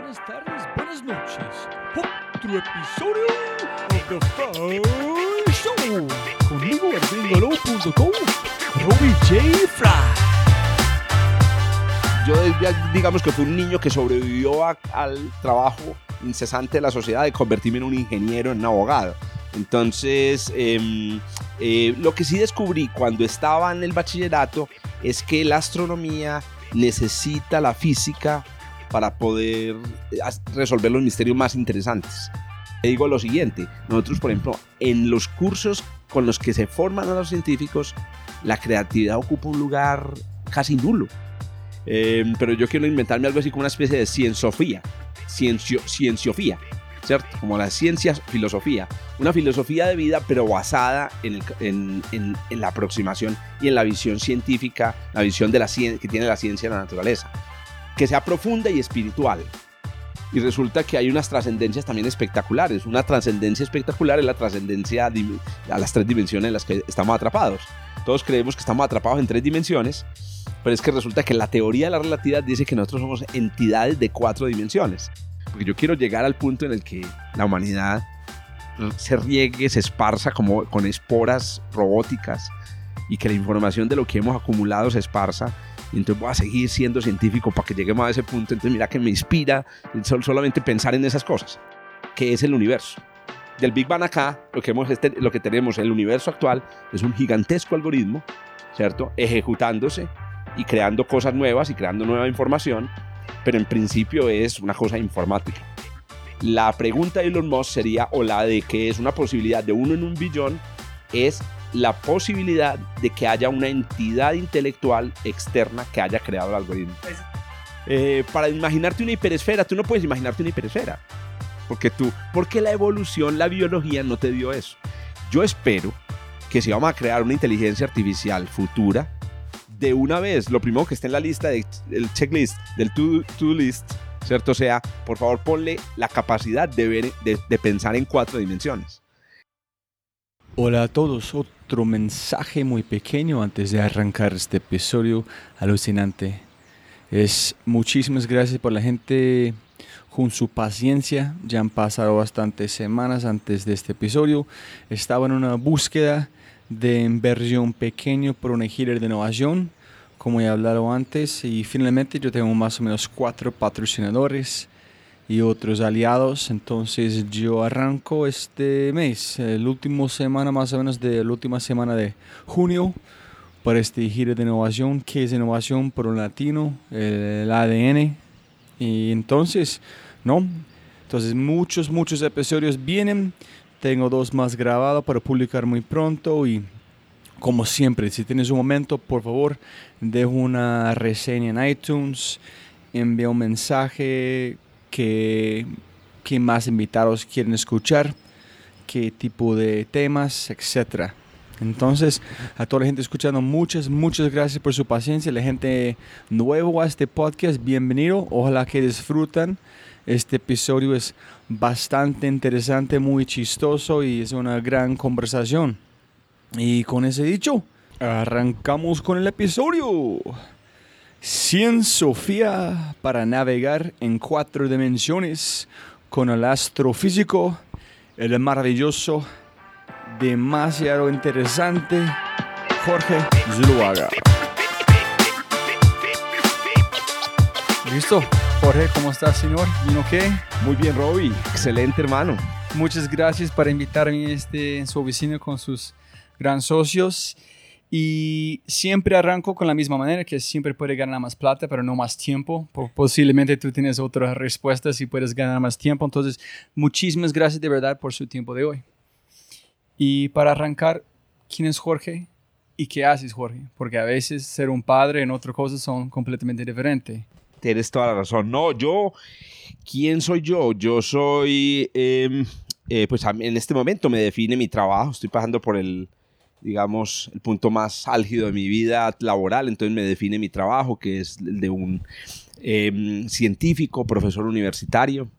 buenas tardes, buenas noches. Otro episodio of The Fry Show. Conmigo en gringolo.com, Robbie J. Fry. Yo digamos que fui un niño que sobrevivió a- al trabajo incesante de la sociedad de convertirme en un ingeniero, en un abogado. Entonces, em, eh, lo que sí descubrí cuando estaba en el bachillerato es que la astronomía necesita la física para poder eh, resolver los misterios más interesantes. Te digo lo siguiente, nosotros por ejemplo, en los cursos con los que se forman a los científicos, la creatividad ocupa un lugar casi nulo. Eh, pero yo quiero inventarme algo así como una especie de cienzofía, ciencio, cienciofía, ¿cierto? Como la ciencia filosofía, una filosofía de vida pero basada en, en- en- en la aproximación y en la visión científica, la visión de la que tiene la ciencia de la naturaleza, que sea profunda y espiritual. Y resulta que hay unas trascendencias también espectaculares. Una trascendencia espectacular es la trascendencia a las tres dimensiones en las que estamos atrapados. Todos creemos que estamos atrapados en tres dimensiones, pero es que resulta que la teoría de la relatividad dice que nosotros somos entidades de cuatro dimensiones. Porque yo quiero llegar al punto en el que la humanidad se riegue, se esparza como con esporas robóticas y que la información de lo que hemos acumulado se esparza. Y entonces voy a seguir siendo científico para que lleguemos a ese punto. Entonces mira que me inspira sol- solamente pensar en esas cosas, que es el universo. Del Big Bang acá, lo que, hemos, este- lo que tenemos, el universo actual, es un gigantesco algoritmo, ¿cierto? Ejecutándose y creando cosas nuevas y creando nueva información, pero en principio es una cosa informática. La pregunta de Elon Musk sería, o la de que es una posibilidad de uno en un billón, es la posibilidad de que haya una entidad intelectual externa que haya creado el algoritmo. Eh, para imaginarte una hiperesfera, tú no puedes imaginarte una hiperesfera. Porque tú, porque la evolución, la biología no te dio eso. Yo espero que si vamos a crear una inteligencia artificial futura, de una vez, lo primero que esté en la lista del checklist, del to- to-do list, ¿cierto? O sea, por favor ponle la capacidad de, ver, de, de pensar en cuatro dimensiones. Hola a todos, otro mensaje muy pequeño antes de arrancar este episodio alucinante. Es muchísimas gracias por la gente con su paciencia. Ya han pasado bastantes semanas antes de este episodio. Estaba en una búsqueda de inversión pequeño por una gira de innovación, como he hablado antes, y finalmente yo tengo más o menos cuatro patrocinadores y otros aliados. Entonces yo arranco este mes, el último semana más o menos de la última semana de junio para este giro de innovación, que es innovación por un latino, el ADN. Y entonces, ¿no? Entonces muchos, muchos episodios vienen. Tengo dos más grabados para publicar muy pronto y como siempre, si tienes un momento, por favor, deja una reseña en iTunes, envía un mensaje que, que más invitados quieren escuchar, qué tipo de temas, etc. Entonces, a toda la gente escuchando, muchas, muchas gracias por su paciencia. La gente nuevo a este podcast, bienvenido. Ojalá que disfrutan. Este episodio es bastante interesante, muy chistoso y es una gran conversación. Y con ese dicho, arrancamos con el episodio. Sofía para navegar en cuatro dimensiones con el astrofísico, el maravilloso, demasiado interesante Jorge Zuluaga. Listo. Jorge, ¿cómo estás, señor? ¿Vino qué? Muy bien, Robbie. Excelente, hermano. Muchas gracias por invitarme a este, en su oficina con sus gran socios. Y siempre arranco con la misma manera, que siempre puede ganar más plata, pero no más tiempo. Po- Posiblemente tú tienes otras respuestas y puedes ganar más tiempo. Entonces, muchísimas gracias de verdad por su tiempo de hoy. Y para arrancar, ¿quién es Jorge? ¿Y qué haces, Jorge? Porque a veces ser un padre en otra cosa son completamente diferentes. Tienes toda la razón. No, yo, ¿quién soy yo? Yo soy, em, eh, pues en este momento me define mi trabajo. Estoy pasando por el, digamos, el punto más álgido de mi vida laboral. Entonces me define mi trabajo, que es el de un em, científico, profesor universitario,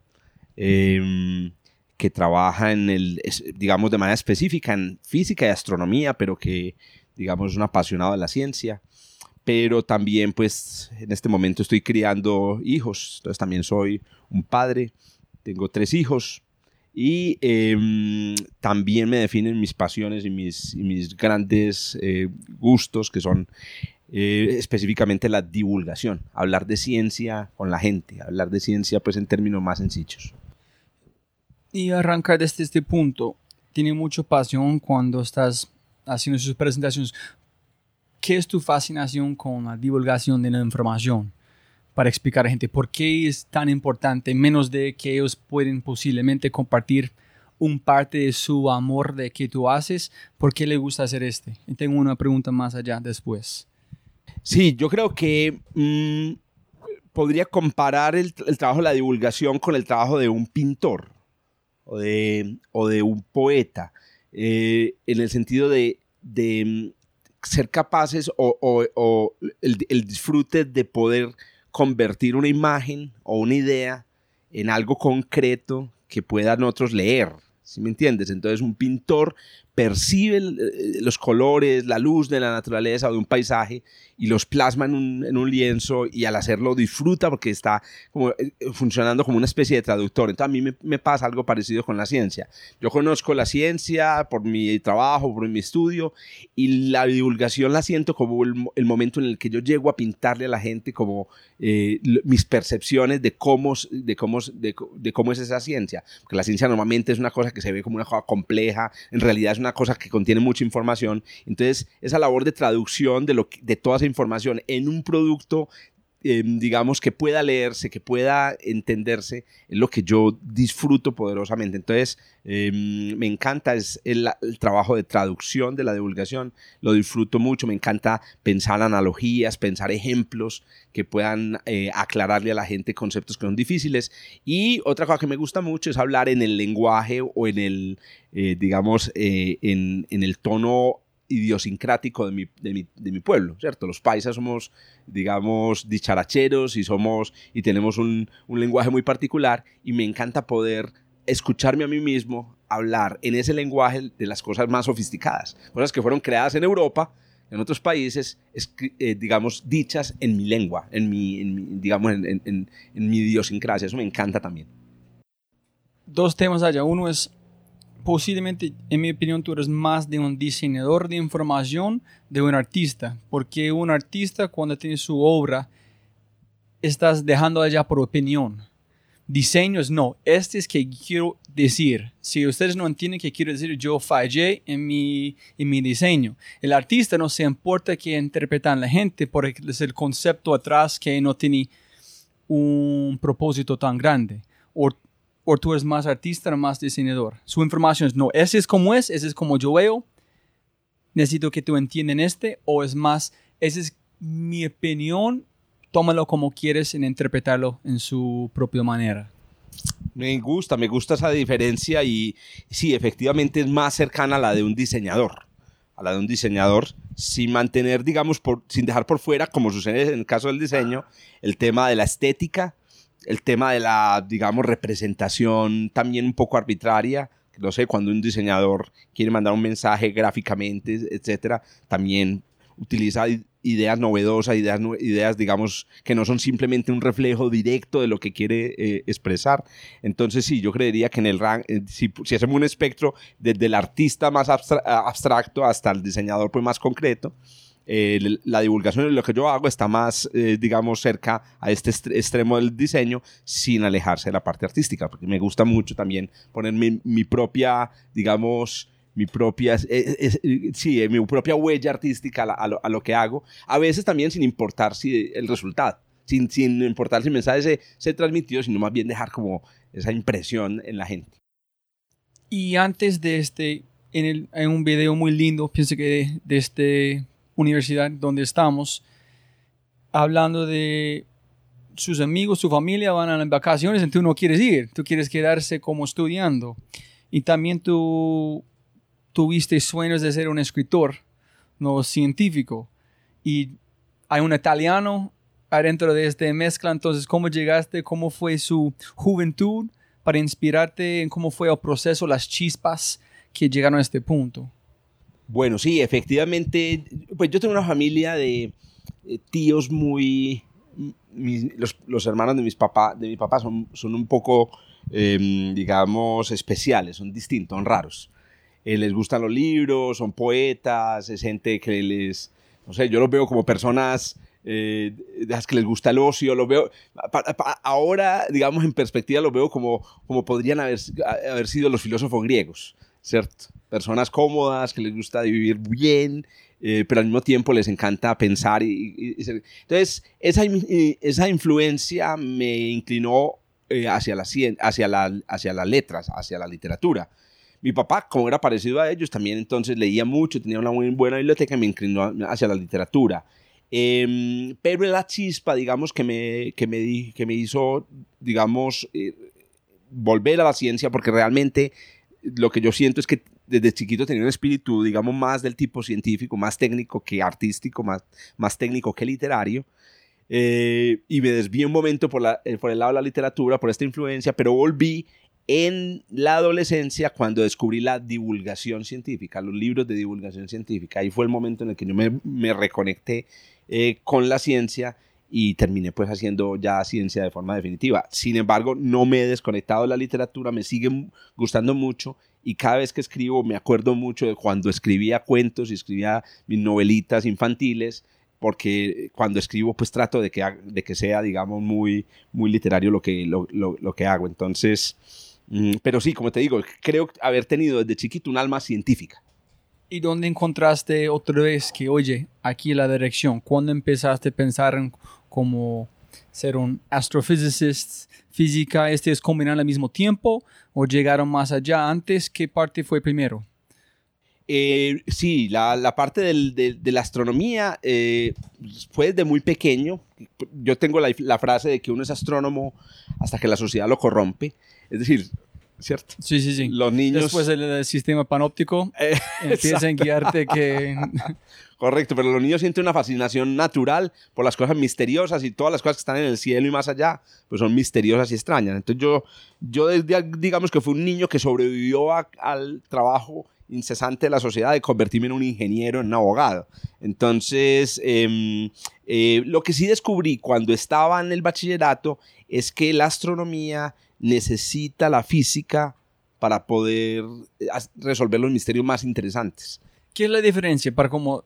em, que trabaja en el, digamos, de manera específica en física y astronomía, pero que, digamos, es un apasionado de la ciencia. pero también pues en este momento estoy criando hijos, entonces también soy un padre, tengo tres hijos y em, también me definen mis pasiones y mis, mis grandes eh, gustos que son eh, específicamente la divulgación, hablar de ciencia con la gente, hablar de ciencia pues en términos más sencillos. Y arrancar desde este punto, tiene mucha pasión cuando estás haciendo sus presentaciones. ¿Qué es tu fascinación con la divulgación de la información? Para explicar a gente por qué es tan importante, menos de que ellos pueden posiblemente compartir un parte de su amor de que tú haces, ¿por qué le gusta hacer este? Y tengo una pregunta más allá después. Sí, yo creo que mm, podría comparar el, trabajo de la divulgación con el trabajo de un pintor o de, o de un poeta, eh, en el sentido de, de ser capaces o, el, disfrute de poder convertir una imagen o una idea en algo concreto que puedan otros leer. ¿Sí me entiendes? Entonces un pintor percibe eh, los colores, la luz de la naturaleza o de un paisaje y los plasma en un, lienzo y al hacerlo disfruta porque está como, eh, funcionando como una especie de traductor. Entonces a mí me, pasa algo parecido con la ciencia. Yo conozco la ciencia por mi trabajo, por mi estudio y la divulgación la siento como el, momento en el que yo llego a pintarle a la gente como eh, mis percepciones de cómo, de, cómo, de, de cómo es esa ciencia. Porque la ciencia normalmente es una cosa que se ve como una cosa compleja, en realidad es una cosa que contiene mucha información. Entonces, esa labor de traducción de, lo de toda esa información en un producto em, digamos, que pueda leerse, que pueda entenderse, es lo que yo disfruto poderosamente. Entonces, em, me encanta es el, trabajo de traducción de la divulgación, lo disfruto mucho, me encanta pensar analogías, pensar ejemplos que puedan eh, aclararle a la gente conceptos que son difíciles. Y otra cosa que me gusta mucho es hablar en el lenguaje o en el, eh, digamos, eh, en, en el tono idiosincrático de mi, de mi, de mi, pueblo, ¿cierto? Los paisas somos, digamos, dicharacheros y somos, y tenemos un, un, lenguaje muy particular y me encanta poder escucharme a mí mismo hablar en ese lenguaje de las cosas más sofisticadas, cosas que fueron creadas en Europa, en otros países, eh, digamos, dichas en mi lengua, en mi, en digamos, en, en, en mi idiosincrasia, eso me encanta también. Dos temas allá, uno es posiblemente, en mi opinión, tú eres más de un diseñador de información de un artista, porque un artista cuando tiene su obra, estás dejando allá por opinión. Diseños no, este es que quiero decir. Si ustedes no entienden qué quiero decir, yo fallé en mi, en mi diseño. El artista no se importa que interpretan la gente, porque es el concepto atrás que no tiene un propósito tan grande. O tú eres más artista o más diseñador. Su información es, no, ese es como es, ese es como yo veo, necesito que tú entiendan este, o es más, esa es mi opinión, tómalo como quieres en interpretarlo en su propia manera. Me gusta, me gusta esa diferencia y sí, efectivamente es más cercana a la de un diseñador, a la de un diseñador, sin mantener, digamos, por, sin dejar por fuera, como sucede en el caso del diseño, el tema de la estética, el tema de la, digamos, representación también un poco arbitraria. No sé, cuando un diseñador quiere mandar un mensaje gráficamente, etcétera, también utiliza ideas novedosas, ideas, ideas, digamos, que no son simplemente un reflejo directo de lo que quiere eh, expresar. Entonces, sí, yo creería que en el eh, si, si, hacemos un espectro desde el artista más abstracto hasta el diseñador pues, más concreto, eh, la divulgación de lo que yo hago está más, eh, digamos, cerca a este extremo del diseño sin alejarse de la parte artística, porque me gusta mucho también poner mi, propia, digamos, mi propia, eh, sí, mi propia huella artística a, lo, que hago, a veces también sin importar si el resultado, sin, sin importar si el mensaje se, se transmitió, sino más bien dejar como esa impresión en la gente. Y antes de este, en, el, en un video muy lindo, pienso que de, de este universidad donde estamos, hablando de sus amigos, su familia van a las vacaciones y tú no quieres ir, tú quieres quedarse como estudiando. Y también tú tuviste sueños de ser un escritor, no científico. Y hay un italiano adentro de esta mezcla, entonces, ¿cómo llegaste? ¿Cómo fue su juventud para inspirarte en cómo fue el proceso, las chispas que llegaron a este punto? Bueno, sí, efectivamente, pues yo tengo una familia de, eh, tíos muy... los, los, hermanos de, mis papá, de mi papá son, son un poco, em, digamos, especiales, son distintos, son raros. Eh, les gustan los libros, son poetas, es gente que les, no sé, yo los veo como personas eh, las que les gusta el ocio, los veo, ahora, digamos, en perspectiva, los veo como, como podrían haber sido los filósofos griegos, ¿cierto? Personas cómodas, que les gusta vivir bien, eh, pero al mismo tiempo les encanta pensar. Y, entonces, esa, esa influencia me inclinó hacia, la, hacia, la, hacia las letras, hacia la literatura. Mi papá, como era parecido a ellos, también entonces leía mucho, tenía una muy buena biblioteca y me inclinó hacia la literatura. Eh, pero la chispa, digamos, que me, que me, que me hizo, digamos, eh, volver a la ciencia, porque realmente lo que yo siento es que desde chiquito tenía un espíritu, digamos, más del tipo científico, más técnico que artístico, más, más técnico que literario. Eh, y me desvié un momento por, la, eh, por el lado de la literatura, por esta influencia, pero volví en la adolescencia cuando descubrí la divulgación científica, los libros de divulgación científica. Ahí fue el momento en el que yo me, reconecté eh, con la ciencia y terminé pues haciendo ya ciencia de forma definitiva. Sin embargo, no me he desconectado de la literatura, me sigue gustando mucho y cada vez que escribo me acuerdo mucho de cuando escribía cuentos y escribía mis novelitas infantiles porque cuando escribo pues trato de que, de que sea digamos muy, muy literario lo que, lo, lo que hago. Entonces, Mm, pero sí, como te digo, creo haber tenido desde chiquito un alma científica. ¿Y dónde encontraste otra vez que, oye, aquí la dirección? ¿Cuándo empezaste a pensar en como ser un astrophysicist, física, este es combinar al mismo tiempo o llegaron más allá antes? ¿Qué parte fue primero? Eh, sí, la, la parte del, de, la astronomía eh, fue desde muy pequeño. Yo tengo la, la, frase de que uno es astrónomo hasta que la sociedad lo corrompe. Es decir, ¿cierto? Sí, sí, sí. Los niños... Después el, sistema panóptico eh, empieza a guiarte que... Correcto, pero los niños sienten una fascinación natural por las cosas misteriosas y todas las cosas que están en el cielo y más allá, pues son misteriosas y extrañas. Entonces yo, yo digamos que fui un niño que sobrevivió al trabajo incesante de la sociedad de convertirme en un ingeniero, en un abogado. Entonces, em, eh, lo que sí descubrí cuando estaba en el bachillerato es que la astronomía necesita la física para poder eh, resolver los misterios más interesantes. ¿Qué es la diferencia para como,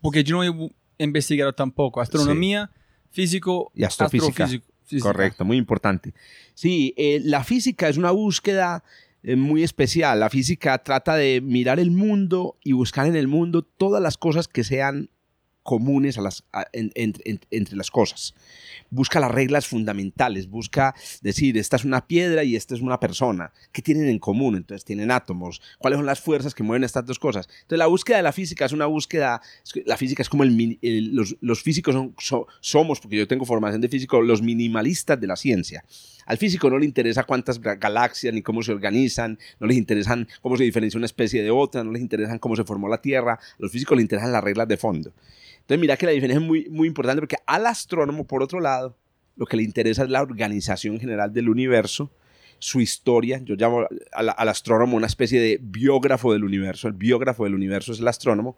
porque yo no he investigado tampoco, astronomía, físico y astrofísica. Correcto, muy importante. Sí, eh, la física es una búsqueda eh, muy especial. La física trata de mirar el mundo y buscar en el mundo todas las cosas que sean comunes entre las cosas. Busca las reglas fundamentales, busca decir, esta es una piedra y esta es una persona. ¿Qué tienen en común? Entonces, tienen átomos. ¿Cuáles son las fuerzas que mueven estas dos cosas? Entonces, la búsqueda de la física es una búsqueda, la física es como los, físicos somos, porque yo tengo formación de físico, los minimalistas de la ciencia. Al físico no le interesa cuántas galaxias ni cómo se organizan, no les interesan cómo se diferencia una especie de otra, no les interesan cómo se formó la Tierra, los físicos les interesan las reglas de fondo. Entonces, mira que la diferencia es muy, muy importante porque al astrónomo, por otro lado, lo que le interesa es la organización general del universo, su historia. Yo llamo al, al, astrónomo una especie de biógrafo del universo. El biógrafo del universo es el astrónomo.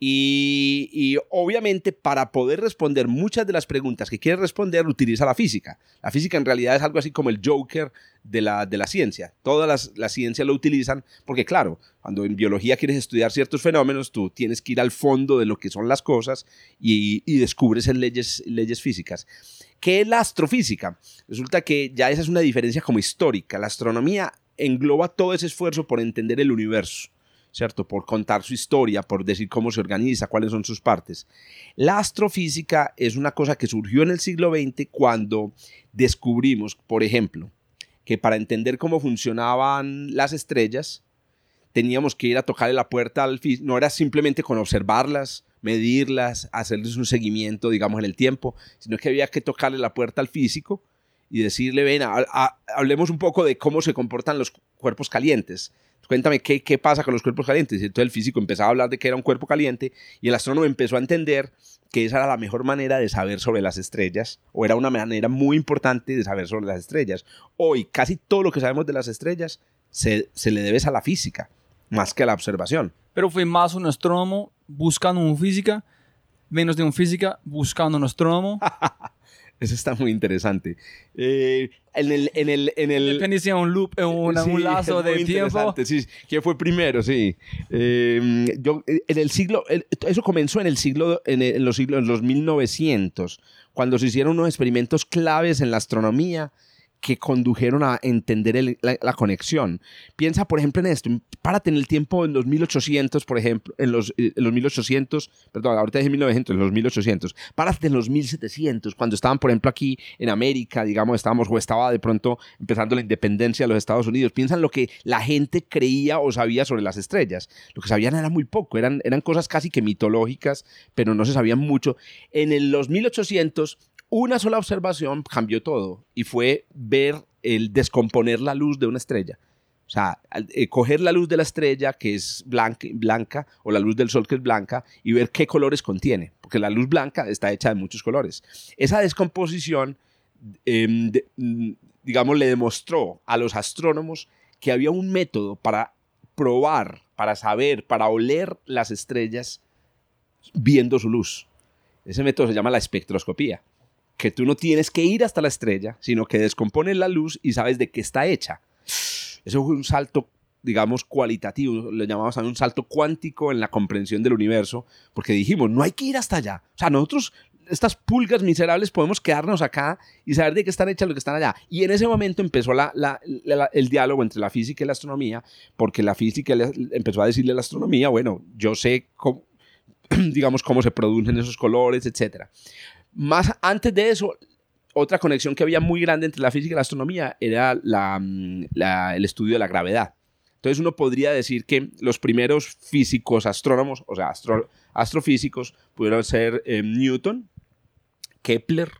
Y, obviamente para poder responder muchas de las preguntas que quiere responder utiliza la física. La física en realidad es algo así como el Joker de la, de la ciencia. Todas las, las ciencias lo utilizan porque claro, cuando en biología quieres estudiar ciertos fenómenos, tú tienes que ir al fondo de lo que son las cosas y, y descubres en leyes, leyes físicas. ¿Qué es la astrofísica? Resulta que ya esa es una diferencia como histórica. La astronomía engloba todo ese esfuerzo por entender el universo ¿cierto? Por contar su historia, por decir cómo se organiza, cuáles son sus partes. La astrofísica es una cosa que surgió en el siglo XX cuando descubrimos, por ejemplo, que para entender cómo funcionaban las estrellas, teníamos que ir a tocarle la puerta al físico, no era simplemente con observarlas, medirlas, hacerles un seguimiento, digamos, en el tiempo, sino que había que tocarle la puerta al físico y decirle, ven, hablemos un poco de cómo se comportan los cuerpos calientes cuéntame qué, qué pasa con los cuerpos calientes. Y entonces el físico empezaba a hablar de que era un cuerpo caliente y el astrónomo empezó a entender que esa era la mejor manera de saber sobre las estrellas, o era una manera muy importante de saber sobre las estrellas. Hoy casi todo lo que sabemos de las estrellas se, se le debe a la física, más que a la observación. Pero fue más un astrónomo buscando una física menos de un física buscando un astrónomo. Eso está muy interesante. Eh, en el, en el, en el, Depende si es un loop, una- Sí, un lazo de tiempo. Sí, ¿quién fue primero? Sí. Eh, yo, en el siglo, eso comenzó en el siglo, en, el- en los siglos, en los 1900, cuando se hicieron unos experimentos claves en la astronomía que condujeron a entender la conexión. Piensa, por ejemplo, en esto. Párate en el tiempo en los 1800, por ejemplo, en los, eh, en los 1800, perdón, ahorita dije 1900, en los 1800. Párate en los 1700, cuando estaban, por ejemplo, aquí en América, digamos, estábamos o estaba de pronto empezando la independencia de los Estados Unidos. Piensa en lo que la gente creía o sabía sobre las estrellas. Lo que sabían era muy poco, eran, eran cosas casi que mitológicas, pero no se sabían mucho. En el- los 1800 una sola observación cambió todo y fue ver el descomponer la luz de una estrella. O sea, eh, coger la luz de la estrella que es blanca, o la luz del sol que es blanca y ver qué colores contiene, porque la luz blanca está hecha de muchos colores. Esa descomposición, em, mm, digamos, le demostró a los astrónomos que había un método para probar, para saber, para oler las estrellas viendo su luz. Ese método se llama la espectroscopía que tú no tienes que ir hasta la estrella, sino que descompones la luz y sabes de qué está hecha. Eso fue un salto, digamos, cualitativo, lo llamamos también un salto cuántico en la comprensión del universo, porque dijimos, no hay que ir hasta allá. O sea, nosotros, estas pulgas miserables, podemos quedarnos acá y saber de qué están hechas lo que están allá. Y en ese momento empezó el diálogo entre la física y la astronomía, porque la física empezó a decirle a la astronomía, bueno, yo sé cómo, digamos, cómo se producen esos colores, etcétera. Más antes de eso, otra conexión que había muy grande entre la física y la astronomía era mm, el estudio de la gravedad. Entonces uno podría decir que los primeros físicos astrónomos, o sea, astro- astrofísicos, pudieron ser eh, Newton, Kepler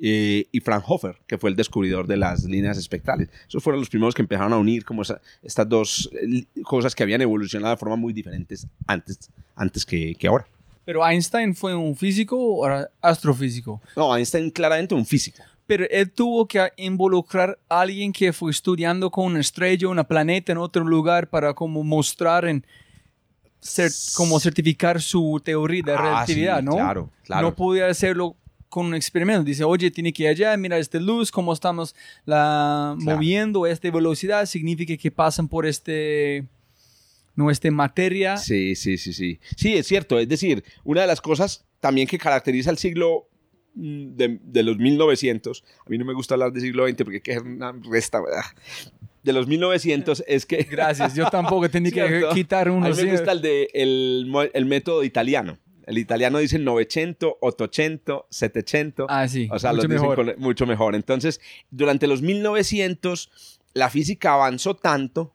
eh, y Fraunhofer, que fue el descubridor de las líneas espectrales. Esos fueron los primeros que empezaron a unir como estas dos eh, cosas que habían evolucionado de forma muy diferentes antes, antes que ahora. Pero Einstein fue un físico o astrofísico. No, Einstein claramente un físico. Pero él tuvo que involucrar a alguien que fue estudiando con una estrella, una planeta en otro lugar para como mostrar en cer- como certificar su teoría de Ah, relatividad, sí, ¿no? claro, claro. No podía hacerlo con un experimento. Dice, oye, tiene que ir allá, mira esta luz, cómo estamos la, Claro. moviendo esta velocidad, significa que pasan por este, no, esta materia. Sí, sí, sí, sí. Sí, es cierto. Es decir, una de las cosas también que caracteriza el siglo mm, de, de los 1900, a mí no me gusta hablar del siglo XX porque hacer una resta, ¿verdad? de los 1900 es que... Gracias, yo tampoco tenía que quitar A uno. mí me sí. gusta el, de, el, el método italiano. El italiano dice 900, 800, 700. Ah, sí, O sea, mucho lo dicen mejor. con- mucho mejor. Entonces, durante los 1900, la física avanzó tanto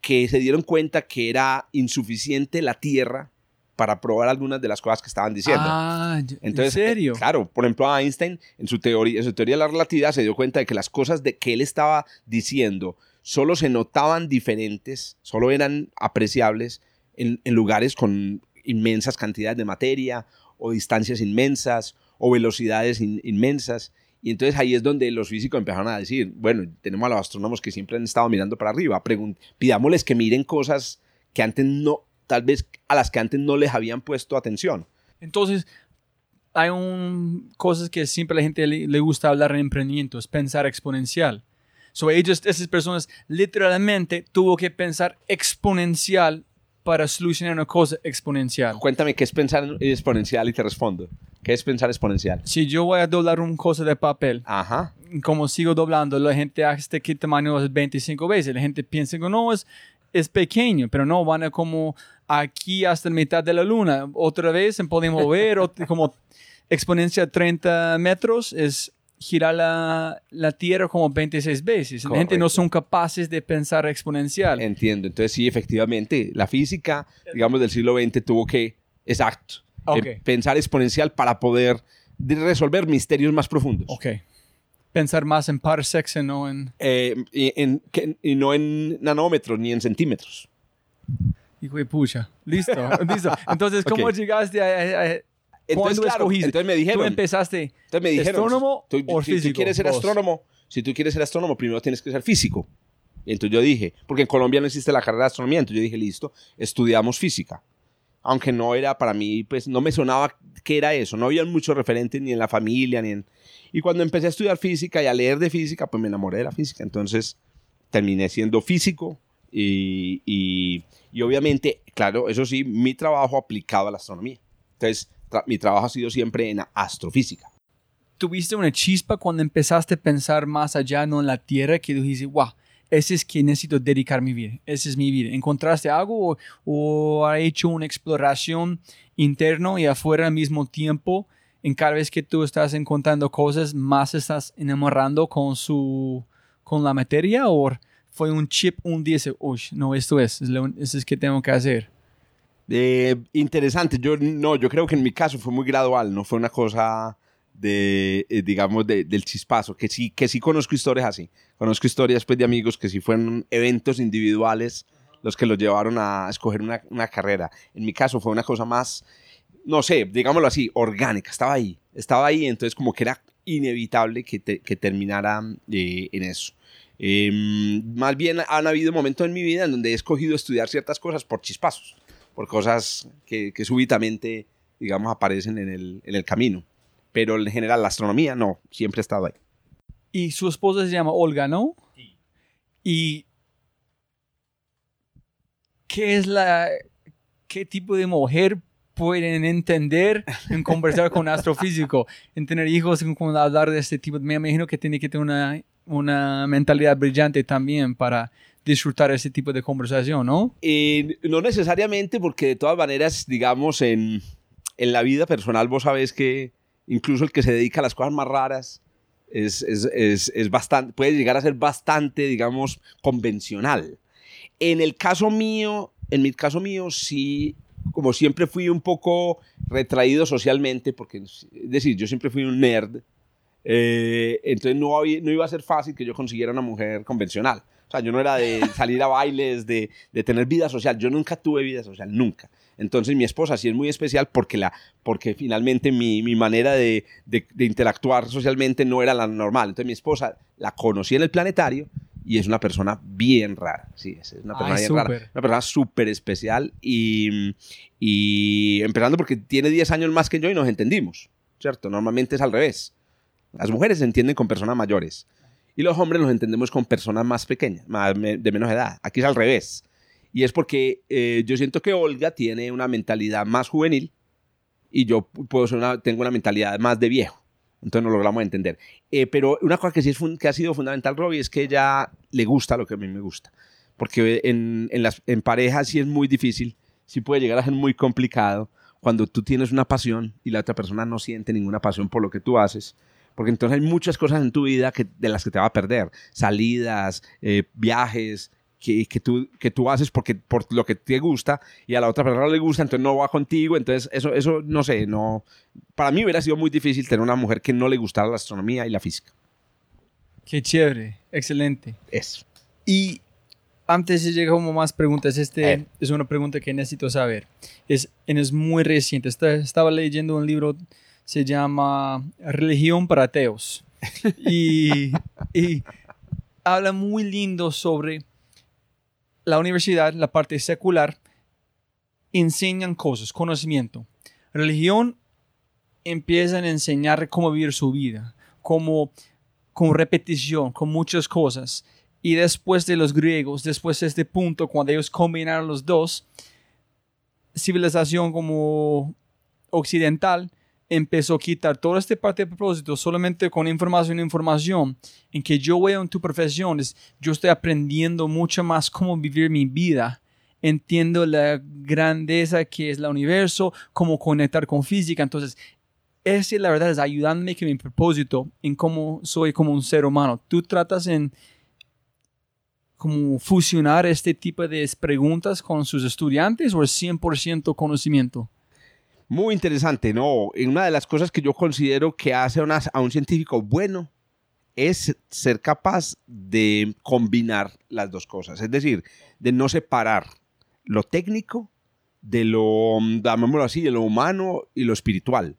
que se dieron cuenta que era insuficiente la Tierra para probar algunas de las cosas que estaban diciendo. Ah, Entonces, ¿en serio? eh, claro, por ejemplo, Einstein en su, teoría, en su teoría de la relatividad se dio cuenta de que las cosas de que él estaba diciendo solo se notaban diferentes, solo eran apreciables en, en lugares con inmensas cantidades de materia o distancias inmensas o velocidades in- inmensas. Y entonces ahí es donde los físicos empezaron a decir, bueno, tenemos a los astrónomos que siempre han estado mirando para arriba, pidámosles que miren cosas que antes no, tal vez a las que antes no les habían puesto atención. Entonces, hay un, cosas que siempre a la gente le, le gusta hablar en emprendimiento, es pensar exponencial. So, ellos, esas personas, literalmente tuvo que pensar exponencial para solucionar una cosa exponencial. Cuéntame qué es pensar en exponencial y te respondo. ¿Qué es pensar exponencial? Si yo voy a doblar una cosa de papel, Ajá. como sigo doblando, la gente hace que tamaño es 25 veces. La gente piensa que no, es, es pequeño, pero no, van a como aquí hasta la mitad de la luna. Otra vez podemos ver ot- como exponencia 30 metros es girar la, la Tierra como 26 veces. La gente no Correcto. son capaces de pensar exponencial. Entiendo. Entonces sí, efectivamente, la física, digamos, del siglo XX tuvo que, exacto, Ok. eh, pensar exponencial para poder de- resolver misterios más profundos. Ok. Pensar más en parsecs y no en... Eh, y, en- que- y no en nanómetros ni en centímetros. Hijo de pucha. Listo, listo. Entonces, ¿cómo Ok. llegaste a... a- a- Entonces, ¿Cuándo claro, escogiste? entonces me Tú dijeron, empezaste... entonces me dijeron, ¿astrónomo tú- o si tú físico? quieres ser Vos. astrónomo, si tú quieres ser astrónomo, primero tienes que ser físico. Entonces yo dije, porque en Colombia no existe la carrera de astronomía, entonces yo dije, listo, estudiamos física. Aunque no era para mí, pues no me sonaba que era eso, no había muchos referentes ni en la familia, ni en... Y cuando empecé a estudiar física y a leer de física, pues me enamoré de la física, entonces terminé siendo físico y, y, y obviamente, claro, eso sí, mi trabajo aplicado a la astronomía. Entonces, mi trabajo ha sido siempre en astrofísica. ¿Tuviste una chispa cuando empezaste a pensar más allá, no en la Tierra, que dijiste, wow, ese es que necesito dedicar mi vida, esa es mi vida. ¿Encontraste algo o, has hecho una exploración interno y afuera al mismo tiempo? En cada vez que tú estás encontrando cosas, más estás enamorando con su con la materia o fue un chip un día uy, no, esto es, es lo, es que tengo que hacer. Eh, interesante, yo no, yo creo que en mi caso fue muy gradual, no fue una cosa de, eh, digamos, de, del chispazo, que sí, que sí conozco historias así. Conozco historias pues, de amigos que sí fueron eventos individuales los que los llevaron a escoger una, una, carrera. En mi caso fue una cosa más, no sé, digámoslo así, orgánica. Estaba ahí, estaba ahí, entonces como que era inevitable que, te, que terminara eh, en eso. Eh, más bien han habido momentos en mi vida en donde he escogido estudiar ciertas cosas por chispazos, por cosas que, que súbitamente, digamos, aparecen en el, en el camino pero en general la astronomía no, siempre ha estado ahí. Y su esposa se llama Olga, ¿no? Sí. ¿Y qué es la, qué tipo de mujer pueden entender en conversar con un astrofísico, en tener hijos, en hablar de este tipo? Me imagino que tiene que tener una, una mentalidad brillante también para disfrutar ese tipo de conversación, ¿no? Eh, no necesariamente, porque de todas maneras, digamos, en, en la vida personal vos sabés que incluso el que se dedica a las cosas más raras, es, es, es, es, bastante, puede llegar a ser bastante, digamos, convencional. En el caso mío, en mi caso mío, sí, como siempre fui un poco retraído socialmente, porque, es decir, yo siempre fui un nerd, eh, entonces no, no iba a ser fácil que yo consiguiera una mujer convencional. O sea, yo no era de salir a bailes, de, de tener vida social. Yo nunca tuve vida social, nunca. Entonces mi esposa sí es muy especial porque, la, porque finalmente mi, mi manera de, de, de, interactuar socialmente no era la normal. Entonces mi esposa la conocí en el planetario y es una persona bien rara. Sí, es una persona Ay, bien rara. Una persona súper especial y, y empezando porque tiene 10 años más que yo y nos entendimos, ¿cierto? Normalmente es al revés. Las mujeres se entienden con personas mayores y los hombres nos entendemos con personas más pequeñas, más, de menos edad. Aquí es al revés. Y es porque eh, yo siento que Olga tiene una mentalidad más juvenil y yo tengo una mentalidad más de viejo. Entonces no logramos entender. Eh, pero una cosa que sí es que ha sido fundamental, Robbie, es que ella le gusta lo que a mí me gusta. Porque en, las, en pareja sí es muy difícil, sí puede llegar a ser muy complicado cuando tú tienes una pasión y la otra persona no siente ninguna pasión por lo que tú haces. Porque entonces hay muchas cosas en tu vida que, de las que te va a perder. Salidas, eh, viajes, que, que, tú, que tú haces porque, por lo que te gusta y a la otra persona le gusta, entonces no va contigo, entonces eso, eso no sé, no, para mí hubiera sido muy difícil tener una mujer que no le gustara la astronomía y la física. Qué chévere, excelente. Eso. Y antes de llegar como más preguntas, este eh. es una pregunta que necesito saber. Es, es muy reciente, estaba leyendo un libro, se llama Religión para ateos. y, y habla muy lindo sobre la universidad, la parte secular, enseñan cosas, conocimiento. Religión empiezan a enseñar cómo vivir su vida, cómo, con repetición, con muchas cosas. Y después de los griegos, después de este punto, cuando ellos combinaron los dos, civilización como occidental empezó a quitar toda esta parte de propósito solamente con información, información, en que yo veo en tu profesión, es, yo estoy aprendiendo mucho más cómo vivir mi vida, entiendo la grandeza que es el universo, cómo conectar con física, entonces, ese la verdad es ayudándome que mi propósito en cómo soy como un ser humano. Tú tratas en como fusionar este tipo de preguntas con sus estudiantes o es 100% conocimiento? Muy interesante, ¿no? Una de las cosas que yo considero que hace una, a un científico bueno es ser capaz de combinar las dos cosas, es decir, de no separar lo técnico de lo, llamémoslo así, de lo humano y lo espiritual.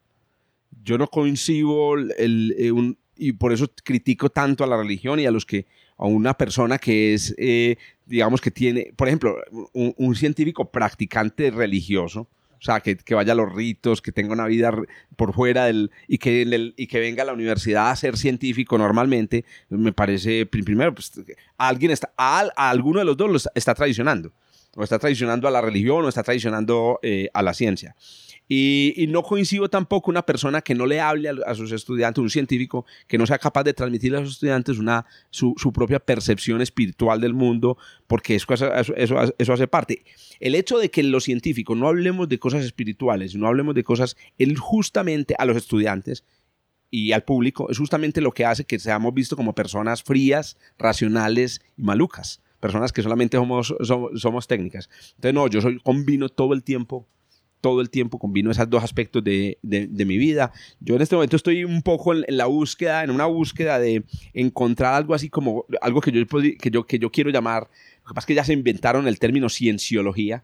Yo no coincido el, el, un, y por eso critico tanto a la religión y a los que a una persona que es, eh, digamos que tiene, por ejemplo, un, un científico practicante religioso, O sea, que, que vaya a los ritos, que tenga una vida por fuera del... Y que, el- y que venga a la universidad a ser científico normalmente, me parece, pri- primero, pues, alguien está, a, a alguno de los dos lo está, está traicionando. O está traicionando a la religión o está traicionando eh, a la ciencia. Y, no coincido tampoco una persona que no le hable a, sus estudiantes, un científico que no sea capaz de transmitirle a sus estudiantes una, su, propia percepción espiritual del mundo, porque eso, eso, eso, hace parte. El hecho de que los científicos no hablemos de cosas espirituales, no hablemos de cosas, él justamente a los estudiantes y al público, es justamente lo que hace que seamos vistos como personas frías, racionales y malucas. Personas que solamente somos, somos, somos técnicas. Entonces, no, yo soy, combino todo el tiempo todo el tiempo combino esos dos aspectos de, de, mi vida. Yo en este momento estoy un poco en, en, la búsqueda, en una búsqueda de encontrar algo así como algo que yo, que yo, que yo quiero llamar, lo que pasa es que ya se inventaron el término cienciología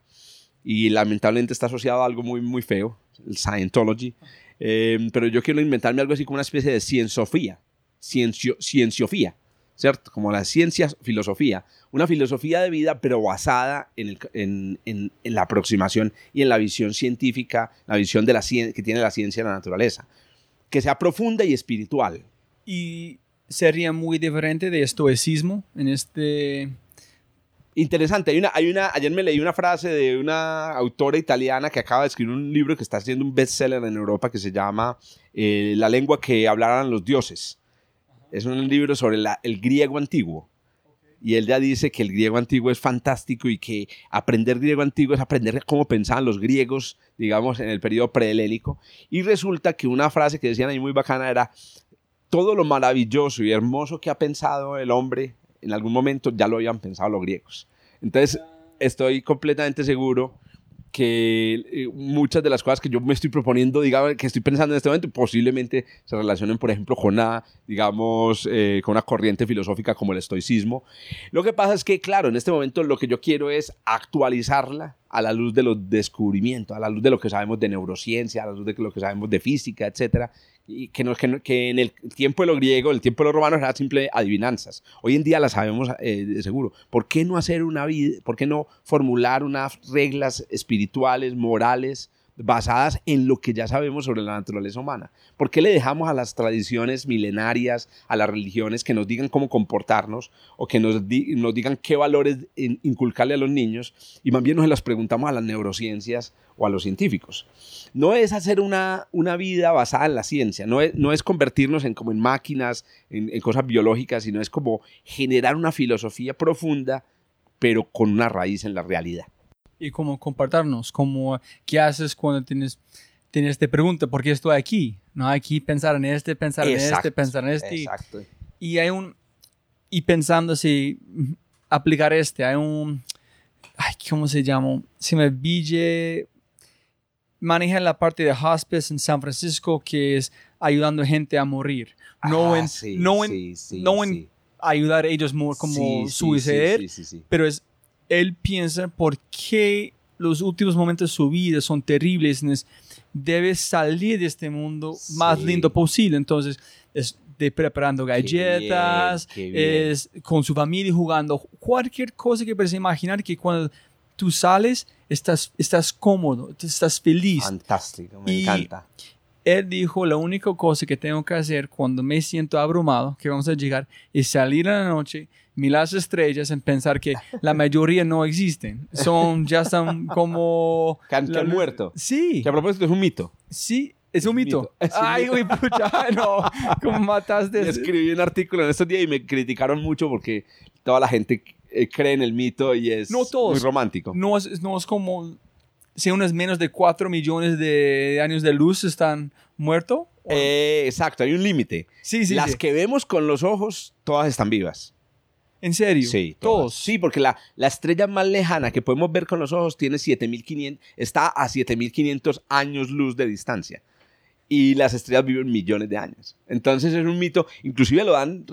y lamentablemente está asociado a algo muy, muy feo, el Scientology, eh, pero yo quiero inventarme algo así como una especie de cienzofía, ciencio, cienciofía. ¿Cierto? Como la ciencia, filosofía. Una filosofía de vida, pero basada en, el, en, en, en, la aproximación y en la visión científica, la visión de la que tiene la ciencia de la naturaleza. Que sea profunda y espiritual. Y sería muy diferente de estoicismo en este... Interesante. Hay una, hay una, ayer me leí una frase de una autora italiana que acaba de escribir un libro que está haciendo un bestseller en Europa que se llama eh, La lengua que hablaran los dioses. Es un libro sobre el griego antiguo. Y él ya dice que el griego antiguo es fantástico y que aprender griego antiguo es aprender cómo pensaban los griegos, digamos, en el periodo prehelénico. Y resulta que una frase que decían ahí muy bacana era, todo lo maravilloso y hermoso que ha pensado el hombre en algún momento ya lo habían pensado los griegos. Entonces, estoy completamente seguro que eh, muchas de las cosas que yo me estoy proponiendo, digamos, que estoy pensando en este momento, posiblemente se relacionen, por ejemplo, con una, digamos, eh, con una corriente filosófica como el estoicismo. Lo que pasa es que, claro, en este momento lo que yo quiero es actualizarla a la luz de los descubrimientos, a la luz de lo que sabemos de neurociencia, a la luz de lo que sabemos de física, etcétera, y que, que, no, en el tiempo de los griegos, el tiempo de los romanos, eran simple adivinanzas. Hoy en día las sabemos eh, de seguro. ¿Por qué no hacer una vida, por qué no formular unas reglas espirituales, morales, basadas en lo que ya sabemos sobre la naturaleza humana? ¿Por qué le dejamos a las tradiciones milenarias, a las religiones que nos digan cómo comportarnos o que nos, di nos digan qué valores inculcarle a los niños y más bien nos las preguntamos a las neurociencias o a los científicos? No es hacer una, una vida basada en la ciencia, no es, no es convertirnos en como en máquinas, en, en cosas biológicas, sino es como generar una filosofía profunda, pero con una raíz en la realidad y como compartirnos, como qué haces cuando tienes, tienes te pregunta por qué estoy aquí, no aquí pensar en este, pensar exacto, en este, pensar en este. Exacto. Y hay un, y pensando si aplicar este, hay un, ay, ¿cómo se llama? Se me ville, maneja la parte de hospice en San Francisco que es ayudando gente a morir. No ah, en, sí, no en, sí, sí, no en ayudar a ellos como suiceder, pero es él piensa por qué los últimos momentos de su vida son terribles, debe salir de este mundo sí. más lindo posible. Entonces, es de preparando galletas, qué bien, qué bien. es con su familia jugando, cualquier cosa que puedas imaginar que cuando tú sales estás, estás cómodo, estás feliz. Fantástico, me y encanta. Él dijo, la única cosa que tengo que hacer cuando me siento abrumado, que vamos a llegar, es salir a la noche, mirar las estrellas y pensar que la mayoría no existen. Son, ya están como... Que han, que han muerto. Sí. Que a propósito es un mito. Sí, es un mito. Un Ay, mito. güey, pucha, no. ¿Cómo mataste? Escribí un artículo en estos días y me criticaron mucho porque toda la gente eh, cree en el mito y es No todos. muy romántico. No es, no es como... Si unos menos de 4 millones de años de luz están muertos. Eh, exacto, hay un límite. sí, sí, Las sí. que vemos con los ojos, todas están vivas. ¿En serio? Sí, Todos. Sí, porque la, la estrella más lejana que podemos ver con los ojos tiene 7500, está a 7500 años luz de distancia. Y las estrellas viven millones de años. Entonces es un mito, inclusive lo dan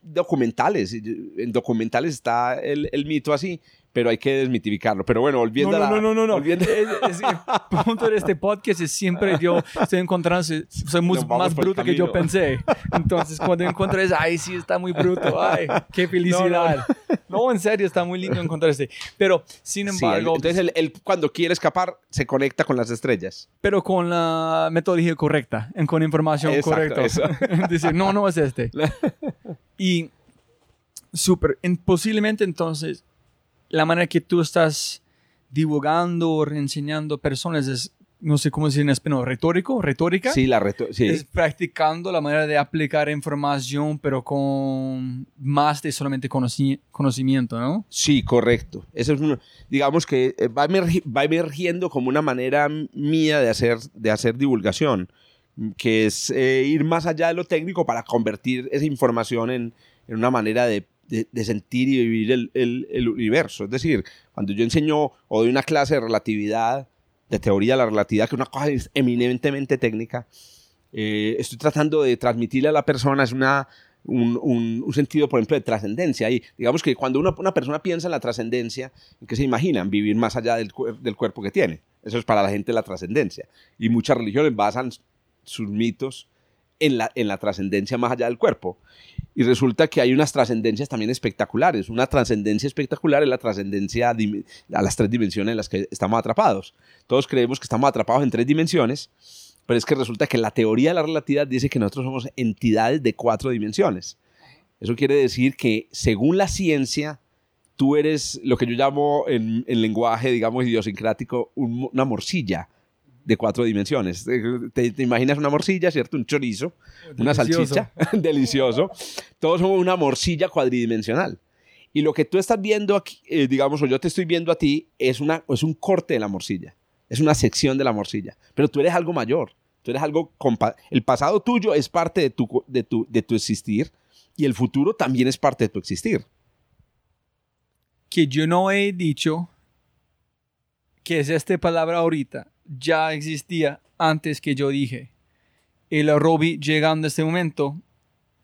documentales, en documentales está el, el mito así, pero hay que desmitificarlo. Pero bueno, volviendo no, a la... No, no, no, no. Es- es- el punto de este podcast es siempre yo estoy encontrando, soy muy- más bruto que yo pensé. Entonces, cuando encuentro es, ay, sí, está muy bruto, ay, qué felicidad. No, en serio, está muy lindo encontrar este. Pero, sin Sí, embargo, entonces él, él cuando quiere escapar se conecta con las estrellas. pero con la metodología correcta, con información Exacto, correcta. eso. Decir, no, no es este. y súper, en- posiblemente entonces, la manera que tú estás divulgando o enseñando personas es, no sé cómo decir en español, retórico, retórica. Sí, la sí. Es practicando la manera de aplicar información, pero con más de solamente conoci- conocimiento, ¿no? Sí, correcto. Eso es uno, digamos que eh, va, emergi- va emergiendo como una manera mía de hacer, de hacer divulgación, que es eh, ir más allá de lo técnico para convertir esa información en, en una manera de, de- sentir y vivir el, el- universo. Es decir, cuando yo enseño o doy una clase de relatividad, de teoría de la relatividad, que es una cosa eminentemente técnica, eh, estoy tratando de transmitirle a la persona es una, un, un- sentido, por ejemplo, de trascendencia. Y digamos que cuando una, una persona piensa en la trascendencia, ¿en qué se imaginan? Vivir más allá del, del cuerpo que tiene. Eso es para la gente la trascendencia. Y muchas religiones basan sus mitos en la, en la trascendencia más allá del cuerpo. Y resulta que hay unas trascendencias también espectaculares. Una trascendencia espectacular es la trascendencia a las tres dimensiones en las que estamos atrapados. Todos creemos que estamos atrapados en tres dimensiones, pero es que resulta que la teoría de la relatividad dice que nosotros somos entidades de cuatro dimensiones. Eso quiere decir que según la ciencia, tú eres lo que yo llamo en, en lenguaje, digamos, idiosincrático, un- una morcilla de cuatro dimensiones. Te, te imaginas una morcilla, ¿cierto? Un chorizo, una salchicha, delicioso. Todos somos una morcilla cuadridimensional. Y lo que tú estás viendo aquí, eh, digamos, o yo te estoy viendo a ti, es, una, es un corte de la morcilla. Es una sección de la morcilla. Pero tú eres algo mayor. Tú eres algo... El pasado tuyo es parte de tu, de, tu, de tu existir y el futuro también es parte de tu existir. Que yo no he dicho que es esta palabra ahorita, ya existía antes que yo dije. El Robbie llegando a este momento,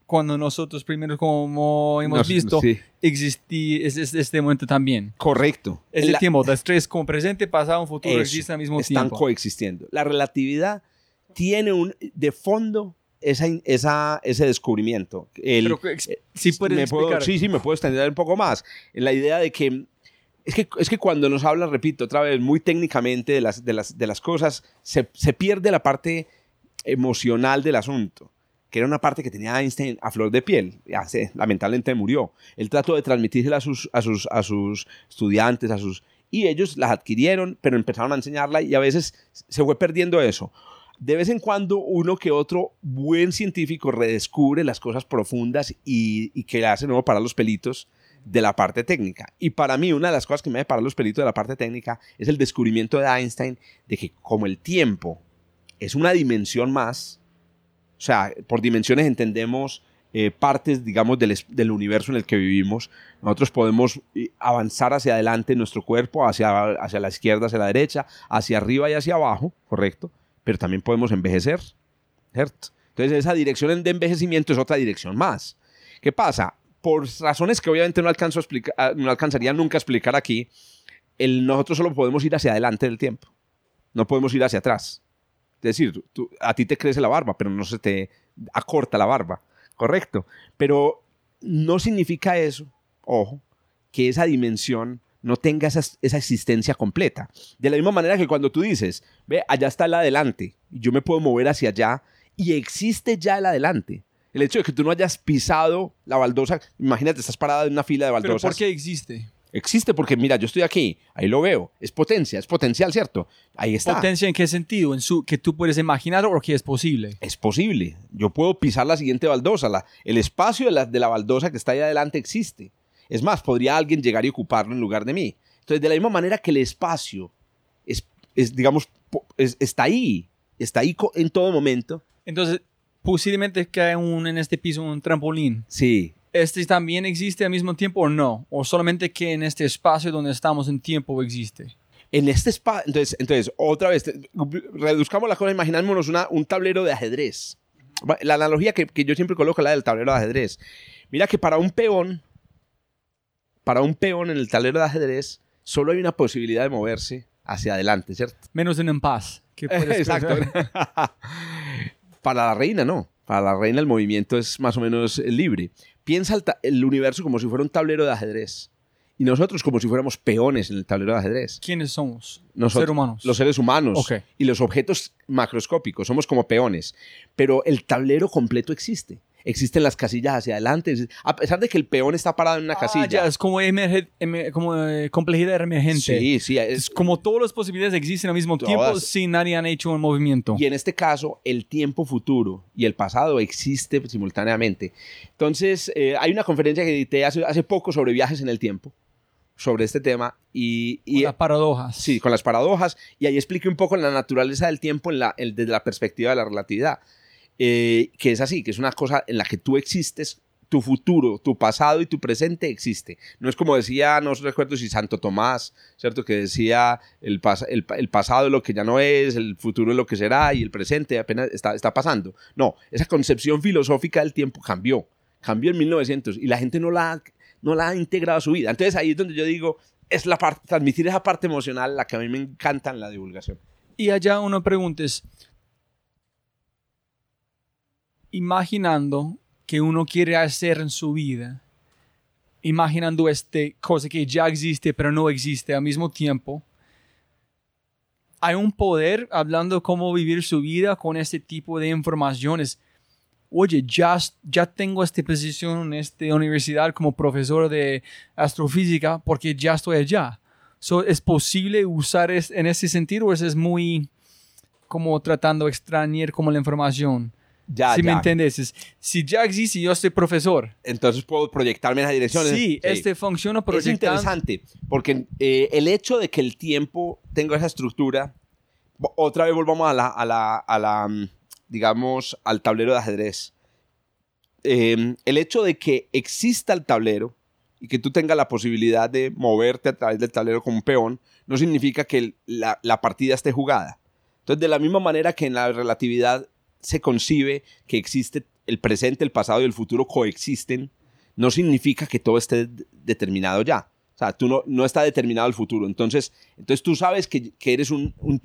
cuando nosotros primero como hemos Nos- visto, sí. existí, es, es este momento también. Correcto. Es el La- tiempo, los tres como presente, pasado, futuro, Eso, existen al mismo están tiempo. coexistiendo. La relatividad tiene un de fondo esa, esa, ese descubrimiento. El- Pero sí puedes me puedo- sí, sí, me puedo extender un poco más. En la idea de que es que, es que cuando nos hablan, repito, otra vez, muy técnicamente de las, de las, de las cosas, se, se pierde la parte emocional del asunto, que era una parte que tenía Einstein a flor de piel. Lamentablemente murió. Él trató de transmitírsela a sus, a, sus, a sus estudiantes, a sus... Y ellos las adquirieron, pero empezaron a enseñarla y a veces se fue perdiendo eso. De vez en cuando uno que otro buen científico redescubre las cosas profundas y, y que le hace nuevo para los pelitos de la parte técnica. Y para mí una de las cosas que me parar los pelitos de la parte técnica es el descubrimiento de Einstein de que como el tiempo es una dimensión más, o sea, por dimensiones entendemos eh, partes, digamos, del, del universo en el que vivimos. Nosotros podemos eh, avanzar hacia adelante en nuestro cuerpo, hacia, hacia la izquierda, hacia la derecha, hacia arriba y hacia abajo, correcto, pero también podemos envejecer, ¿cierto? Entonces esa dirección de envejecimiento es otra dirección más. ¿Qué pasa? Por razones que obviamente no, alcanzo a explicar, ah, no alcanzaría nunca a explicar aquí, el, nosotros solo podemos ir hacia adelante del tiempo, no podemos ir hacia atrás. Es decir, tú- a ti te crece la barba, pero no se te acorta la barba, correcto. Pero no significa eso, ojo, que esa dimensión no tenga esa, esa existencia completa. De la misma manera que cuando tú dices, ve, allá está el adelante, yo me puedo mover hacia allá, y existe ya el adelante. El hecho de que tú no hayas pisado la baldosa, imagínate, estás parada en una fila de Pero baldosas. ¿por qué existe? Existe porque, mira, yo estoy aquí, ahí lo veo, es potencia, es potencial, ¿cierto? Ahí está. ¿Potencia en qué sentido? ¿En su que tú puedes imaginar o que es posible? es posible. Yo puedo pisar la siguiente baldosa. La- el espacio de la, de la baldosa que está ahí adelante existe. Es más, podría alguien llegar y ocuparlo en lugar de mí. Entonces, de la misma manera que el espacio es, es, digamos, es- está ahí, está ahí en todo momento. Entonces, posiblemente hay un, en este piso un trampolín. Sí, ¿Este también existe al mismo tiempo o no? ¿O solamente que en este espacio donde estamos en tiempo existe? en este espacio. Entonces, entonces, otra vez, reduzcamos la cosa, imaginémonos una, un tablero de ajedrez. La analogía que, que yo siempre coloco es la del tablero de ajedrez. Mira que para un peón, para un peón en el tablero de ajedrez, solo hay una posibilidad de moverse hacia adelante, ¿cierto? Menos en un paz. Que puedes Exacto. Para la reina no. Para la reina el movimiento es más o menos libre. Piensa el, universo como si fuera un tablero de ajedrez. Y nosotros como si fuéramos peones en el tablero de ajedrez. ¿Quiénes somos? Nosotros, Seres humanos. Los seres humanos y los objetos macroscópicos, somos como peones. Pero el tablero completo existe. Existen las casillas hacia adelante. A pesar de que el peón está parado en una Ah, casilla. ya, es como, emerge- emer- como eh, complejidad emergente. Sí, sí. Es Es, como todas las posibilidades existen al mismo Todas. tiempo sin nadie han hecho un movimiento. y en este caso, el tiempo futuro y el pasado existe simultáneamente. Entonces, eh, hay una conferencia que edité hace, hace poco sobre viajes en el tiempo, sobre este tema. Y, y las paradojas. Sí, con las paradojas. Y ahí expliqué un poco la naturaleza del tiempo en la, desde la perspectiva de la relatividad. Eh, que es así, que es una cosa en la que tú existes, tu futuro, tu pasado y tu presente existe. No es como decía, no recuerdo si Santo Tomás, ¿cierto? Que decía el, pas- el, pa- el pasado es lo que ya no es, el futuro es lo que será y el presente apenas está, está pasando. No, esa concepción filosófica del tiempo cambió. Cambió en 1900 y la gente no la, no la ha integrado a su vida. Entonces ahí es donde yo digo, es la parte, transmitir esa parte emocional la que a mí me encanta en la divulgación. Y allá uno pregunta es, imaginando que uno quiere hacer en su vida, imaginando este cosa que ya existe pero no existe al mismo tiempo, hay un poder hablando cómo vivir su vida con este tipo de informaciones. Oye, ya, ya tengo esta posición en esta universidad como profesor de astrofísica porque ya estoy allá. So, ¿Es posible usar es, en ese sentido o es muy como tratando de extrañar como la información? Ya, si me ya. entiendes, es- si ya existe, yo soy profesor. Entonces puedo proyectarme en esa dirección. Sí, este funciona es proyectando. interesante porque eh, el hecho de que el tiempo tenga esa estructura, otra vez volvamos a la, a la, a la, mm, digamos, al tablero de ajedrez. Eh, el hecho de que exista el tablero y que tú tengas la posibilidad de moverte a través del tablero como un peón, no significa que la, la partida esté jugada. Entonces, de la misma manera que en la relatividad se concibe que existe el presente, el pasado y el futuro coexisten, no significa que todo esté de- determinado ya. O sea, tú no, no está determinado el futuro. Entonces, entonces tú sabes que, que eres un, un,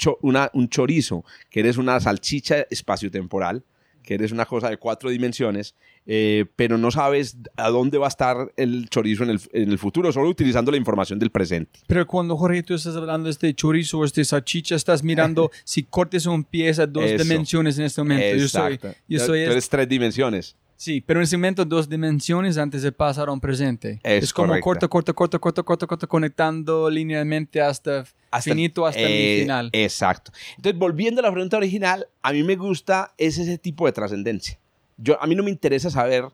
un chorizo, que eres una salchicha espaciotemporal, que eres una cosa de cuatro dimensiones, eh, pero no sabes a dónde va a estar el chorizo en el, en el futuro, solo utilizando la información del presente. Pero cuando Jorge tú estás hablando de este chorizo o este salchicha, estás mirando si cortes un pie a dos Eso. dimensiones en este momento. Yo soy, Exacto. yo soy tú eres tres dimensiones. Sí, pero en ese momento dos dimensiones antes de pasar a un presente. Es como correcto. corta, corta, corta, corta, corta, corta, conectando linealmente hasta, finito, hasta eh, el final. Exacto. Entonces, volviendo a la pregunta original, a mí me gusta es ese tipo de trascendencia. Yo, a mí no me interesa saber,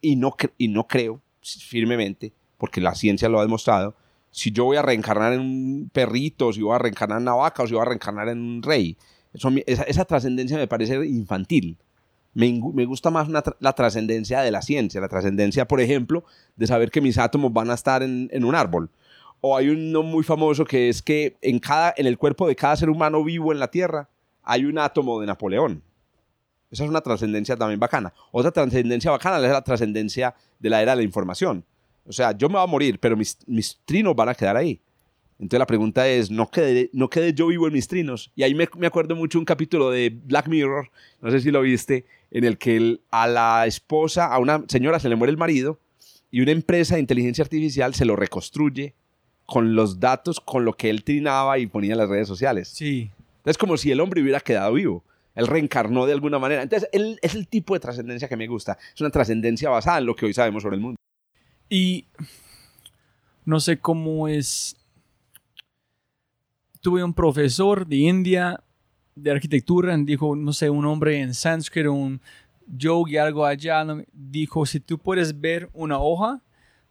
y no, y no creo firmemente, porque la ciencia lo ha demostrado, si yo voy a reencarnar en un perrito, si voy a reencarnar en una vaca o si voy a reencarnar en un rey. Eso esa esa trascendencia me parece infantil. Me, me gusta más la trascendencia de la ciencia, la trascendencia, por ejemplo, de saber que mis átomos van a estar en, en un árbol. O hay uno muy famoso que es que en, cada, en el cuerpo de cada ser humano vivo en la Tierra hay un átomo de Napoleón. Esa es una trascendencia también bacana. Otra trascendencia bacana es la trascendencia de la era de la información. O sea, yo me voy a morir, pero mis, mis trinos van a quedar ahí. Entonces la pregunta es, ¿no quedé, ¿no quedé yo vivo en mis trinos? Y ahí me, me acuerdo mucho un capítulo de Black Mirror, no sé si lo viste, en el que el- a la esposa, a una señora se le muere el marido y una empresa de inteligencia artificial se lo reconstruye con los datos, con lo que él trinaba y ponía en las redes sociales. Sí. Es como si el hombre hubiera quedado vivo. Él reencarnó de alguna manera. Entonces, él es el tipo de trascendencia que me gusta. Es una trascendencia basada en lo que hoy sabemos sobre el mundo. Y no sé cómo es. Tuve un profesor de India de arquitectura, dijo, no sé, un hombre en sánscrito, un yogi, algo allá, dijo, si tú puedes ver una hoja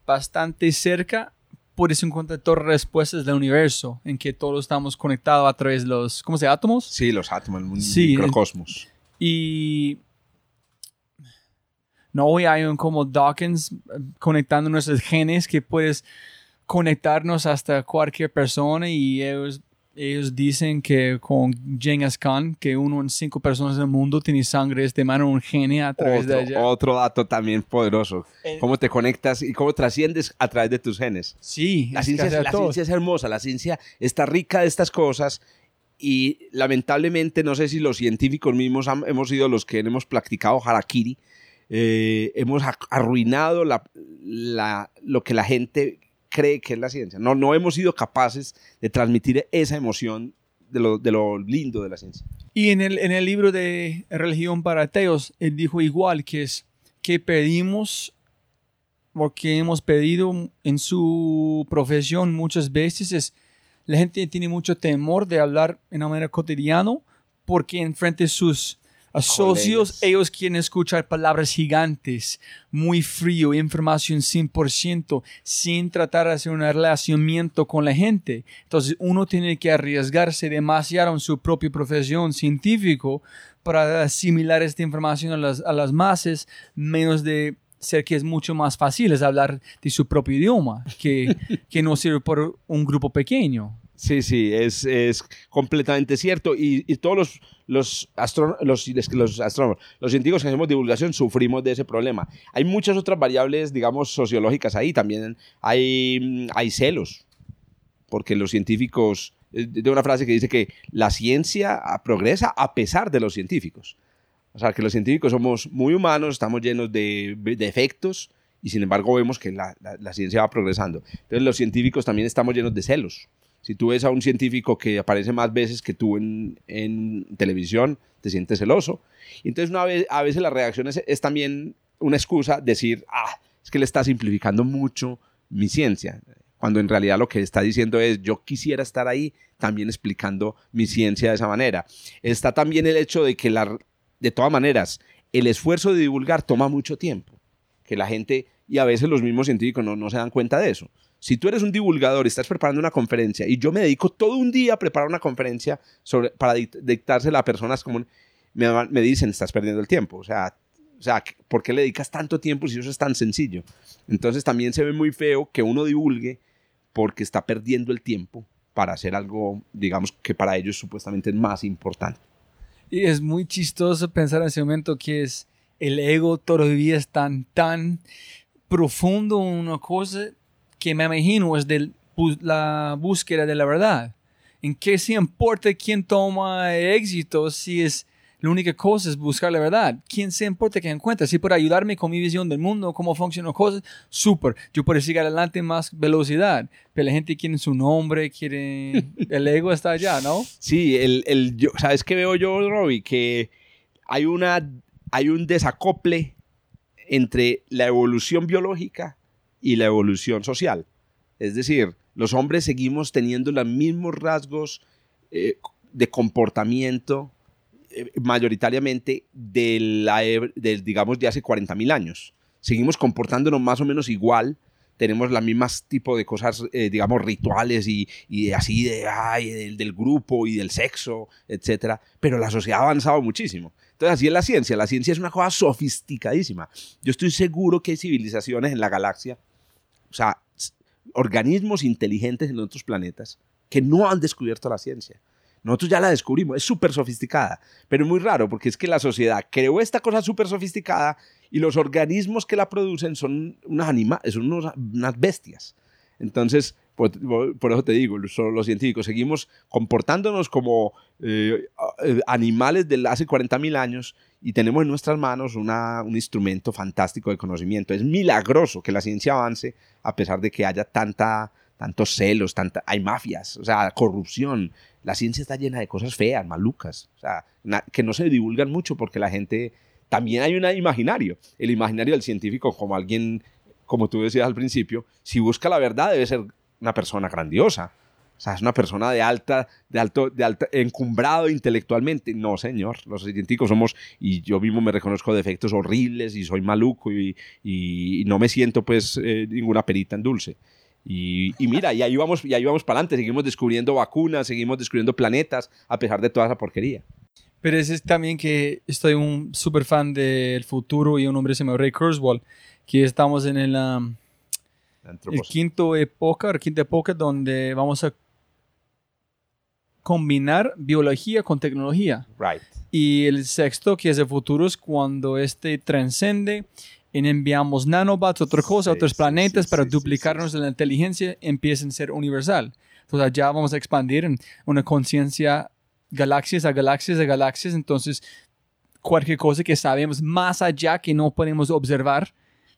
bastante cerca, puedes encontrar todas las respuestas del universo, en que todos estamos conectados a través de los, ¿cómo se llama? Átomos. Sí, los átomos, el Sí, microcosmos. Y no hoy hay un como Dawkins eh, conectando nuestros genes que puedes conectarnos hasta cualquier persona y ellos ellos dicen que con Genghis Khan, que uno en cinco personas del mundo tiene sangre de mano un genio a través otro, de ella. Otro dato también poderoso. Eh, cómo te conectas y cómo trasciendes a través de tus genes. Sí, La, es ciencia, la ciencia es hermosa, la ciencia está rica de estas cosas y lamentablemente no sé si los científicos mismos han- hemos sido los que hemos practicado harakiri, eh, hemos arruinado la- la- lo que la gente cree que es la ciencia. No, no hemos sido capaces de transmitir esa emoción de lo, de lo lindo de la ciencia. Y en el, en el libro de Religión para Ateos, él dijo igual que es que pedimos, porque hemos pedido en su profesión muchas veces, es la gente tiene mucho temor de hablar en una manera cotidiana porque enfrente de sus socios ellos quieren escuchar palabras gigantes, muy frío, información 100%, sin tratar de hacer un relacionamiento con la gente. Entonces uno tiene que arriesgarse demasiado en su propia profesión científico para asimilar esta información a las, a las masas, menos de ser que es mucho más fácil es hablar de su propio idioma, que, que no sirve por un grupo pequeño. Sí, sí, es, es completamente cierto. Y, y todos los, los, astró- los, los astrónomos, los científicos que hacemos divulgación sufrimos de ese problema. Hay muchas otras variables, digamos, sociológicas ahí. También hay, mm, hay celos, porque los científicos, eh, de una frase que dice que la ciencia ah, progresa a pesar de los científicos. O sea, que los científicos somos muy humanos, estamos llenos de de defectos y sin embargo vemos que la, la- la ciencia va progresando. Entonces los científicos también estamos llenos de celos. Si tú ves a un científico que aparece más veces que tú en, televisión, te sientes celoso. Y entonces una vez, a veces la reacción es, también una excusa decir, ah, es que le está simplificando mucho mi ciencia. Cuando en realidad lo que está diciendo es, yo quisiera estar ahí también explicando mi ciencia de esa manera. Está también el hecho de que, la, de todas maneras, el esfuerzo de divulgar toma mucho tiempo. Que la gente, y a veces los mismos científicos no se dan cuenta de eso. Si tú eres un divulgador y estás preparando una conferencia y yo me dedico todo un día a preparar una conferencia para dict- dictársela a personas como me, me dicen, estás perdiendo el tiempo. O sea, o sea, ¿por qué le dedicas tanto tiempo si eso es tan sencillo? Entonces también se ve muy feo que uno divulgue porque está perdiendo el tiempo para hacer algo, digamos, que para ellos supuestamente es más importante. Y es muy chistoso pensar en ese momento que es el ego todavía es tan, tan profundo en una cosa que me imagino es de la búsqueda de la verdad. ¿En qué se importa quién toma éxito si es la única cosa es buscar la verdad? ¿Quién se importa que encuentre? Si puede ayudarme con mi visión del mundo, cómo funcionan cosas, súper. Yo puedo seguir adelante más velocidad. Pero la gente quiere su nombre, quiere... El ego está allá, ¿no? Sí, el, el yo, ¿sabes qué veo yo, Robbie? Que hay, una, hay un desacople entre la evolución biológica y la evolución social. Es decir, los hombres seguimos teniendo los mismos rasgos eh, de comportamiento eh, mayoritariamente de la, e- del, digamos, de hace 40.000 años. Seguimos comportándonos más o menos igual, tenemos las mismas tipo de cosas, eh, digamos, rituales y, y así de, ay, del, del grupo y del sexo, etcétera, pero la sociedad ha avanzado muchísimo. Entonces, así es la ciencia. La ciencia es una cosa sofisticadísima. Yo estoy seguro que hay civilizaciones en la galaxia, o sea, organismos inteligentes en otros planetas que no han descubierto la ciencia. Nosotros ya la descubrimos, es súper sofisticada, pero es muy raro porque es que la sociedad creó esta cosa súper sofisticada y los organismos que la producen son unos animales, son unas bestias. Entonces, por, por eso te digo, los científicos seguimos comportándonos como eh, eh, animales de hace 40.000 años y tenemos en nuestras manos una- un instrumento fantástico de conocimiento. Es milagroso que la ciencia avance a pesar de que haya tanta, tantos celos, tanta, hay mafias, o sea, corrupción. La ciencia está llena de cosas feas, malucas, o sea, na- que no se divulgan mucho porque la gente... También hay un imaginario, el imaginario del científico como alguien, como tú decías al principio, si busca la verdad debe ser una persona grandiosa. O sea, es una persona de alta, de alto, de alta, encumbrado intelectualmente. No, señor. Los científicos somos, y yo mismo me reconozco defectos horribles y soy maluco y, y- y no me siento pues eh, ninguna perita en dulce. Y, y mira, y ahí vamos, y ahí vamos para adelante. Seguimos descubriendo vacunas, seguimos descubriendo planetas a pesar de toda esa porquería. Pero es también que estoy un súper fan del futuro y un hombre se llama Ray Kurzweil, que estamos en el, um, el quinto época, la quinta época donde vamos a combinar biología con tecnología. Right. Y el sexto, que es el futuro, es cuando este transcende y enviamos nanobots, otra cosa, Sí, otros planetas sí, para sí, sí, duplicarnos la inteligencia, empiecen a ser universal. Entonces allá vamos a expandir en una conciencia galaxias a galaxias a galaxias. Entonces cualquier cosa que sabemos más allá que no podemos observar,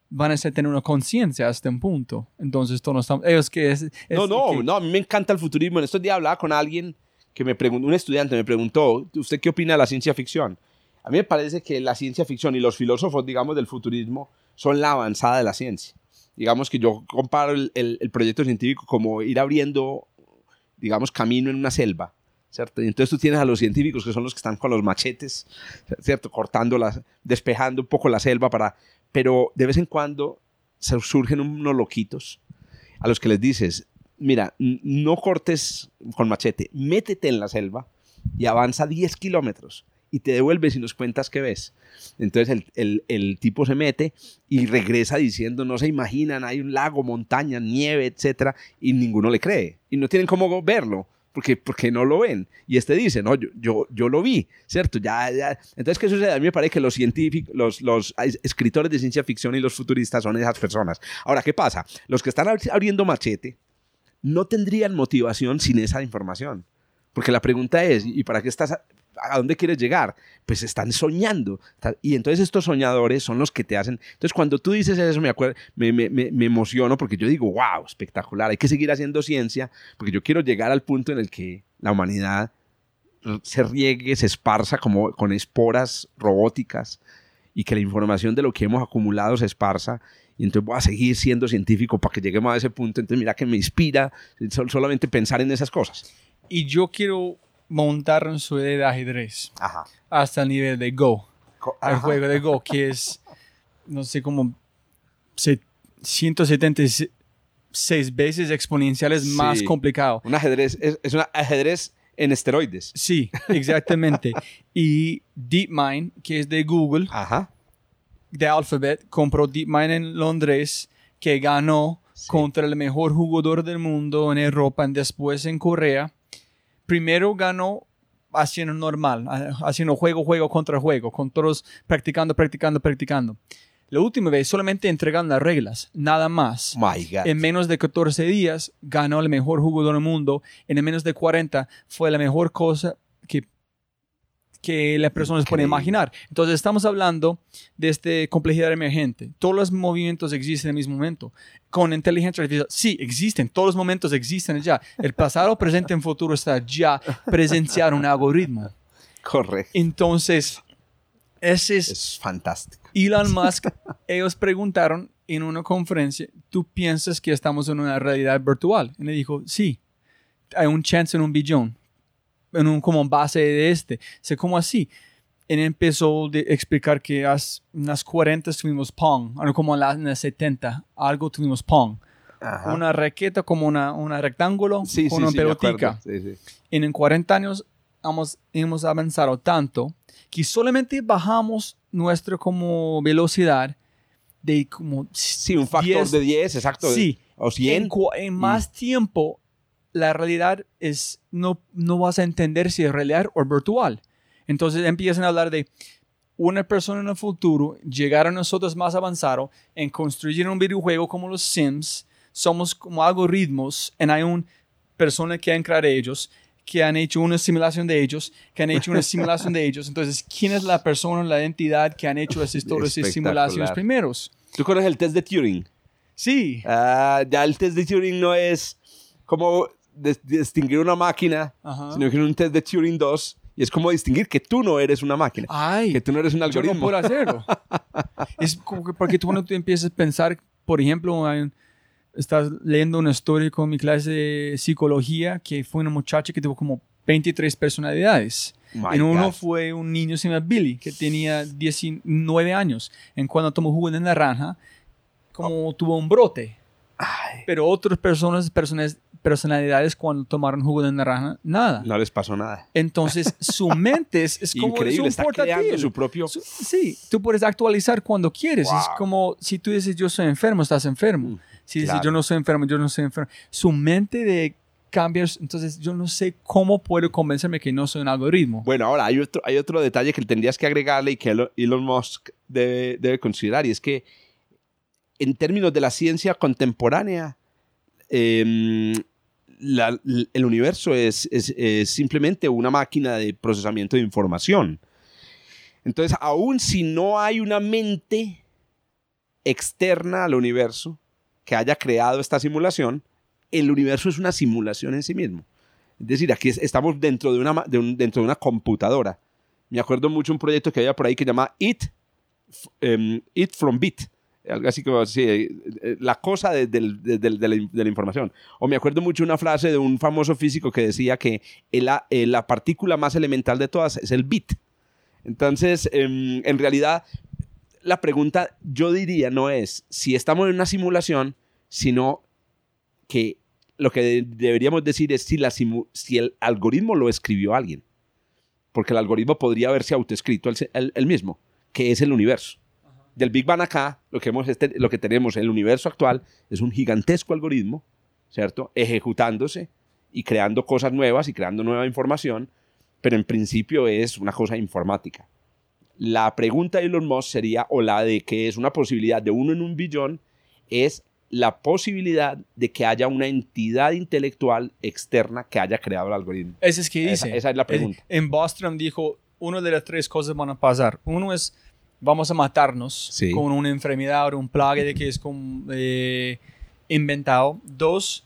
van a ser tener una conciencia hasta un punto. Entonces todos estamos... Ellos que es... es No, no, que- no, a mí me encanta el futurismo. En estos días hablaba con alguien que me preguntó, un estudiante me preguntó, ¿usted qué opina de la ciencia ficción? A mí me parece que la ciencia ficción y los filósofos, digamos, del futurismo son la avanzada de la ciencia. Digamos que yo comparo el, el- el proyecto científico como ir abriendo, digamos, camino en una selva. ¿Cierto? Y entonces tú tienes a los científicos que son los que están con los machetes, ¿cierto? Cortando las, despejando un poco la selva para... Pero de vez en cuando surgen unos loquitos a los que les dices, mira, no cortes con machete, métete en la selva y avanza 10 kilómetros y te devuelves y nos cuentas qué ves. Entonces el, el- el tipo se mete y regresa diciendo, no se imaginan, hay un lago, montaña, nieve, etcétera, y ninguno le cree. Y no tienen cómo verlo. Porque, porque no lo ven. Y este dice, no, yo, yo, yo lo vi, ¿cierto? Ya, ya. Entonces, ¿qué sucede? A mí me parece que los científicos, los, los escritores de ciencia ficción y los futuristas son esas personas. Ahora, ¿qué pasa? Los que están abri- abriendo machete no tendrían motivación sin esa información. Porque la pregunta es, ¿y para qué estás, a, dónde quieres llegar? Pues están soñando. Y entonces estos soñadores son los que te hacen... Entonces cuando tú dices eso me, acuer- me, emociono porque yo digo, wow, espectacular, hay que seguir haciendo ciencia porque yo quiero llegar al punto en el que la humanidad se riegue, se esparza como con esporas robóticas y que la información de lo que hemos acumulado se esparza y entonces voy a seguir siendo científico para que lleguemos a ese punto. Entonces mira que me inspira sol- solamente pensar en esas cosas. Y yo quiero montar en su idea de ajedrez Ajá. hasta el nivel de Go. El juego de Go, que es, no sé, como se- 176 veces exponenciales Sí. más complicado. Un ajedrez, es, es un ajedrez en esteroides. Sí, exactamente. y DeepMind, que es de Google, Ajá. de Alphabet, compró DeepMind en Londres, que ganó Sí. contra el mejor jugador del mundo en Europa y después en Corea. Primero ganó haciendo normal, ha- haciendo juego, juego contra juego, con todos practicando, practicando, practicando. La última vez solamente entregaron las reglas, nada más. My God. En menos de 14 días ganó el mejor jugador del mundo. En menos de 40 fue la mejor cosa que, que las personas pueden Increíble. imaginar. Entonces estamos hablando de esta complejidad emergente. Todos los movimientos existen en el mismo momento. Con inteligencia artificial, sí, existen. Todos los momentos existen ya. El pasado, presente y futuro está ya presenciar un algoritmo. Correcto. Entonces, ese es Es fantástico. Elon Musk, ellos preguntaron en una conferencia, ¿tú piensas que estamos en una realidad virtual? Y le dijo, sí, hay un chance en un billón, en un como base de este. sé ¿cómo así? Él empezó a explicar que hace unas 40 tuvimos Pong, o como en las, en las 70, algo tuvimos Pong. Ajá. Una raqueta como una, una rectángulo sí, con sí, una sí, pelotica. En, en 40 años hemos, hemos avanzado tanto que solamente bajamos nuestra como velocidad de como Sí, un factor 10, de 10, exacto. Sí. O 100. En, en más tiempo la realidad es no no vas a entender si es realidad o virtual. Entonces empiezan a hablar de una persona en el futuro llegar a nosotros más avanzado en construir un videojuego como los Sims. Somos como algoritmos y hay una persona que han creado ellos que han hecho una simulación de ellos, que han hecho una simulación de ellos. Entonces, ¿quién es la persona, la entidad que han hecho esas, todas esas simulaciones primeros? ¿Tú conoces el test de Turing? Sí. Ah, ya el test de Turing no es como distinguir una máquina, Ajá. sino que es un test de Turing 2 y es como distinguir que tú no eres una máquina, Ay, que tú no eres un yo no algoritmo. puedo hacerlo. es como que porque tú cuando tú empiezas a pensar, por ejemplo, un- estás leyendo una historia con mi clase de psicología que fue una muchacha que tuvo como 23 personalidades. My en uno God. fue un niño se llama Billy, que tenía 19 años. En cuando tomó jugo de naranja, como tuvo un brote. Ay, Pero otras personas, personas, personalidades, cuando tomaron jugo de naranja, nada. no les pasó nada. Entonces, su mente es, es como Increíble, es un está portátil. creando su propio... Su- Sí, tú puedes actualizar cuando quieres. Es Wow. como si tú dices yo soy enfermo, estás enfermo. Mm, Si dices claro. yo no soy enfermo, yo no soy enfermo. Su mente de cambiar. Entonces, yo no sé cómo puedo convencerme que no soy un algoritmo. Bueno, ahora hay otro, hay otro detalle que tendrías que agregarle y que Elon Musk debe, debe considerar, y es que en términos de la ciencia contemporánea, el universo es, simplemente una máquina de procesamiento de información. Entonces, aun si no hay una mente externa al universo que haya creado esta simulación, el universo es una simulación en sí mismo. Es decir, aquí estamos dentro de, una, computadora. Me acuerdo mucho un proyecto que había por ahí que se em, It from Bit algo así como así, eh, eh, la cosa de, la, información. O me acuerdo mucho una frase de un famoso físico que decía que la, la partícula más elemental de todas es el bit. Entonces, em, en realidad, la pregunta yo diría no es si estamos en una simulación, sino que lo que deberíamos decir es si, la si el algoritmo lo escribió alguien. Porque el algoritmo podría haberse autoescrito el mismo, que es el universo del Big Bang acá, lo que, hemos este, lo que tenemos en el universo actual es un gigantesco algoritmo, ¿cierto? Ejecutándose y creando cosas nuevas y creando nueva información, pero en principio es una cosa informática. La pregunta de Elon Musk sería, o la de que es una posibilidad de uno en un billón, es la posibilidad de que haya una entidad intelectual externa que haya creado el algoritmo. Esa es que dice. Esa, es la pregunta. En Bostrom dijo, una de las tres cosas van a pasar. Uno es vamos a matarnos con una enfermedad o un plague de que es eh, inventado. Dos,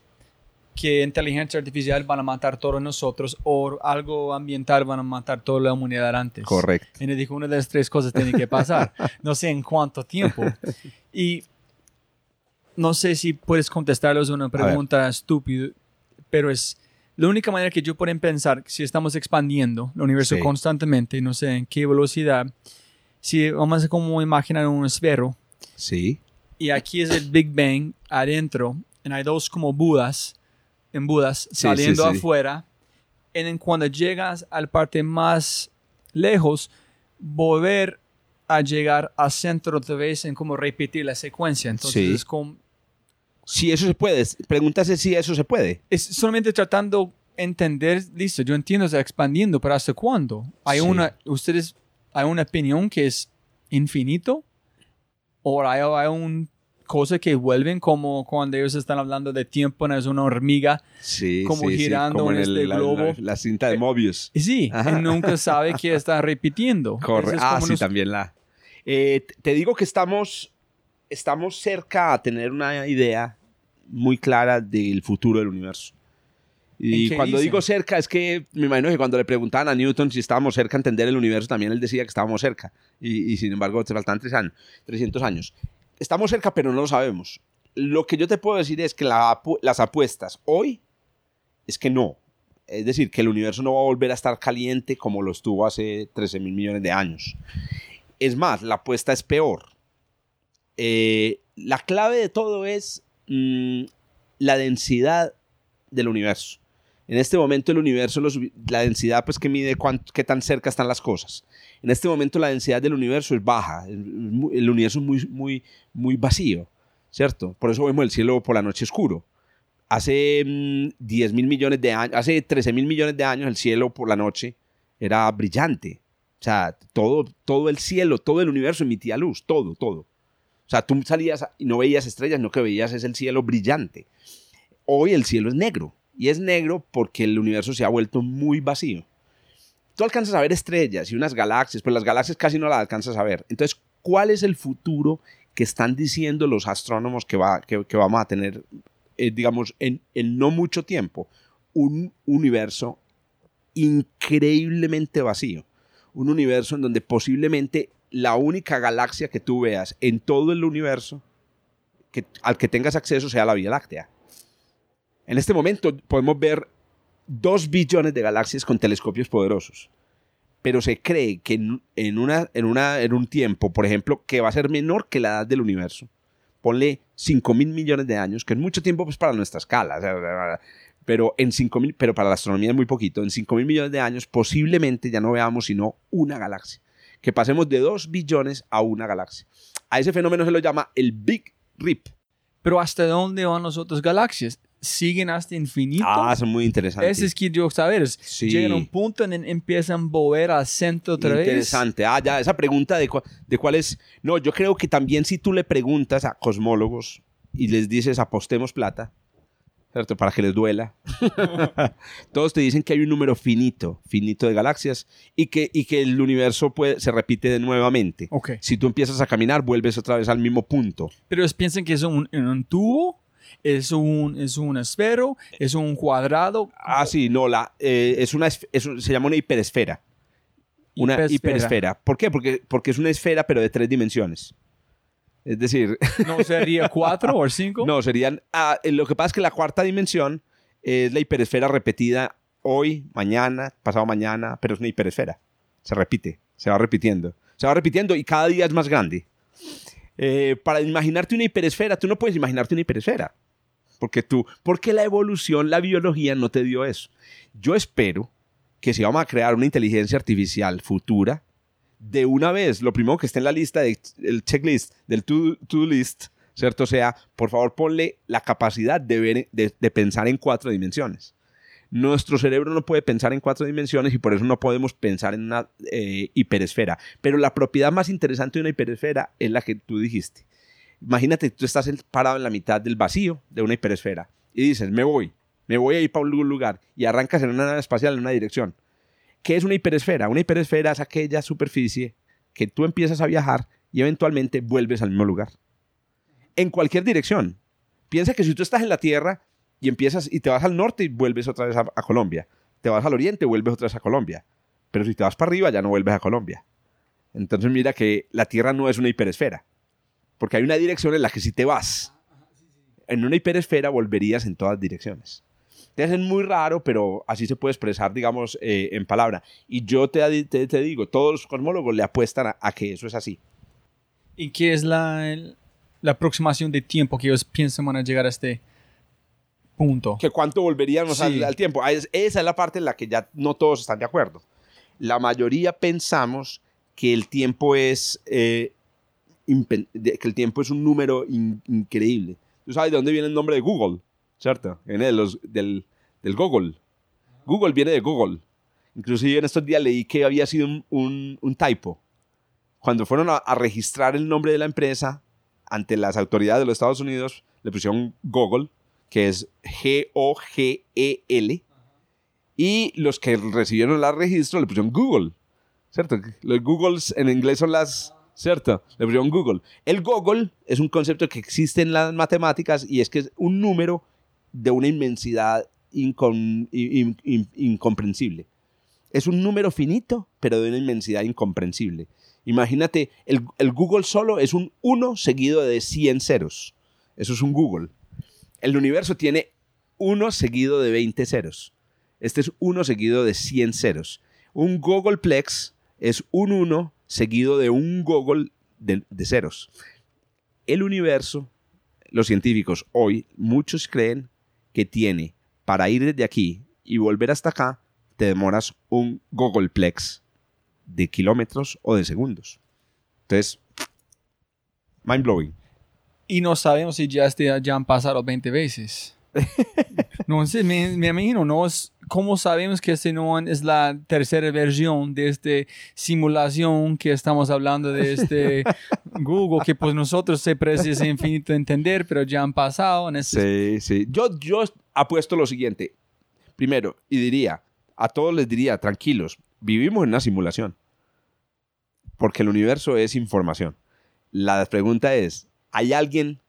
que inteligencia artificial van a matar todos nosotros o algo ambiental van a matar toda la humanidad antes. Correcto. Y le dijo, una de las tres cosas tiene que pasar. no sé en cuánto tiempo. Y no sé si puedes contestarles una pregunta estúpida, pero es la única manera que yo puedo pensar, si estamos expandiendo el universo constantemente, no sé en qué velocidad, si vamos a como imaginar un esfero. Sí. Y aquí es el Big Bang adentro. Y hay dos como budas, en budas, saliendo afuera. Y cuando llegas al parte más lejos, volver a llegar al centro otra vez en como repetir la secuencia. Entonces es como... Si eso se puede. Pregúntase si eso se puede. Es solamente tratando entender, listo, yo entiendo, está expandiendo, pero ¿hasta cuándo? Hay una, ustedes hay una opinión que es infinito o hay, hay una cosa que vuelven como cuando ellos están hablando de tiempo, no es una hormiga como girando en, este globo. La, cinta de Mobius. Sí, nunca sabe qué está repitiendo. Corre. Ah, sí, también la. Eh, te digo que estamos, estamos cerca a tener una idea muy clara del futuro del universo. Y cuando digo cerca, es que me imagino que cuando le preguntaban a Newton si estábamos cerca a entender el universo, también él decía que estábamos cerca. Y, sin embargo, te faltan tres años, 300 años. Estamos cerca, pero no lo sabemos. Lo que yo te puedo decir es que las apuestas hoy es que no. Es decir, que el universo no va a volver a estar caliente como lo estuvo hace 13 mil millones de años. Es más, la apuesta es peor. Eh, la clave de todo es mm, la densidad del universo. En este momento el universo, la densidad pues que mide qué tan cerca están las cosas. En este momento la densidad del universo es baja, el, universo es muy, muy, muy vacío, ¿cierto? Por eso vemos el cielo por la noche oscuro. Hace 10 mm, mil millones de años, hace 13 mil millones de años el cielo por la noche era brillante. O sea, todo, todo el cielo, todo el universo emitía luz, todo, todo. O sea, tú salías y no veías estrellas, no que veías es el cielo brillante. Hoy el cielo es negro y es negro porque el universo se ha vuelto muy vacío. Tú alcanzas a ver estrellas y unas galaxias, pero las galaxias casi no las alcanzas a ver. Entonces, ¿cuál es el futuro que están diciendo los astrónomos que, va, que, vamos a tener, eh, digamos, en, no mucho tiempo? Un universo increíblemente vacío. Un universo en donde posiblemente la única galaxia que tú veas en todo el universo al que tengas acceso sea la Vía Láctea. En este momento podemos ver dos billones de galaxias con telescopios poderosos. Pero se cree que en, una, en, un tiempo, por ejemplo, que va a ser menor que la edad del universo. Ponle 5 mil millones de años, que es mucho tiempo pues, para nuestra escala. pero, en 5 mil, pero para la astronomía es muy poquito. En 5 mil millones de años posiblemente ya no veamos sino una galaxia. Que pasemos de 2 billones a una galaxia. A ese fenómeno se lo llama el Big Rip. Pero ¿hasta dónde van las otras galaxias? Siguen hasta infinito. Ah, son muy interesantes. Ese es que yo saber. es, Sí. Llegan a un punto en el empiezan a volver al centro otra vez. Interesante. Ah, ya, esa pregunta de, cua- de cuál es. No, yo creo que también si tú le preguntas a cosmólogos y les dices apostemos plata, ¿cierto? Para que les duela. Todos te dicen que hay un número finito, finito de galaxias y que, y que el universo puede, se repite de nuevamente. Ok. Si tú empiezas a caminar, vuelves otra vez al mismo punto. Pero ellos piensan que es un, en un tubo, es un, es un esfero, es un cuadrado. Ah, sí, no, la, eh, es una, es se llama una hiperesfera. Una Hiperesfera. hiperesfera. ¿Por qué? Porque, porque es una esfera, pero de tres dimensiones. Es decir, ¿No sería cuatro o cinco? no, serían... ah, eh, lo que pasa es que la cuarta dimensión es la hiperesfera repetida hoy, mañana, pasado mañana, pero es una hiperesfera. Se repite, se va repitiendo. Se va repitiendo y cada día es más grande. Eh, para imaginarte una hiperesfera, tú no puedes imaginarte una hiperesfera. Porque tú, porque la evolución, la biología no te dio eso. Yo espero que si vamos a crear una inteligencia artificial futura, de una vez, lo primero que esté en la lista, del checklist, del to- to-do list, ¿cierto? Sea, por favor ponle la capacidad de, ver, de, de pensar en cuatro dimensiones. Nuestro cerebro no puede pensar en cuatro dimensiones y por eso no podemos pensar en una eh, hiperesfera. Pero la propiedad más interesante de una hiperesfera es la que tú dijiste. Imagínate, tú estás parado en la mitad del vacío de una hiperesfera y dices, me voy, me voy a ir para un lugar y arrancas en una nave espacial en una dirección. ¿Qué es una hiperesfera? Una hiperesfera es aquella superficie que tú empiezas a viajar y eventualmente vuelves al mismo lugar. En cualquier dirección. Piensa que si tú estás en la Tierra y empiezas y te vas al norte y vuelves otra vez a, Colombia. Te vas al oriente y vuelves otra vez a Colombia. Pero si te vas para arriba ya no vuelves a Colombia. Entonces mira que la Tierra no es una hiperesfera. Porque hay una dirección en la que si te vas en una hiperesfera volverías en todas direcciones. Entonces es muy raro, pero así se puede expresar, digamos, eh, en palabra. Y yo te, te- digo, todos los cosmólogos le apuestan a, que eso es así. ¿Y qué es la, la aproximación de tiempo que ellos piensan van a llegar a este punto? que cuánto volveríamos Sí. al, al tiempo. Es- esa es la parte en la que ya no todos están de acuerdo. La mayoría pensamos que el tiempo es eh, que el tiempo es un número in- increíble. ¿Tú sabes de dónde viene el nombre de Google? ¿Cierto? Viene de los, del, del Google. Google viene de Google. Inclusive en estos días leí que había sido un, un, un typo. Cuando fueron a, a registrar el nombre de la empresa ante las autoridades de los Estados Unidos, le pusieron Google que es G-O-G-E-L. Y los que recibieron el registro le pusieron Google, ¿cierto? Los Googles en inglés son las, ¿cierto? Le pusieron Google. El Google es un concepto que existe en las matemáticas y es que es un número de una inmensidad incomprensible. Es un número finito, pero de una inmensidad incomprensible. Imagínate, el, el Google solo es un 1 seguido de 100 ceros. Eso es un Google. El universo tiene 1 seguido de 20 ceros. Este es 1 seguido de 100 ceros. Un Googleplex es un 1 seguido de un Google de, ceros. El universo, los científicos hoy, muchos creen que tiene, para ir desde aquí y volver hasta acá, te demoras un Googleplex de kilómetros o de segundos. Entonces, mind blowing. Y no sabemos si ya, este, ya han pasado 20 veces. no sé, me, me imagino, ¿no? Es, ¿Cómo sabemos que este no es la tercera versión de esta simulación que estamos hablando de este Google, que pues nosotros se parece infinito entender, pero ya han pasado en este... Sí, sí. Yo, yo apuesto lo siguiente. Primero, y diría, a todos les diría, tranquilos, vivimos en una simulación. Porque el universo es información. La pregunta es, ¿hay alguien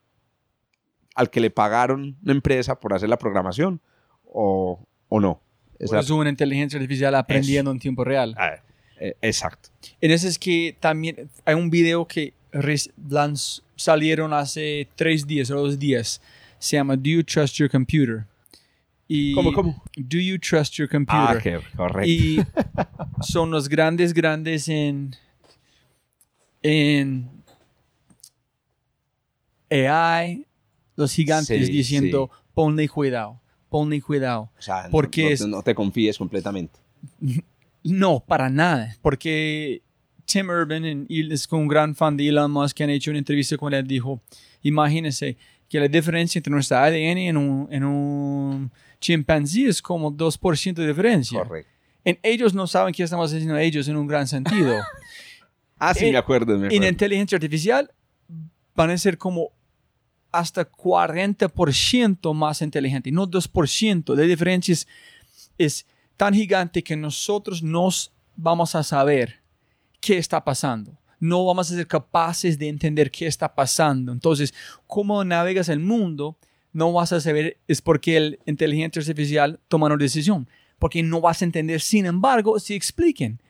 al que le pagaron una empresa por hacer la programación o, o no? Esa- Es una inteligencia artificial aprendiendo en tiempo real. Ah, eh, exacto. En ese es que también hay un video que lanz- salieron hace tres días o dos días. Se llama Do You Trust Your Computer? Y ¿Cómo, cómo? Do You Trust Your Ah, Computer? qué correcto. y son los grandes, grandes en, en AI, los gigantes Sí, diciendo, ponle cuidado, ponle cuidado. o sea, no- porque no, te confíes completamente. No, para nada, porque Tim Urban en- y es un gran fan de Elon Musk que han hecho una entrevista con él, dijo, imagínese que la diferencia entre nuestra ADN en un, en un chimpancé es como 2% de diferencia. Correcto. En ellos no saben qué estamos haciendo ellos en un gran sentido. Ah, sí, En- me acuerdo. Me en acuerdo. inteligencia artificial van a ser como hasta 40% más inteligente, no 2%. La diferencia es, es tan gigante que nosotros nos vamos a saber qué está pasando. No vamos a ser capaces de entender qué está pasando. Entonces, cómo navegas el mundo, no vas a saber, es porque la inteligencia artificial toma una decisión. Porque no vas a entender, sin embargo, si expliquen.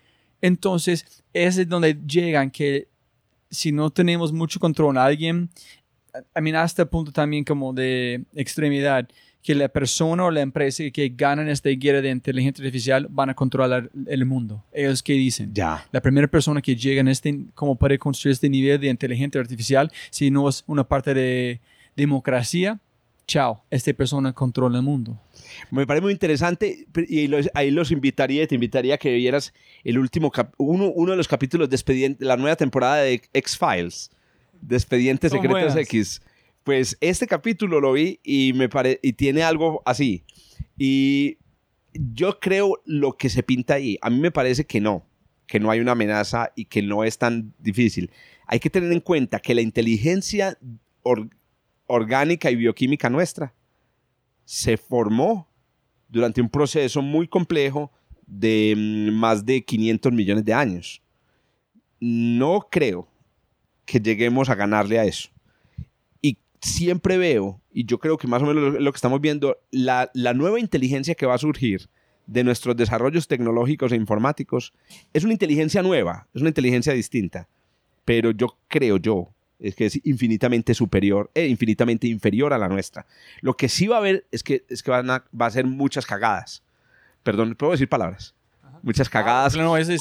Entonces, ese es donde llegan que si no tenemos mucho control en alguien, a mí hasta el punto también como de extremidad, que la persona o la empresa que ganan esta guerra de inteligencia artificial van a controlar el mundo. Ellos que dicen. Ya. La primera persona que llega en este, como para construir este nivel de inteligencia artificial, si no es una parte de democracia, chao, esta persona controla el mundo. Me parece muy interesante y los- ahí los invitaría, te invitaría a que vieras el último, cap- uno, uno de los capítulos de Expediente, la nueva temporada de X-Files, de Expedientes Son Secretos buenas. X. Pues este capítulo lo vi y me pare, y tiene algo así. Y yo creo lo que se pinta ahí. A mí me parece que no, que no hay una amenaza y que no es tan difícil. Hay que tener en cuenta que la inteligencia or- orgánica y bioquímica nuestra se formó durante un proceso muy complejo de mm, más de 500 millones de años. No creo que lleguemos a ganarle a eso. Y siempre veo, y yo creo que más o menos lo, lo que estamos viendo, la, la nueva inteligencia que va a surgir de nuestros desarrollos tecnológicos e informáticos es una inteligencia nueva, es una inteligencia distinta. Pero yo creo yo es que es infinitamente superior, e infinitamente inferior a la nuestra. Lo que sí va a haber es que, es que van a, va a ser muchas cagadas. Perdón, ¿puedo decir palabras? Muchas cagadas. No, es, es-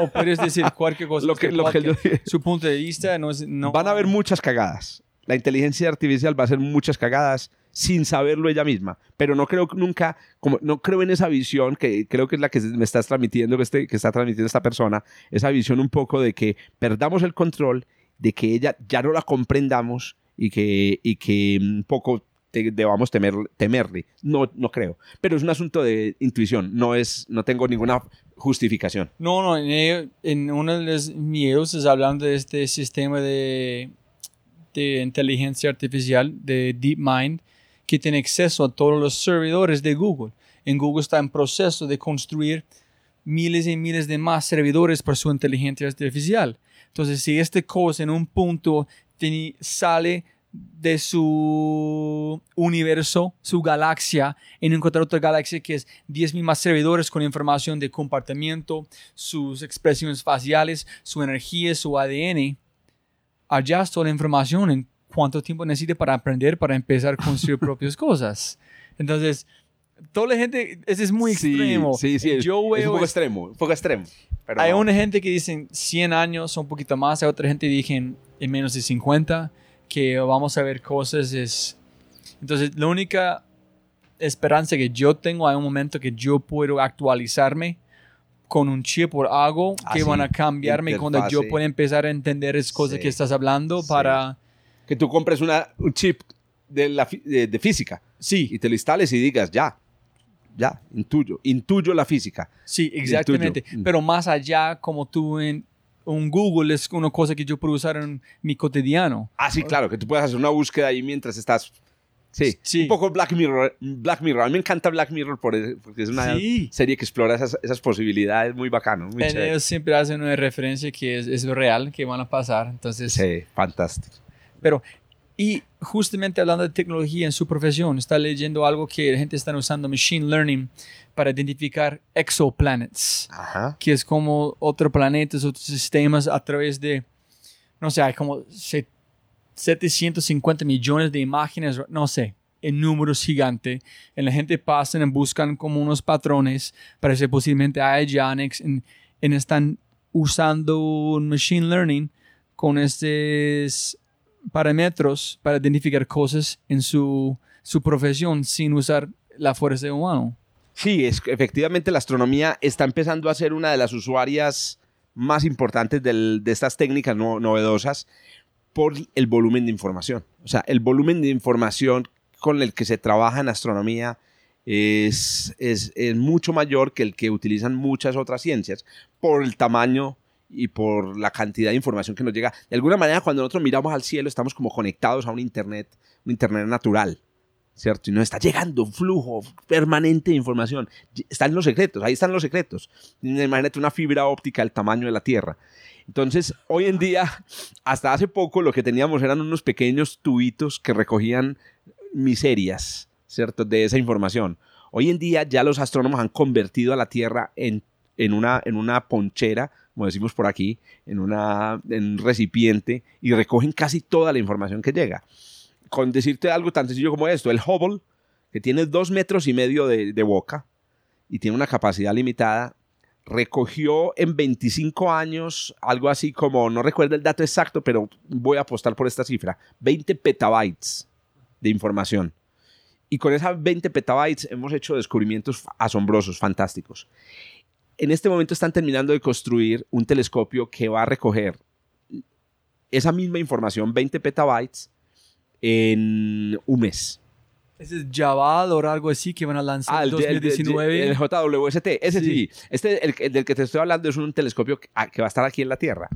o puedes decir cualquier cosa. Lo que- Este lo que yo podcast, dije. Su punto de vista no es... No, Van a haber muchas cagadas. La inteligencia artificial va a hacer muchas cagadas sin saberlo ella misma. Pero no creo nunca, como, no creo en esa visión que creo que es la que me estás transmitiendo, que, este, que está transmitiendo esta persona, esa visión un poco de que perdamos el control, de que ella ya no la comprendamos y que, y que un poco te- debamos temer, temerle. No, no creo. Pero es un asunto de intuición. No, es, no tengo ninguna justificación. No, no, en, en uno de los miedos es hablando de este sistema de, de inteligencia artificial, de DeepMind, que tiene acceso a todos los servidores de Google. En Google está en proceso de construir miles y miles de más servidores para su inteligencia artificial. Entonces, si este cosa en un punto sale de su universo, su galaxia, en encontrar otra galaxia que es 10.000 más servidores con información de comportamiento, sus expresiones faciales, su energía, su ADN. Allá está la información en cuánto tiempo necesite para aprender, para empezar a construir propias cosas. Entonces, toda la gente, ese es muy Sí, extremo. Sí, sí. es- Yo es veo un poco es- extremo. Un poco extremo. Pero hay no. una gente que dicen 100 años, un poquito más. Hay otra gente que dicen en menos de 50, que vamos a ver cosas. Es... Entonces, la única esperanza que yo tengo, hay un momento que yo puedo actualizarme con un chip o algo Ah, que van a cambiarme cuando yo pueda empezar a entender esas cosas Sí. que estás hablando Sí. para... que tú compres una, un chip de, la, de, de física Sí, y te lo instales y digas, ya, ya, intuyo, intuyo la física. sí, exactamente. Mm. Pero más allá, como tú en un Google, es una cosa que yo puedo usar en mi cotidiano. Ah, sí, claro, que tú puedes hacer una búsqueda ahí mientras estás... Sí, Sí. un poco Black Mirror. Black Mirror. A mí me encanta Black Mirror porque es una Sí. serie que explora esas, esas posibilidades muy bacano, muy En ellos siempre hacen una referencia que es, es real, que van a pasar. Entonces, Sí, fantástico. pero, y justamente hablando de tecnología en su profesión, está leyendo algo que la gente está usando machine learning para identificar exoplanets, Ajá. que es como otros planetas, otros sistemas a través de, no sé, hay como se- 750 millones de imágenes, no sé, en números gigantes. En la gente pasan y buscan como unos patrones para que posiblemente haya ya en, en- están usando un machine learning con estos parámetros para identificar cosas en su, su profesión sin usar la fuerza humana. Sí, es, efectivamente la astronomía está empezando a ser una de las usuarias más importantes del- de estas técnicas no- novedosas por el volumen de información. O sea, el volumen de información con el que se trabaja en astronomía es, es, es, mucho mayor que el que utilizan muchas otras ciencias por el tamaño y por la cantidad de información que nos llega. De alguna manera, cuando nosotros miramos al cielo, estamos como conectados a un Internet, un Internet natural, ¿cierto? Y nos está llegando un flujo permanente de información. Están los secretos, ahí están los secretos. Imagínate una fibra óptica del tamaño de la Tierra. Entonces, hoy en día, hasta hace poco, lo que teníamos eran unos pequeños tubitos que recogían miserias, ¿cierto? De esa información. Hoy en día ya los astrónomos han convertido a la Tierra en, en, una, en una ponchera, como decimos por aquí, en, una, en un recipiente y recogen casi toda la información que llega. Con decirte algo tan sencillo como esto, el Hubble, que tiene dos metros y medio de, boca y tiene una capacidad limitada, recogió en 25 años algo así como, no recuerdo el dato exacto, pero voy a apostar por esta cifra, 20 petabytes de información. Y con esas 20 petabytes hemos hecho descubrimientos asombrosos, fantásticos. En este momento están terminando de construir un telescopio que va a recoger esa misma información, 20 petabytes, en un mes. Ese es Javad o algo así que van a lanzar en 2019. El, el, JWST, ese sí. Este, el, el, del que te estoy hablando, es un telescopio que, que va a estar aquí en la Tierra.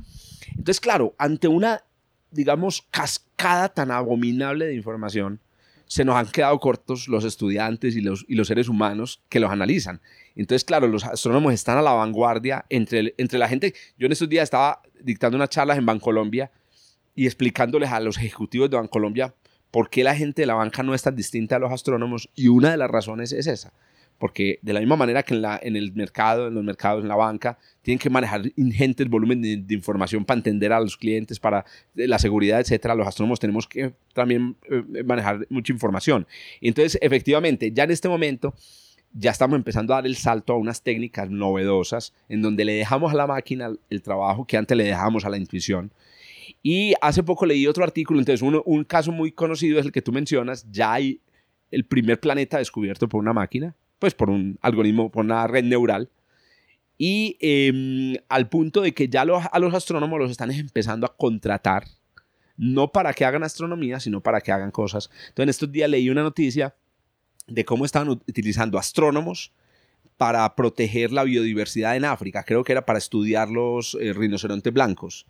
Entonces, claro, ante una, digamos, cascada tan abominable de información, se nos han quedado cortos los estudiantes y los, y los seres humanos que los analizan. Entonces, claro, los astrónomos están a la vanguardia entre, entre la gente. Yo en estos días estaba dictando unas charlas en Bancolombia y explicándoles a los ejecutivos de Bancolombia por qué la gente de la banca no es tan distinta a los astrónomos y una de las razones es esa. Porque de la misma manera que en, la, en el mercado, en los mercados, en la banca, tienen que manejar ingentes volúmenes de, información para entender a los clientes, para la seguridad, etcétera. Los astrónomos tenemos que también eh, manejar mucha información. Entonces, efectivamente, ya en este momento, ya estamos empezando a dar el salto a unas técnicas novedosas en donde le dejamos a la máquina el trabajo que antes le dejamos a la intuición. Y hace poco leí otro artículo, entonces uno, un caso muy conocido es el que tú mencionas, ya hay el primer planeta descubierto por una máquina, pues por un algoritmo, por una red neural, y eh, al punto de que ya los, a los astrónomos los están empezando a contratar, no para que hagan astronomía, sino para que hagan cosas. Entonces en estos días leí una noticia de cómo estaban utilizando astrónomos para proteger la biodiversidad en África, creo que era para estudiar los eh, rinocerontes blancos.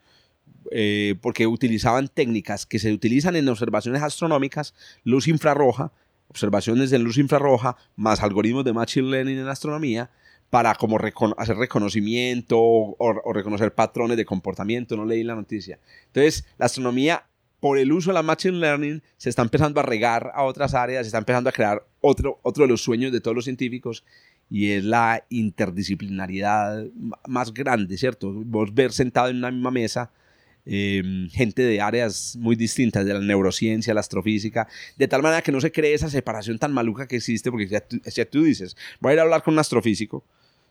Eh, porque utilizaban técnicas que se utilizan en observaciones astronómicas, luz infrarroja, observaciones de luz infrarroja, más algoritmos de machine learning en astronomía, para como hacer reconocimiento o, o, reconocer patrones de comportamiento, no leí la noticia. Entonces, la astronomía, por el uso de la machine learning, se está empezando a regar a otras áreas, se está empezando a crear otro, otro de los sueños de todos los científicos, y es la interdisciplinariedad más grande, ¿cierto? Vos ver sentado en una misma mesa eh, gente de áreas muy distintas, de la neurociencia, la astrofísica, de tal manera que no se cree esa separación tan maluca que existe, porque si tú, tú dices, voy a ir a hablar con un astrofísico,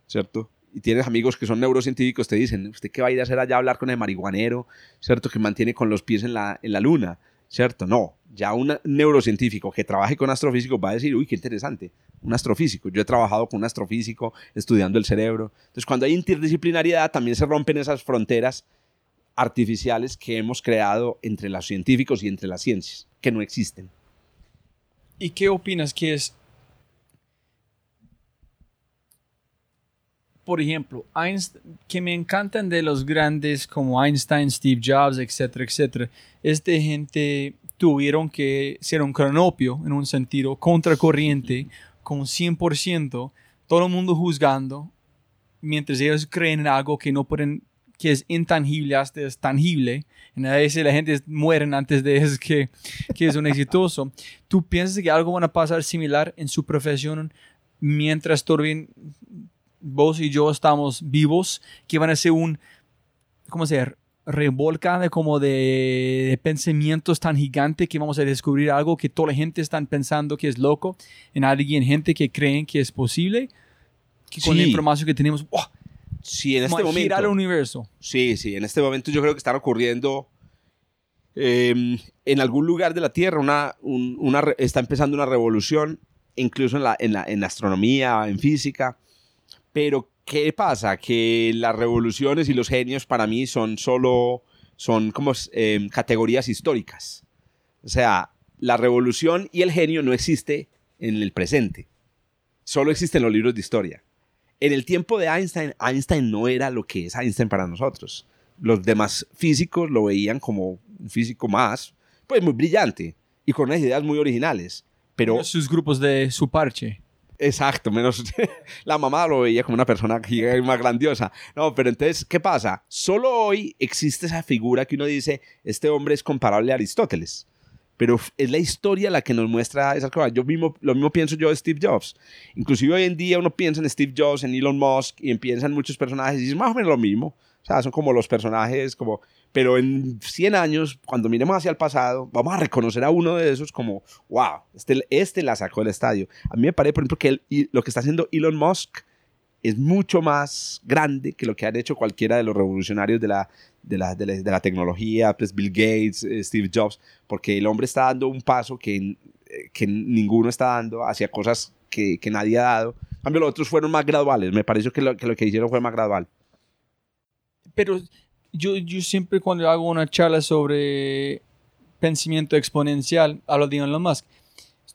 ¿cierto? Y tienes amigos que son neurocientíficos, te dicen, ¿usted qué va a ir a hacer allá a hablar con el marihuanero, ¿cierto? Que mantiene con los pies en la, en la luna, ¿cierto? No, ya un neurocientífico que trabaje con astrofísicos va a decir, uy, qué interesante, un astrofísico. Yo he trabajado con un astrofísico estudiando el cerebro. Entonces, cuando hay interdisciplinariedad, también se rompen esas fronteras artificiales que hemos creado entre los científicos y entre las ciencias, que no existen. ¿Y qué opinas que es, por ejemplo, Einstein, que me encantan de los grandes como Einstein, Steve Jobs, etcétera, etcétera, es de gente tuvieron que ser un cronopio en un sentido contracorriente con 100%, todo el mundo juzgando, mientras ellos creen en algo que no pueden que es intangible hasta es tangible. En a veces la gente muere antes de eso que, que es un exitoso. ¿Tú piensas que algo va a pasar similar en su profesión mientras todavía vos y yo estamos vivos? Que van a ser un, ¿cómo se llama? revolcada como de, de, pensamientos tan gigante que vamos a descubrir algo que toda la gente está pensando que es loco en alguien, gente que creen que es posible, que con sí. la información que tenemos, ¡oh! Sí, en este momento. girar el universo. Sí, sí, en este momento yo creo que están ocurriendo eh, en algún lugar de la Tierra, una, un, una, está empezando una revolución, incluso en la, en, la, en la astronomía, en física. Pero, ¿qué pasa? Que las revoluciones y los genios para mí son solo, son como eh, categorías históricas. O sea, la revolución y el genio no existe en el presente. Solo existen los libros de historia. En el tiempo de Einstein, Einstein no era lo que es Einstein para nosotros. Los demás físicos lo veían como un físico más, pues muy brillante y con unas ideas muy originales. Pero sus grupos de su parche. Exacto, menos la mamá lo veía como una persona más grandiosa. No, pero entonces, ¿qué pasa? Solo hoy existe esa figura que uno dice, este hombre es comparable a Aristóteles. Pero es la historia la que nos muestra esas cosas. Yo mismo, lo mismo pienso yo de Steve Jobs. Inclusive hoy en día uno piensa en Steve Jobs, en Elon Musk y piensa en muchos personajes y es más o menos lo mismo. O sea, son como los personajes, como... Pero en 100 años, cuando miremos hacia el pasado, vamos a reconocer a uno de esos como, wow, este, este la sacó del estadio. A mí me parece, por ejemplo, que lo que está haciendo Elon Musk es mucho más grande que lo que han hecho cualquiera de los revolucionarios de la, de la, de la, tecnología, pues Bill Gates, eh, Steve Jobs, porque el hombre está dando un paso que, eh, que ninguno está dando hacia cosas que, que nadie ha dado. En cambio, los otros fueron más graduales. Me pareció que lo, que hicieron fue más gradual. Pero yo, yo siempre cuando hago una charla sobre pensamiento exponencial, hablo de Elon Musk.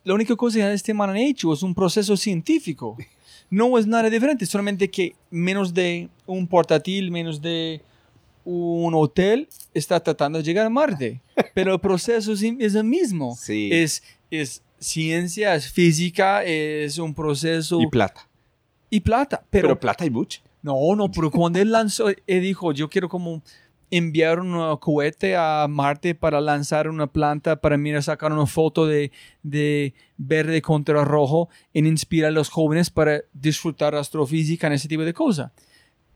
La única cosa que este man ha hecho es un proceso científico. No es nada diferente, solamente que menos de un portátil, menos de un hotel, está tratando de llegar a Marte. Pero el proceso es, el mismo. Sí. Es, es ciencia, es física, es un proceso... Y plata. Y plata. Pero, pero plata y mucho. No, no, pero cuando él lanzó, él dijo, yo quiero como enviar un cohete a Marte para lanzar una planta, para mirar, sacar una foto de, de verde contra rojo, en inspirar a los jóvenes para disfrutar astrofísica en ese tipo de cosas.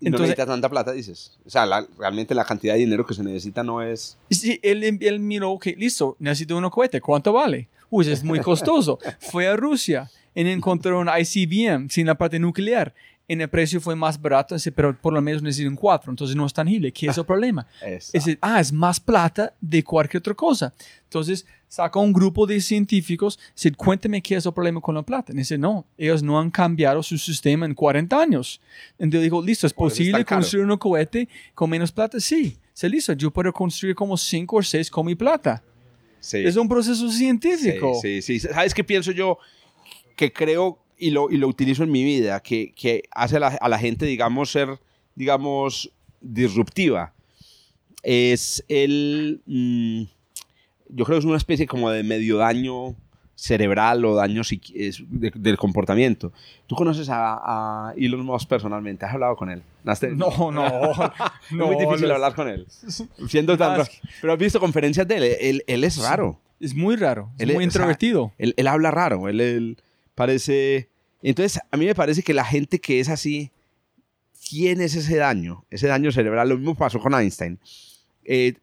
Entonces, no necesita tanta plata, dices. O sea, realmente la cantidad de dinero que se necesita no es... Sí, él, él miró, ok, listo, necesito un cohete, ¿cuánto vale? Uy, es muy costoso. Fue a Rusia y encontró un ICBM sin la parte nuclear en el precio fue más barato, pero por lo menos necesitan cuatro, entonces no es tangible. ¿Qué es el problema? Es, ah, es más plata de cualquier otra cosa. Entonces saca un grupo de científicos, dice, cuénteme qué es el problema con la plata. Y dice, no, ellos no han cambiado su sistema en 40 años. Entonces digo, listo, ¿es posible construir un cohete con menos plata? Sí, se listo, yo puedo construir como cinco o seis con mi plata. Sí. Es un proceso científico. Sí, sí, sí. ¿Sabes qué pienso yo? Que creo y lo, y lo utilizo en mi vida, que, que hace a la, a la, gente, digamos, ser, digamos, disruptiva, es el, mm, yo creo que es una especie como de medio daño cerebral o daño del comportamiento. ¿Tú conoces a, a, Elon Musk personalmente? ¿Has hablado con él? No, no, no. es muy difícil hablar con él. Siendo tanto, pero has visto conferencias de él. Él, él es raro. Es muy raro. Es muy introvertido. él, él, habla raro. Él, él, parece... Entonces, a mí me parece que la gente que es así tiene ese daño, ese daño cerebral. Lo mismo pasó con Einstein. Eh,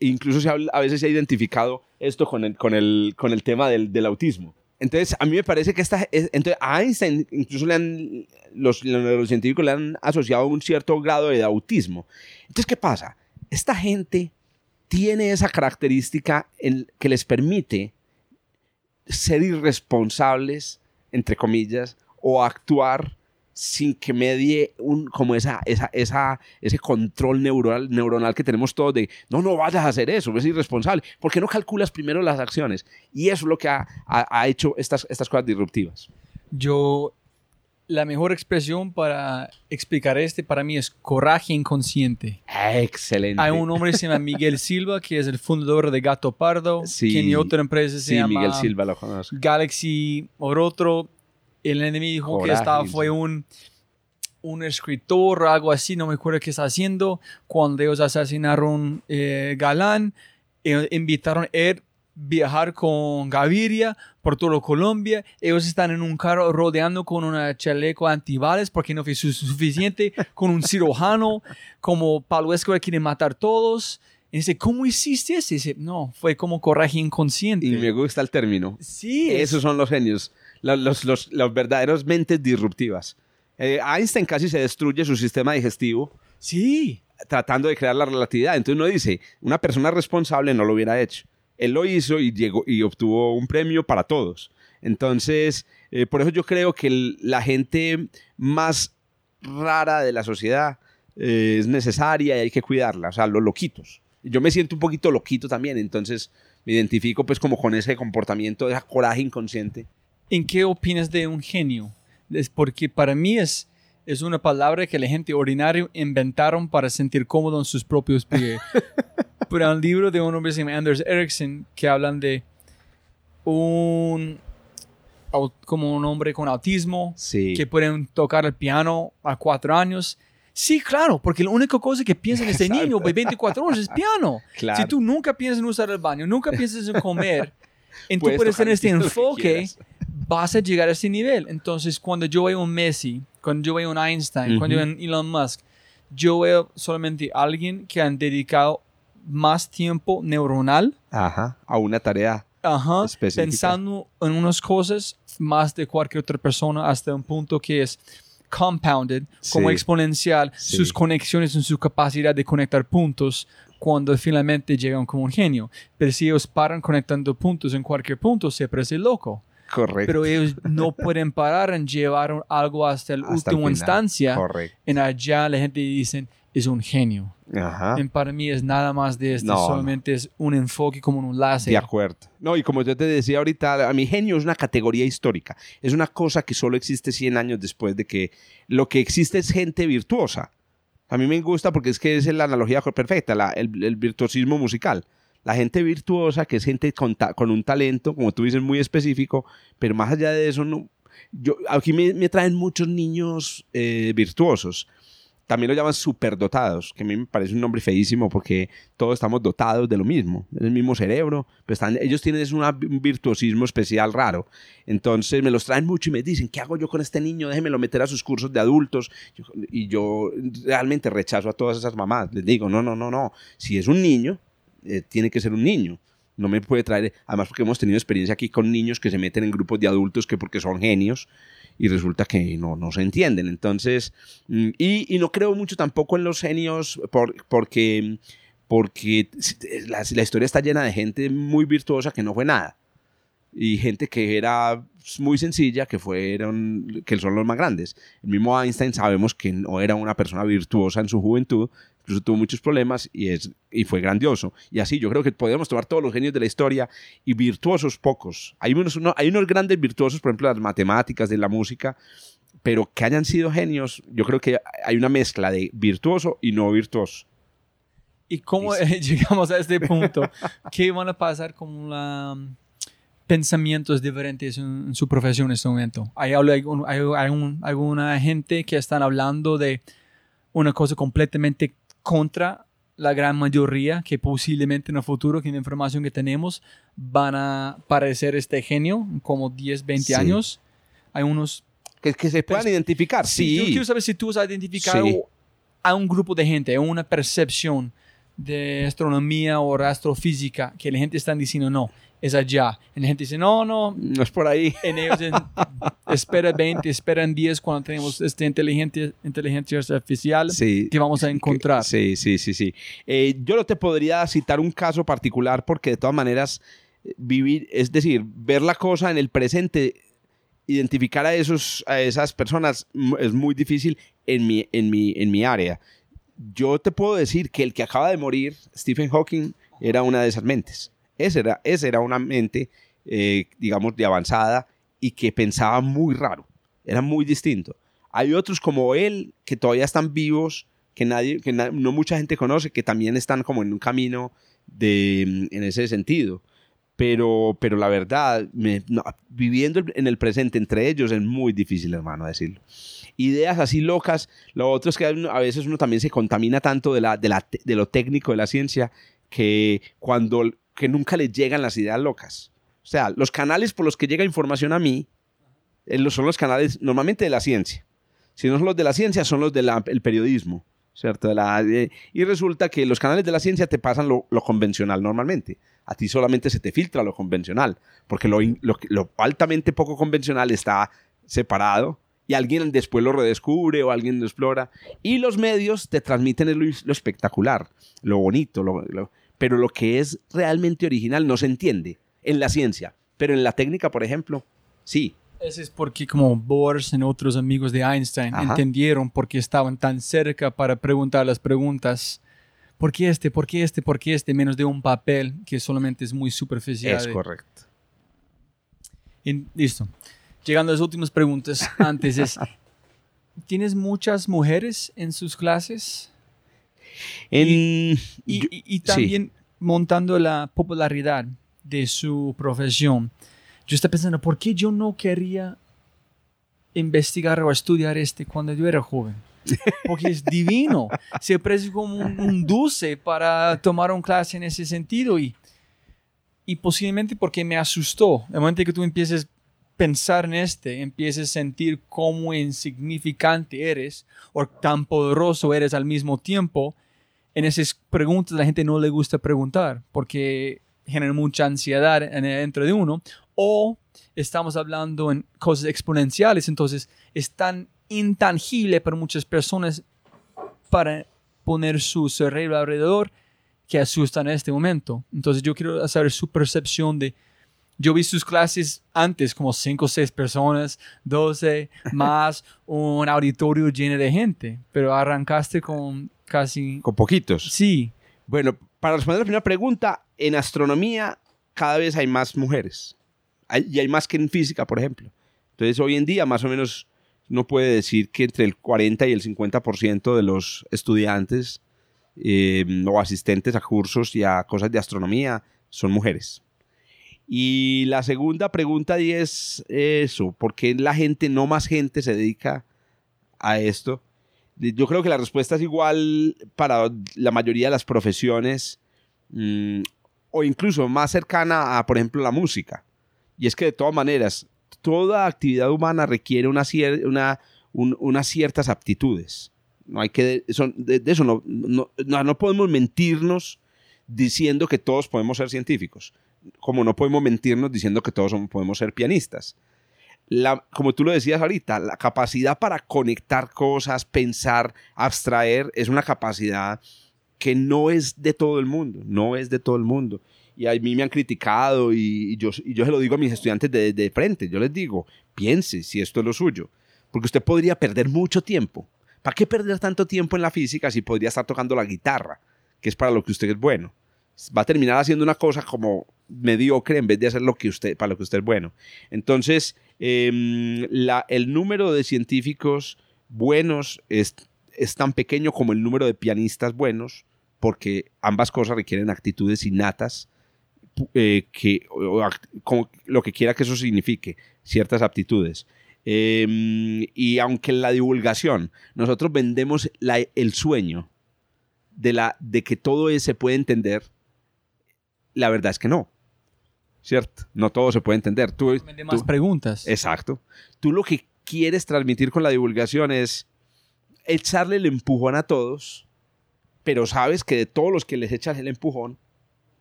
incluso se a veces se ha identificado esto con el, con el, con el tema del, del autismo. Entonces, a mí me parece que esta, entonces, a Einstein incluso le han, los, neurocientíficos le han asociado un cierto grado de autismo. Entonces, ¿qué pasa? Esta gente tiene esa característica que les permite ser irresponsables entre comillas, o actuar sin que medie un, como esa, esa, esa, ese control neuronal, neuronal que tenemos todos de, no, no vayas a hacer eso, es irresponsable. ¿Por qué no calculas primero las acciones? Y eso es lo que ha, ha, hecho estas, estas cosas disruptivas. Yo, la mejor expresión para explicar este para mí es coraje inconsciente. Excelente. Hay un hombre que se llama Miguel Silva, que es el fundador de Gato Pardo. Sí. Que otra empresa se sí, llama Miguel Silva lo. Galaxy por otro el enemigo dijo que estaba, fue un, un escritor, algo así, no me acuerdo qué está haciendo. Cuando ellos asesinaron eh, Galán, eh, invitaron a él viajar con Gaviria por todo Colombia. Ellos están en un carro rodeando con una chaleco antibales porque no fue suficiente, con un cirujano, como Pablo Escobar quiere matar todos. Y dice, ¿cómo hiciste eso? Y dice, no, fue como coraje inconsciente. Y me gusta el término. Sí. Esos son los genios los, los, los verdaderos mentes disruptivas. Eh, Einstein casi se destruye su sistema digestivo. Sí. Tratando de crear la relatividad. Entonces uno dice, una persona responsable no lo hubiera hecho. Él lo hizo y, llegó, y obtuvo un premio para todos. Entonces, eh, por eso yo creo que la gente más rara de la sociedad eh, es necesaria y hay que cuidarla. O sea, los loquitos. Yo me siento un poquito loquito también, entonces me identifico pues como con ese comportamiento, ese coraje inconsciente. ¿En qué opinas de un genio? Es porque para mí es, es una palabra que la gente ordinaria inventaron para sentir cómodo en sus propios pies. Pero hay un libro de un hombre que se llama Anders Ericsson que hablan de un como un hombre con autismo Sí. que pueden tocar el piano a cuatro años. Sí, claro, porque la única cosa que piensa en este niño de 24 horas es piano. Claro. Si tú nunca piensas en usar el baño, nunca piensas en comer, en tú Puedes tener este enfoque, vas a llegar a ese nivel. Entonces, cuando yo veo un Messi, cuando yo veo un Einstein, cuando yo veo un Elon Musk, yo veo solamente alguien que han dedicado más tiempo neuronal Ajá, a una tarea. Ajá, específica. pensando en unas cosas más de cualquier otra persona hasta un punto que es compounded, como Sí. exponencial, Sí. sus conexiones en su capacidad de conectar puntos cuando finalmente llegan como un genio. Pero si ellos paran conectando puntos en cualquier punto, se parece loco. Correcto. Pero ellos no pueden parar en llevar algo hasta el Hasta el último final. instancia. Correcto. En allá la gente dice, es un genio. Ajá. En para mí es nada más de esto, No, no. solamente es un enfoque como un láser. De acuerdo. No, y como yo te decía ahorita, a mi genio es una categoría histórica. Es una cosa que solo existe 100 años después de que lo que existe es gente virtuosa. A mí me gusta porque es que es la analogía perfecta, la- el, virtuosismo musical. La gente virtuosa, que es gente con, ta- con un talento, como tú dices, muy específico, pero más allá de eso, no, yo, aquí me, me traen muchos niños eh, virtuosos. También lo llaman superdotados, que a mí me parece un nombre feísimo porque todos estamos dotados de lo mismo, del mismo cerebro, pero están, ellos tienen un virtuosismo especial raro. Entonces me los traen mucho y me dicen, ¿qué hago yo con este niño? Déjemelo meter a sus cursos de adultos. Y yo realmente rechazo a todas esas mamás. Les digo, no, no, no, no. Si es un niño, eh, tiene que ser un niño. No me puede traer, además porque hemos tenido experiencia aquí con niños que se meten en grupos de adultos que porque son genios y resulta que no, no se entienden. Entonces, mm, y, no creo mucho tampoco en los genios por- porque, porque la, la historia está llena de gente muy virtuosa que no fue nada. Y gente que era muy sencilla, que fueron, que son los más grandes. El mismo Einstein sabemos que no era una persona virtuosa en su juventud, incluso tuvo muchos problemas y, es, y fue grandioso. Y así yo creo que podemos tomar todos los genios de la historia y virtuosos pocos. Hay unos, uno- hay unos grandes virtuosos, por ejemplo, las matemáticas, de la música, pero que hayan sido genios, yo creo que hay una mezcla de virtuoso y no virtuoso. ¿Y cómo llegamos a este punto? ¿Qué van a pasar con la, pensamientos diferentes en, en su profesión en este momento? ¿Hay, algún- hay algún- alguna gente que están hablando de una cosa completamente contra la gran mayoría que posiblemente en el futuro, con la información que tenemos, van a parecer este genio en como 10, 20 Sí. años? Hay unos Que, que se puedan Pues, identificar, Sí, Yo quiero saber si tú has identificado Sí. a un grupo de gente, a una percepción de astronomía o astrofísica que la gente está diciendo no, es allá. Y la gente dice no, no. No es por ahí. En ellos dicen, espera 20, espera en 10 cuando tenemos esta inteligencia, inteligencia artificial Sí. que vamos a encontrar. Sí, sí, sí, sí. Eh, yo no te podría citar un caso particular porque de todas maneras eh, vivir, es decir, ver la cosa en el presente, identificar a, esos, a esas personas mm, es muy difícil en mi, en, mi, en mi área. Yo te puedo decir que el que acaba de morir, Stephen Hawking, era una de esas mentes. Esa era, esa era una mente, eh, digamos, de avanzada y que pensaba muy raro. Era muy distinto. Hay otros como él que todavía están vivos, que, nadie, que no mucha gente conoce, que también están como en un camino de, en ese sentido. Pero, pero la verdad, viviendo en el presente entre ellos es muy difícil, hermano, decirlo. Ideas así locas. Lo otro es que a veces uno también se contamina tanto de, la, de, la, de lo técnico de la ciencia que, cuando, que nunca le llegan las ideas locas. O sea, los canales por los que llega información a mí eh, son los canales normalmente de la ciencia. Si no son los de la ciencia, son los del periodismo. ¿Cierto? Y resulta que los canales de la ciencia te pasan lo, lo convencional normalmente. A ti solamente se te filtra lo convencional, porque lo altamente poco convencional está separado y alguien después lo redescubre o alguien lo explora. Y los medios te transmiten lo, lo espectacular, lo bonito, lo- lo- pero lo que es realmente original no se entiende en la ciencia. Pero en la técnica, por ejemplo, sí. Eso es porque como Bohr y otros amigos de Einstein Ajá. entendieron porque estaban tan cerca para preguntar las preguntas, ¿por qué este? ¿Por qué este? ¿Por qué este? Menos de un papel que solamente es muy superficial. Es correcto. Listo. Llegando a las últimas preguntas antes es, ¿tienes muchas mujeres en sus clases? En, Y, yo- y- y también montando la popularidad de su profesión. Yo estaba pensando, ¿por qué yo no quería investigar o estudiar este cuando yo era joven? Porque es divino. Se parece como un, un dulce para tomar una clase en ese sentido. Y, y posiblemente porque me asustó. El momento que tú empieces pensar en este, empieces a sentir cómo insignificante eres o tan poderoso eres al mismo tiempo, en esas preguntas la gente no le gusta preguntar porque generan mucha ansiedad en, dentro de uno. O estamos hablando en cosas exponenciales, entonces es tan intangible para muchas personas para poner su cerebro alrededor que asustan en este momento. Entonces yo quiero saber su percepción de... Yo vi sus clases antes como 5 o 6 personas, 12 más un auditorio lleno de gente, pero arrancaste con casi... con poquitos. Sí, Bueno, para responder la primera pregunta, en astronomía cada vez hay más mujeres. Hay- y hay más que en física, por ejemplo. Entonces, hoy en día, más o menos, uno puede decir que entre el 40 y el 50% de los estudiantes eh, o asistentes a cursos y a cosas de astronomía son mujeres. Y la segunda pregunta es eso, ¿por qué la gente, no más gente, se dedica a esto? Yo creo que la respuesta es igual para la mayoría de las profesiones mm, o incluso más cercana a, por ejemplo, la música. Y es que de todas maneras, toda actividad humana requiere unas ciertas aptitudes. No hay que, de, eso no, no- no podemos mentirnos diciendo que todos podemos ser científicos, como no podemos mentirnos diciendo que todos somos- podemos ser pianistas la, como tú lo decías ahorita, la capacidad para conectar cosas, pensar, abstraer, es una capacidad que no es de todo el mundo, no es de todo el mundo. Y a mí me han criticado y, y yo, y yo se lo digo a mis estudiantes de, de frente, yo les digo, piense si esto es lo suyo, porque usted podría perder mucho tiempo. ¿Para qué perder tanto tiempo en la física si podría estar tocando la guitarra, que es para lo que usted es bueno? Va a terminar haciendo una cosa como mediocre en vez de hacer lo que usted, para lo que usted es bueno. Entonces, em, la- el número de científicos buenos es, es tan pequeño como el número de pianistas buenos, porque ambas cosas requieren actitudes innatas, eh, que, lo que quiera que eso signifique, ciertas aptitudes. Em, y aunque la divulgación nosotros vendemos la- el sueño de, la, de que todo se puede entender, la verdad es que no. ¿Cierto? No todo se puede entender. Tú, de más tú- preguntas. Exacto. Tú lo que quieres transmitir con la divulgación es echarle el empujón a todos, pero sabes que de todos los que les echas el empujón,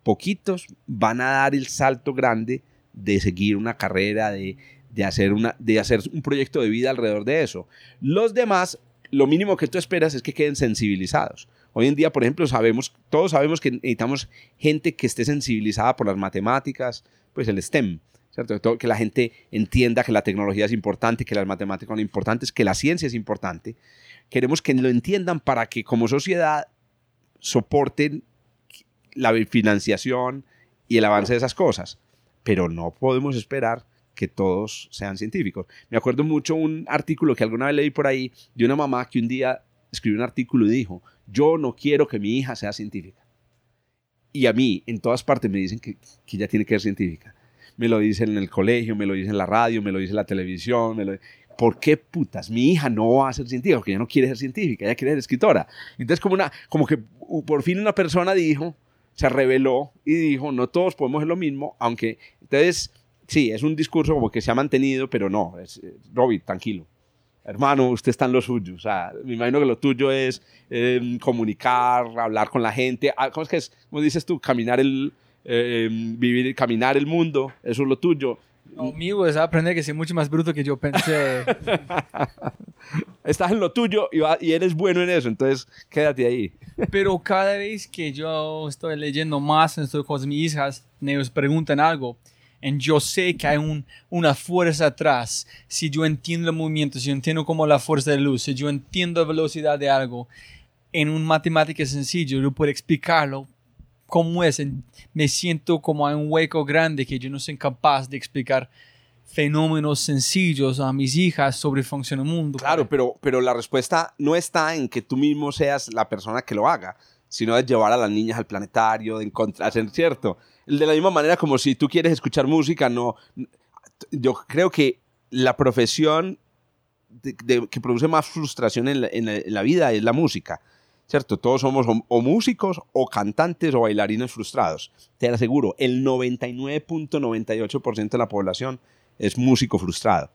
poquitos van a dar el salto grande de seguir una carrera, de, de hacer, una, de hacer un proyecto de vida alrededor de eso. Los demás, lo mínimo que tú esperas es que queden sensibilizados. Hoy en día, por ejemplo, sabemos, todos sabemos que necesitamos gente que esté sensibilizada por las matemáticas, pues el STEM, ¿cierto? Que la gente entienda que la tecnología es importante, que las matemáticas son importantes, que la ciencia es importante. Queremos que lo entiendan para que como sociedad soporten la financiación y el avance de esas cosas. Pero no podemos esperar que todos sean científicos. Me acuerdo mucho un artículo que alguna vez leí por ahí de una mamá que un día escribió un artículo y dijo, yo no quiero que mi hija sea científica. Y a mí, en todas partes me dicen que, que ella tiene que ser científica. Me lo dicen en el colegio, me lo dicen en la radio, me lo dicen en la televisión. Me lo... ¿Por qué putas? Mi hija no va a ser científica porque ella no quiere ser científica, ella quiere ser escritora. Entonces, como, una, como que por fin una persona dijo, se reveló y dijo, no todos podemos ser lo mismo, aunque, entonces, sí, es un discurso como que se ha mantenido, pero no, es, eh, Robbie, tranquilo. Hermano, usted está en lo suyo. O sea, me imagino que lo tuyo es eh, comunicar, hablar con la gente. Ah, ¿Cómo es que es? ¿Cómo dices tú? Caminar el, eh, vivir, caminar el mundo. Eso es lo tuyo. No, mío es aprender que soy mucho más bruto que yo pensé. Estás en lo tuyo y, va- y eres bueno en eso. Entonces, quédate ahí. Pero cada vez que yo estoy leyendo más, estoy con mis hijas, ellos preguntan algo, y yo sé que hay un, una fuerza atrás. Si yo entiendo el movimiento, si yo entiendo como la fuerza de luz, si yo entiendo la velocidad de algo, en un matemática sencillo, yo puedo explicarlo cómo es. En- Me siento como en un hueco grande que yo no soy capaz de explicar fenómenos sencillos a mis hijas sobre el mundo. Claro, pero, pero la respuesta no está en que tú mismo seas la persona que lo haga, sino de llevar a las niñas al planetario, de encontrarse, ¿cierto? De la misma manera como si tú quieres escuchar música, no... Yo creo que la profesión de- de- que produce más frustración en la, en la- en la vida es la música, ¿cierto? Todos somos o, o músicos o cantantes o bailarines frustrados. Te aseguro, el 99.98% de la población es músico frustrado.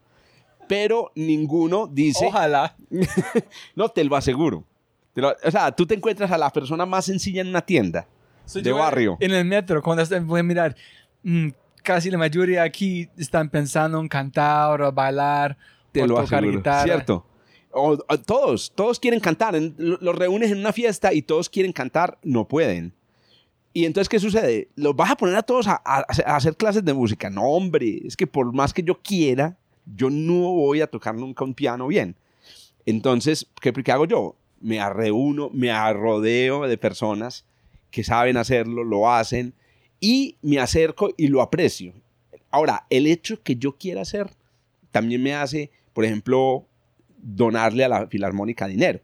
Pero ninguno dice... Ojalá. No, te lo aseguro. Te lo- o sea, tú te encuentras a la persona más sencilla en una tienda So, de barrio. En el metro, cuando voy a mirar, mm, casi la mayoría aquí están pensando en cantar o bailar Te o lo tocar aseguro. guitarra. Cierto. O- o todos, todos quieren cantar. Los reúnes en una fiesta y todos quieren cantar, no pueden. Y entonces, ¿qué sucede? ¿Los vas a poner a todos a, a- a hacer clases de música? No, hombre, es que por más que yo quiera, yo no voy a tocar nunca un piano bien. Entonces, ¿qué, qué hago yo? Me reúno, me arrodeo de personas que saben hacerlo, lo hacen, y me acerco y lo aprecio. Ahora, el hecho que yo quiera hacer también me hace, por ejemplo, donarle a la filarmónica dinero.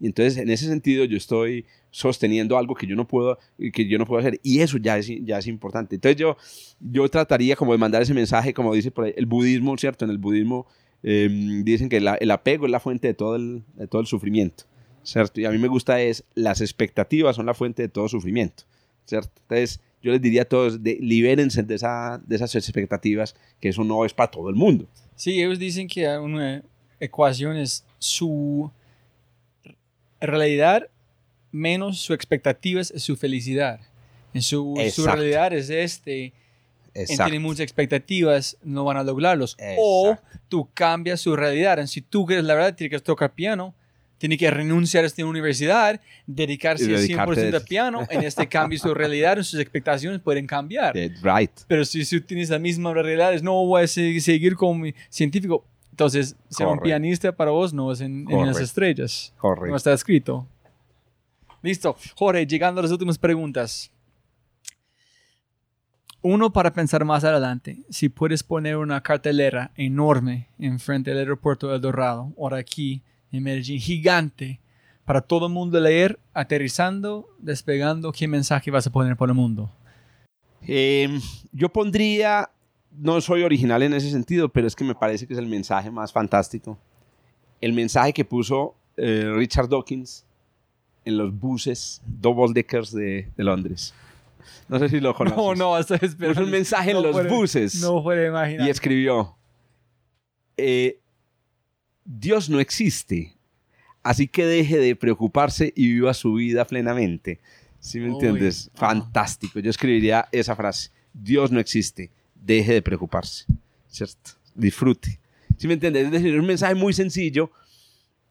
Y entonces, en ese sentido, yo estoy sosteniendo algo que yo no puedo, que yo no puedo hacer. Y eso ya es, ya es importante. Entonces, yo, yo trataría como de mandar ese mensaje, como dice por el budismo, ¿cierto? En el budismo eh, dicen que el apego es la fuente de todo el, de todo el sufrimiento, ¿cierto? Y a mí me gusta es, las expectativas son la fuente de todo sufrimiento, ¿cierto? Entonces, yo les diría a todos, de, libérense de, esa, de esas expectativas, que eso no es para todo el mundo. Sí, ellos dicen que una ecuación es su realidad menos su expectativa es su felicidad. En su, su Exacto. realidad es este, en tiene muchas expectativas, no van a lograrlos. O Exacto. tú cambias su realidad. En si tú quieres la verdad, tienes que tocar piano, tiene que renunciar a esta universidad, dedicarse Y al dedicarte 100% a al piano. En este cambio, su realidad, sus expectaciones pueden cambiar. Right. Pero si, si tienes la misma realidad, es no voy a se- seguir como científico. Entonces, ser un Correcto. pianista para vos no es en, en las Correcto. estrellas. No Correcto. está escrito. Listo. Jorge, llegando a las últimas preguntas. Uno para pensar más adelante. Si puedes poner una cartelera enorme enfrente del aeropuerto de El Dorado, ahora aquí en Medellín, gigante, para todo el mundo leer, aterrizando, despegando, ¿qué mensaje vas a poner por el mundo? Eh, yo pondría, no soy original en ese sentido, pero es que me parece que es el mensaje más fantástico. El mensaje que puso eh, Richard Dawkins en los buses double deckers de, de Londres. No sé si lo conoces. No, no, estoy esperando. Puso un mensaje en No los puedo- buses No puedo imaginar. y escribió, eh, Dios no existe, así que deje de preocuparse y viva su vida plenamente. ¿Sí me Uy, entiendes? ah. Fantástico. Yo escribiría esa frase. Dios no existe, deje de preocuparse. ¿Cierto? Disfrute. ¿Sí me entiendes? Es decir, es un mensaje muy sencillo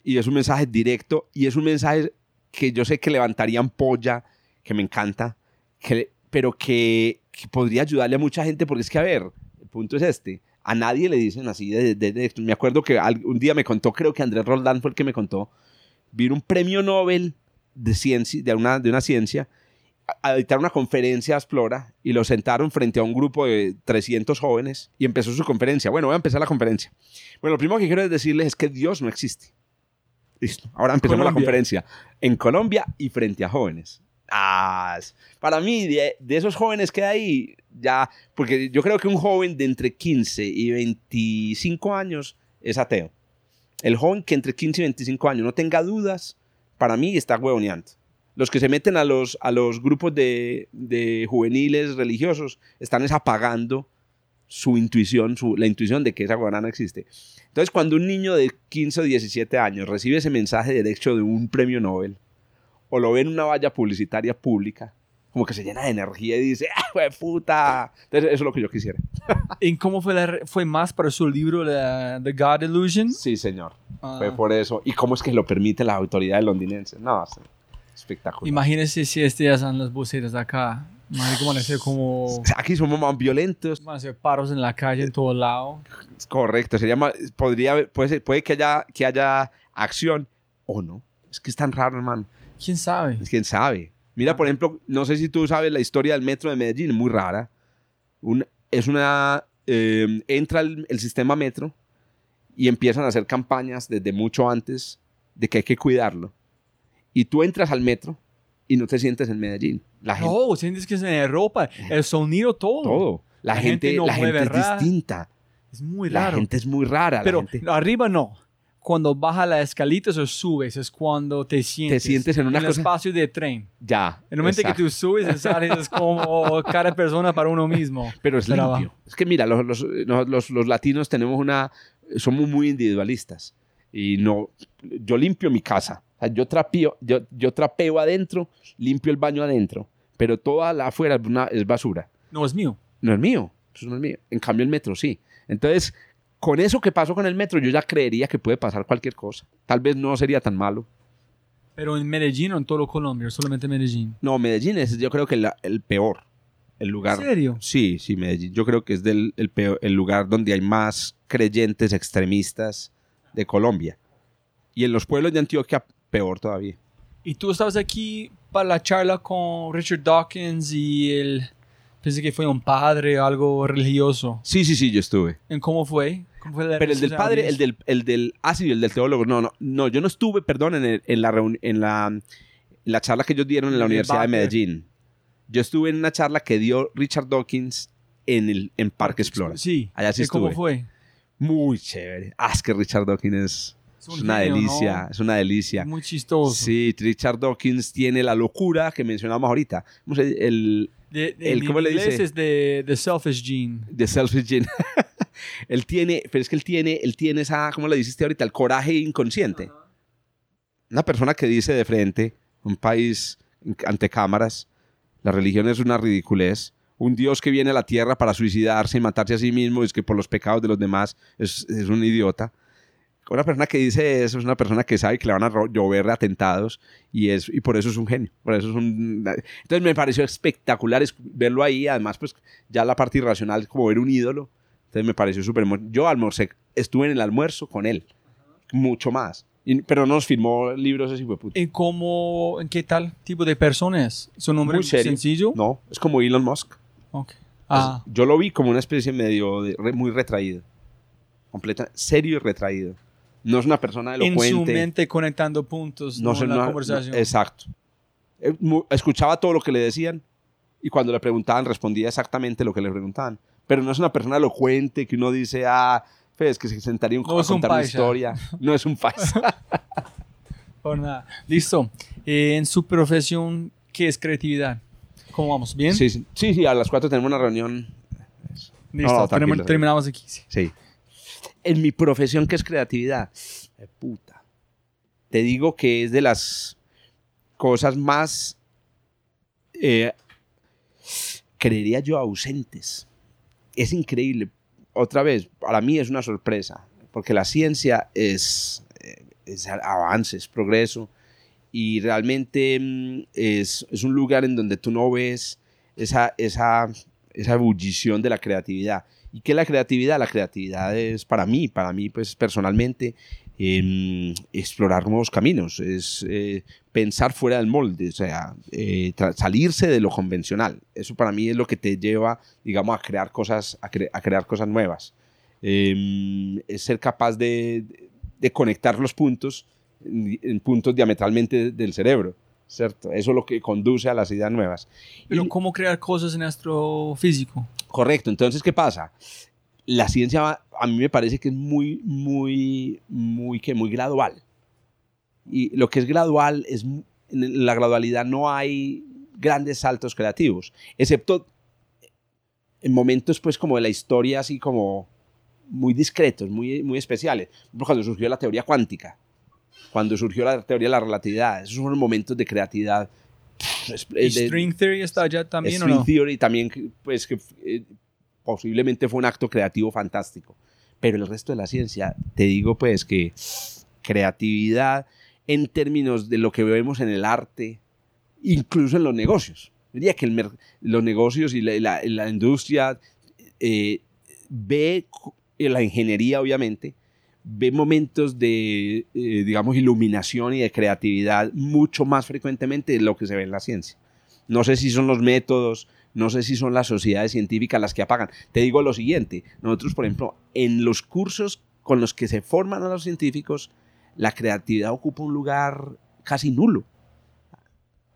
y es un mensaje directo y es un mensaje que yo sé que levantaría ampolla, que me encanta, que, pero que, que podría ayudarle a mucha gente porque es que, a ver, el punto es este. A nadie le dicen así de, de- de- Me acuerdo que un día me contó, creo que Andrés Roldán fue el que me contó, vino un premio Nobel de, ciencia, de, una, de una ciencia a, dictar una conferencia a Explora y lo sentaron frente a un grupo de 300 jóvenes y empezó su conferencia. Bueno, voy a empezar la conferencia. Bueno, lo primero que quiero decirles es que Dios no existe. Listo. Ahora empezamos la Colombia. conferencia en Colombia y frente a jóvenes. Ah, para mí, de, de esos jóvenes que hay ahí, ya, porque yo creo que un joven de entre 15 y 25 años es ateo. El joven que entre 15 y 25 años no tenga dudas, para mí está huevoneando. Los que se meten a los, a los grupos de, de juveniles religiosos están es apagando su intuición, su, la intuición de que esa guarana existe. Entonces, cuando un niño de 15 o 17 años recibe ese mensaje derecho de un premio Nobel, o lo ve en una valla publicitaria pública, como que se llena de energía y dice, ¡ah, hue puta! Entonces, eso es lo que yo quisiera. ¿En cómo fue, la fue más para su libro la- The God Illusion? Sí, señor. Ah. Fue por eso. ¿Y cómo es que lo permiten las autoridades londinenses? No, sí, espectacular. Imagínense si este ya son las bucetas de acá. Cómo van a ser como... Aquí somos más violentos. Van a ser paros en la calle en todo lado. Correcto. Sería más, podría, puede, ser- puede que haya, que haya acción o no. Es que es tan raro, hermano. ¿Quién sabe? ¿Quién sabe? Mira, por ejemplo, no sé si tú sabes la historia del metro de Medellín, es muy rara. Un- es una... eh, entra el, el sistema metro y empiezan a hacer campañas desde mucho antes de que hay que cuidarlo. Y tú entras al metro y no te sientes en Medellín. La gente, No, sientes que es en Europa. El sonido, todo. todo. La, La gente, gente no la gente es rara. distinta. Es muy La raro. gente es muy rara. la Pero gente- arriba no. Cuando baja las escalitas o subes es cuando te sientes. sientes en una el cosa- espacio de tren. ya. En el momento exacto. que tú subes y sales es como cada persona para uno mismo. Pero es Pero limpio. Es que mira, los, los, los- los latinos tenemos una... Somos muy individualistas. Y no... Yo limpio mi casa. O sea, yo, trapeo, yo, yo trapeo adentro, limpio el baño adentro. Pero toda la afuera es, una- es basura. No es mío. No es mío. Eso no es mío. En cambio el metro sí. Entonces, con eso que pasó con el metro, yo ya creería que puede pasar cualquier cosa. Tal vez no sería tan malo. Pero en Medellín o en todo Colombia, solamente Medellín. No, Medellín es yo creo que la- el peor. El lugar... ¿En serio? Sí, sí, Medellín. Yo creo que es del, el, peor- el lugar donde hay más creyentes extremistas de Colombia. Y en los pueblos de Antioquia, peor todavía. Y tú estabas aquí para la charla con Richard Dawkins y el... Pensé que fue un padre o algo religioso. Sí, sí, sí, yo estuve. ¿En cómo fue? ¿Cómo fue la Pero el del padre, el del, el del, ah, sí, el del teólogo, no, no, no, yo no estuve, perdón, en, el- en la, en, la, en la charla que ellos dieron en la Universidad de. Medellín. Yo estuve en una charla que dio Richard Dawkins en, el, en Parque Explora. Sí. Allá sí ¿Y ¿Cómo estuve. fue? Muy chévere. Ah, es que Richard Dawkins es, Es un es una genio, delicia, ¿no? es una delicia. Muy chistoso. Sí, Richard Dawkins tiene la locura que mencionamos ahorita. El De, de- El- ¿cómo le inglés dice? es de, de Selfish Gene. de Selfish Gene. él tiene, pero es que él tiene, él tiene esa, ¿cómo le dijiste ahorita? El coraje inconsciente. Una persona que dice de frente, un país ante cámaras, la religión es una ridiculez. Un Dios que viene a la tierra para suicidarse y matarse a sí mismo es que por los pecados de los demás es, es un idiota. Una persona que dice eso es una persona que sabe que le van a llover atentados y, es, y por eso es un genio. Por eso es un... Entonces me pareció espectacular es- verlo ahí. Además, pues ya la parte irracional es como ver un ídolo. Entonces me pareció súper... Yo almorcé, estuve en el almuerzo con él. Mucho más. Y- pero no nos firmó libros ese. ¿En cómo, en qué tal tipo de persona es? ¿Es un nombre Muy serio. sencillo? No, es como Elon Musk. Ok. Ah, Yo lo vi como una especie medio de- re- muy retraído. Completa, serio y retraído. No es una persona en su elocuente. mente conectando puntos no no, sé, en la no- conversación. no- exacto. Eh, Escuchaba todo lo que le decían y cuando le preguntaban respondía exactamente lo que le preguntaban. Pero no es una persona elocuente que uno dice, ah, pues que se sentaría un, No a es un contar una historia. No es un paisa. Por nada. Listo. Eh, en su profesión, ¿qué es creatividad? ¿Cómo vamos? ¿Bien? sí, sí, sí, a las cuatro tenemos una reunión. Listo. No, tranquilo. terminamos aquí. sí. Sí. En mi profesión, ¿qué es creatividad? Eh, puta. Te digo que es de las cosas más, eh, creería yo, ausentes. Es increíble. Otra vez, para mí es una sorpresa, porque la ciencia es, eh, es avance, es progreso, y realmente mm, es, es un lugar en donde tú no ves esa, esa, esa ebullición de la creatividad. ¿Y qué es la creatividad? La creatividad es para mí, para mí pues personalmente, em, explorar nuevos caminos, es eh, pensar fuera del molde, o sea, eh, salirse de lo convencional. Eso para mí es lo que te lleva, digamos, a crear cosas, a, a crear cosas nuevas. Em, es ser capaz de, de conectar los puntos puntos diametralmente del cerebro, ¿cierto? Eso es lo que conduce a las ideas nuevas. Pero Y- ¿cómo crear cosas en nuestro físico? Correcto, entonces, ¿qué pasa? La ciencia va- a mí me parece que es muy, muy, muy, que muy gradual. Y lo que es gradual es, en la gradualidad no hay grandes saltos creativos, excepto en momentos pues como de la historia así como muy discretos, muy, muy especiales. Por ejemplo, cuando surgió la teoría cuántica, cuando surgió la teoría de la relatividad, esos son momentos de creatividad. ¿Y string theory está allá también o String no? Theory también, pues, que eh, posiblemente fue un acto creativo fantástico. Pero el resto de la ciencia, te digo, pues, que creatividad en términos de lo que vemos en el arte, incluso en los negocios. Diría que el los negocios y la, la- la industria eh, ve, la ingeniería, obviamente, ve momentos de, eh, digamos, iluminación y de creatividad mucho más frecuentemente de lo que se ve en la ciencia. No sé si son los métodos, no sé si son las sociedades científicas las que apagan. Te digo lo siguiente, nosotros, por ejemplo, en los cursos con los que se forman a los científicos, la creatividad ocupa un lugar casi nulo.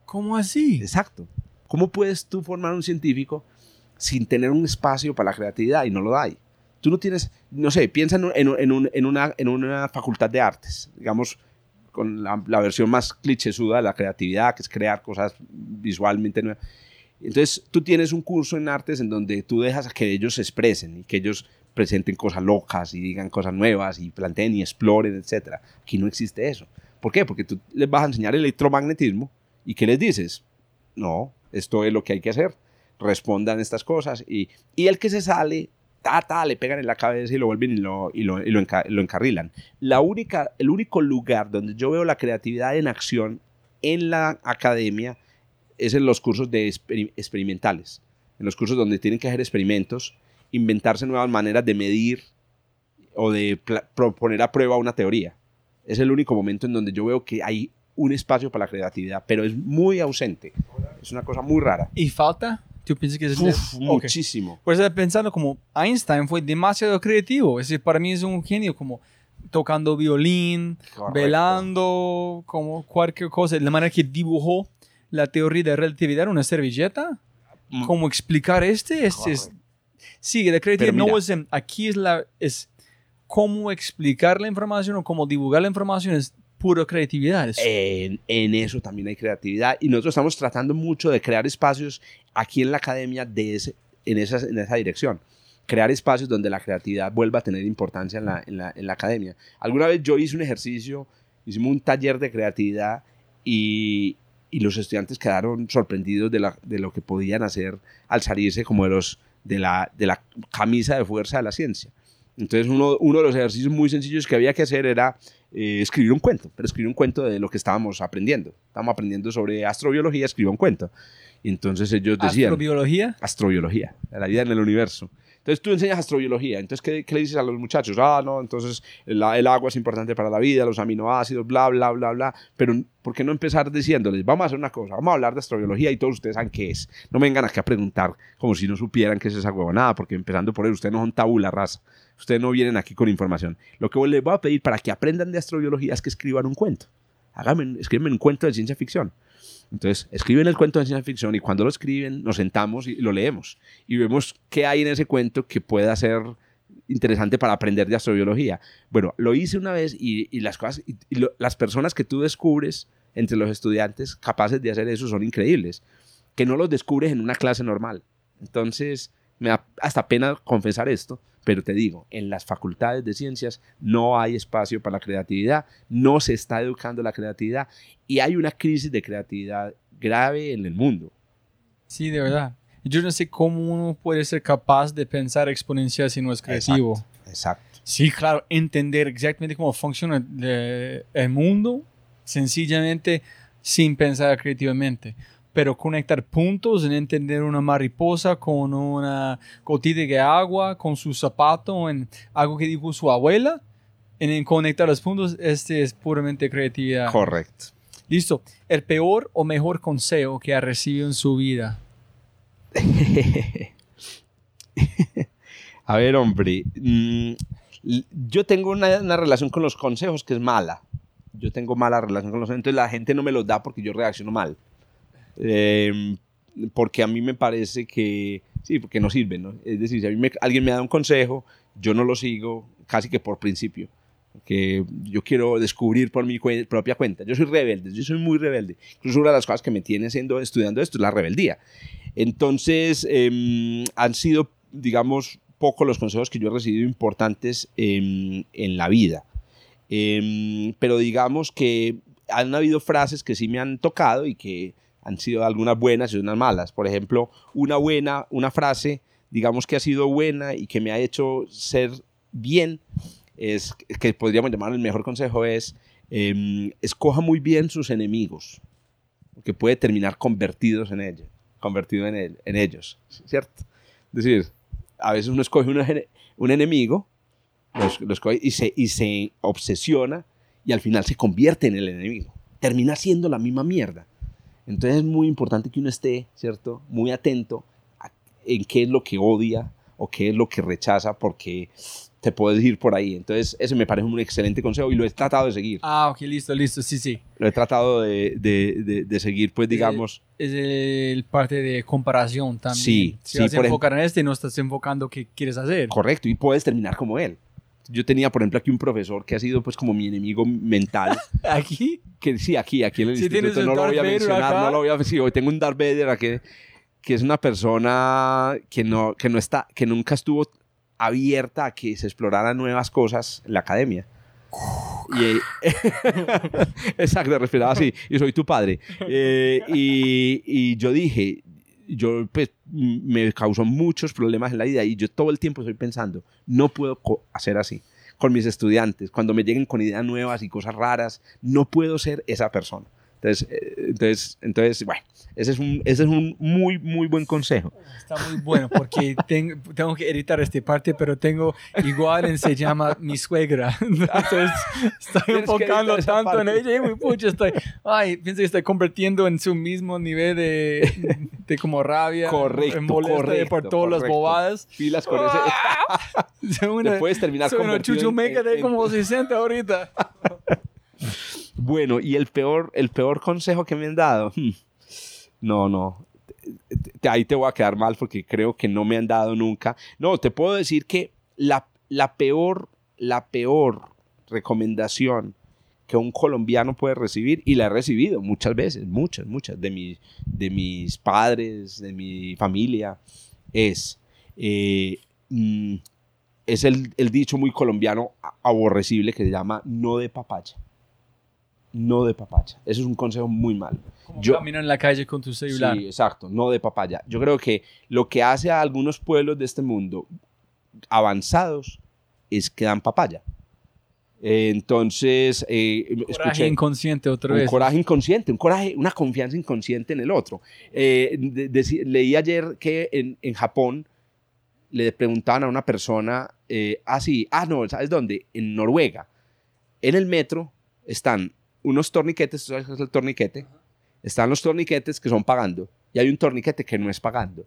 ¿Cómo así? Exacto. ¿Cómo puedes tú formar un científico sin tener un espacio para la creatividad y no lo hay? Tú no tienes, no sé, piensa en, una, en una facultad de artes, digamos, con la, versión más clichésuda de la creatividad, que es crear cosas visualmente nuevas. Entonces, tú tienes un curso en artes en donde tú dejas que ellos se expresen y que ellos presenten cosas locas y digan cosas nuevas y planteen y exploren, etc. Aquí no existe eso. ¿Por qué? Porque tú les vas a enseñar electromagnetismo y ¿qué les dices? No, esto es lo que hay que hacer. Respondan estas cosas y, y el que se sale le pegan en la cabeza y lo vuelven y lo, y lo, encarrilan. La única, el único lugar donde yo veo la creatividad en acción en la academia es en los cursos de experimentales, en los cursos donde tienen que hacer experimentos, inventarse nuevas maneras de medir o de proponer a prueba una teoría. Es el único momento en donde yo veo que hay un espacio para la creatividad, pero es muy ausente. Es una cosa muy rara. ¿Y falta? ¿Tú piensas que es muchísimo? Pues pensando como Einstein fue demasiado creativo. Es decir, para mí es un genio como tocando violín, velando, como cualquier cosa. La manera que dibujó la teoría de relatividad en una servilleta. Mm. ¿Cómo explicar este? Es, sí, la creatividad no es... Aquí es la... Es cómo explicar la información o cómo divulgar la información es pura creatividad. En, en, eso también hay creatividad y nosotros estamos tratando mucho de crear espacios aquí en la academia de ese, en, esa, en esa dirección. Crear espacios donde la creatividad vuelva a tener importancia en la, en la, en la academia. Alguna vez yo hice un ejercicio, hicimos un taller de creatividad y, y los estudiantes quedaron sorprendidos de, la, de, lo que podían hacer al salirse como de, los, de, la, de la camisa de fuerza de la ciencia. Entonces uno, uno de los ejercicios muy sencillos que había que hacer era eh, escribir un cuento, pero escribir un cuento de lo que estábamos aprendiendo. Estábamos aprendiendo sobre astrobiología, escribir un cuento. Y entonces ellos decían... ¿Astrobiología? Astrobiología, la vida en el universo. Entonces tú enseñas astrobiología. Entonces, ¿qué, ¿qué, le dices a los muchachos? Ah, no, entonces el, el, agua es importante para la vida, los aminoácidos, bla, bla, bla, bla. Pero, ¿por qué no empezar diciéndoles, vamos a hacer una cosa, vamos a hablar de astrobiología y todos ustedes saben qué es? No me vengan aquí a preguntar como si no supieran qué es esa huevonada, porque empezando por él, ustedes no son tabula raza. Ustedes no vienen aquí con información. Lo que les voy a pedir para que aprendan de astrobiología es que escriban un cuento. Háganme, escriben un cuento de ciencia ficción. Entonces, escriben el cuento de ciencia ficción y cuando lo escriben nos sentamos y lo leemos y vemos qué hay en ese cuento que pueda ser interesante para aprender de astrobiología. Bueno, lo hice una vez y, las cosas, y, las personas que tú descubres entre los estudiantes capaces de hacer eso son increíbles, que no los descubres en una clase normal. Entonces, me da hasta pena confesar esto, pero te digo, en las facultades de ciencias no hay espacio para la creatividad, no se está educando la creatividad y hay una crisis de creatividad grave en el mundo. Sí, de verdad. Yo no sé cómo uno puede ser capaz de pensar exponencial si no es creativo. Exacto. Sí, claro, entender exactamente cómo funciona el mundo sencillamente sin pensar creativamente pero conectar puntos en entender una mariposa con una gotita de agua, con su zapato, en algo que dijo su abuela, en conectar los puntos, este es puramente creatividad. Correcto. Listo. El peor o mejor consejo que ha recibido en su vida. A ver, hombre. Mm, yo tengo una, una, relación con los consejos que es mala. Yo tengo mala relación con los consejos. Entonces la gente no me los da porque yo reacciono mal. Em, porque a mí me parece que, sí, porque no sirven, ¿no? Es decir, si a mí alguien me da un consejo, yo no lo sigo casi que por principio, que yo quiero descubrir por mi propia cuenta. Yo soy rebelde, yo soy muy rebelde. Incluso una de las cosas que me tiene siendo, estudiando esto es la rebeldía. Entonces, em, han sido, digamos, pocos los consejos que yo he recibido importantes en, en la vida. Em, pero digamos que han habido frases que sí me han tocado y que han sido algunas buenas y unas malas. Por ejemplo, una buena, una frase, digamos que ha sido buena y que me ha hecho ser bien, es que podríamos llamar el mejor consejo es em, escoja muy bien sus enemigos, porque puede terminar convertidos en ellos, convertido en, en ellos, ¿cierto? Es decir, a veces uno escoge un, enemigo Los, los y se obsesiona y al final se convierte en el enemigo. Termina siendo la misma mierda. Entonces es muy importante que uno esté, ¿cierto? Muy atento a- en qué es lo que odia o qué es lo que rechaza porque te puedes ir por ahí. Entonces ese me parece un excelente consejo y lo he tratado de seguir. Ah, ok, listo, listo, sí, sí. Lo he tratado de, de- de- de seguir, pues digamos... Es el parte de comparación también. Sí, si sí, vas a enfocar en este, no estás enfocando qué quieres hacer. Correcto, y puedes terminar como él. Yo tenía, por ejemplo, aquí un profesor que ha sido pues como mi enemigo mental. Aquí, que sí, aquí, aquí en el Sí, instituto, no lo voy a mencionar, acá. no lo voy a sí, hoy tengo un Darth Vader aquí, que es una persona que no, que no está, que nunca estuvo abierta a que se exploraran nuevas cosas en la academia. Y, exacto, respiraba así, y soy tu padre. Eh, y, y yo dije, yo pues me causó muchos problemas en la vida y yo todo el tiempo estoy pensando, no puedo hacer así con mis estudiantes, cuando me lleguen con ideas nuevas y cosas raras, no puedo ser esa persona. Entonces, eh, entonces, entonces bueno, ese es, un, ese es un muy, muy buen consejo. está muy bueno porque tengo, tengo que editar esta parte, pero tengo igual en se llama mi suegra. Entonces estoy enfocando tanto en ella y muy pucha, estoy, ay, pienso que estoy convirtiendo en su mismo nivel de, de como rabia, Correcto, en correcto, por todas las bobadas. Pilas con ese. Soy una, Te puedes terminar convertido en- chuchumeca de como 60 ahorita. Bueno, y el peor, el peor consejo que me han dado. hmm, No, no. Ahí te voy a quedar mal porque creo que no me han dado nunca. No, te puedo decir que la, la peor, la peor recomendación que un colombiano puede recibir, y la he recibido muchas veces, muchas, muchas, de, de mis padres, de mi familia, es, eh, mm, es el, el dicho muy colombiano aborrecible que se llama no de papaya. No de papaya. Eso es un consejo muy malo. Yo- Camino en la calle con tu celular. Sí, exacto, no de papaya. Yo creo que lo que hace a algunos pueblos de este mundo avanzados es que dan papaya. Eh, entonces, eh, Coraje escuché inconsciente otra un vez. coraje inconsciente, un coraje, una confianza inconsciente en el otro. Eh, de- leí ayer que en, en Japón le preguntaban a una persona, eh, ah, sí, ah, no, ¿sabes dónde? En Noruega. En el metro están unos torniquetes, ¿tú ¿sabes qué es el torniquete? Están los torniquetes que son pagando y hay un torniquete que no es pagando.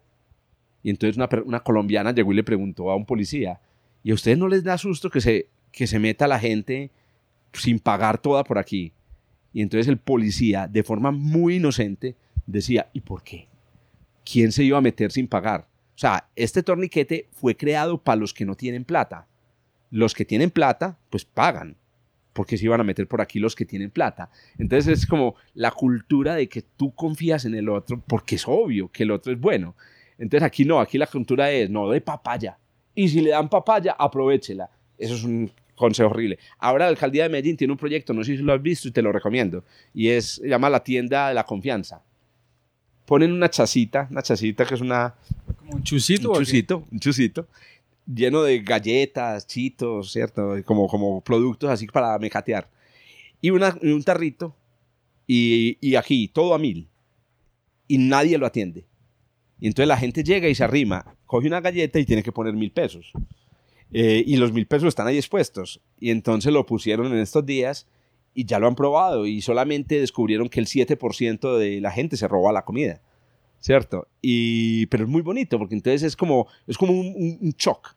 Y entonces una, colombiana llegó y le preguntó a un policía, ¿y a ustedes no les da susto que se, que se meta la gente sin pagar toda por aquí? Y entonces el policía, de forma muy inocente, decía, ¿y por qué? ¿Quién se iba a meter sin pagar? O sea, este torniquete fue creado para los que no tienen plata. Los que tienen plata, pues pagan. Porque se iban a meter por aquí los que tienen plata. Entonces es como la cultura de que tú confías en el otro porque es obvio que el otro es bueno. Entonces aquí no, aquí la cultura es no de papaya. Y si le dan papaya, aprovechela. Eso es un consejo horrible. Ahora la alcaldía de Medellín tiene un proyecto, no sé si lo has visto y te lo recomiendo. Y es, se llama la tienda de la confianza. Ponen una chacita, una chacita que es una, Como un chusito. un chusito, un chusito, lleno de galletas, chitos, ¿cierto? Como, como productos así para mecatear. Y una, un tarrito, y, y aquí, todo a mil. Y nadie lo atiende. Y entonces la gente llega y se arrima, coge una galleta y tiene que poner mil pesos. Eh, y los mil pesos están ahí expuestos. Y entonces lo pusieron en estos días y ya lo han probado y solamente descubrieron que el 7% de la gente se roba la comida. ¿Cierto? Y, pero es muy bonito porque entonces es como, es como un, un, un shock.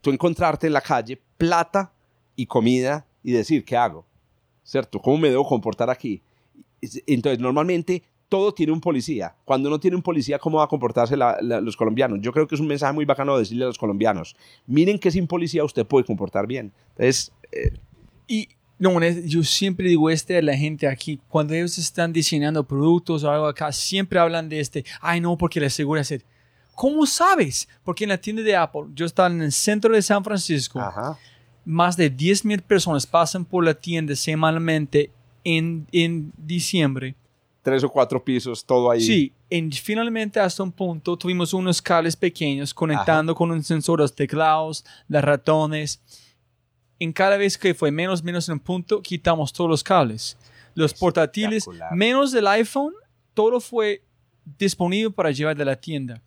Tú encontrarte en la calle plata y comida y decir, ¿qué hago? ¿Cierto? ¿Cómo me debo comportar aquí? Entonces, normalmente todo tiene un policía. Cuando no tiene un policía, ¿cómo va a comportarse los colombianos? Yo creo que es un mensaje muy bacano decirle a los colombianos, miren que sin policía usted puede comportar bien. Entonces, eh, Y no, es- yo siempre digo este a la gente aquí, cuando ellos están diseñando productos o algo acá, siempre hablan de este, ay no, porque la seguridad. ¿Cómo sabes? Porque en la tienda de Apple, yo estaba en el centro de San Francisco, ajá. más de 10 mil personas pasan por la tienda semanalmente en, en diciembre. tres o cuatro pisos, todo ahí. Sí, en, finalmente hasta un punto tuvimos unos cables pequeños conectando con un sensor los teclados, los ratones. En cada vez que fue menos, menos en un punto, quitamos todos los cables. Los portátiles, menos del iPhone, todo fue disponible para llevar de la tienda.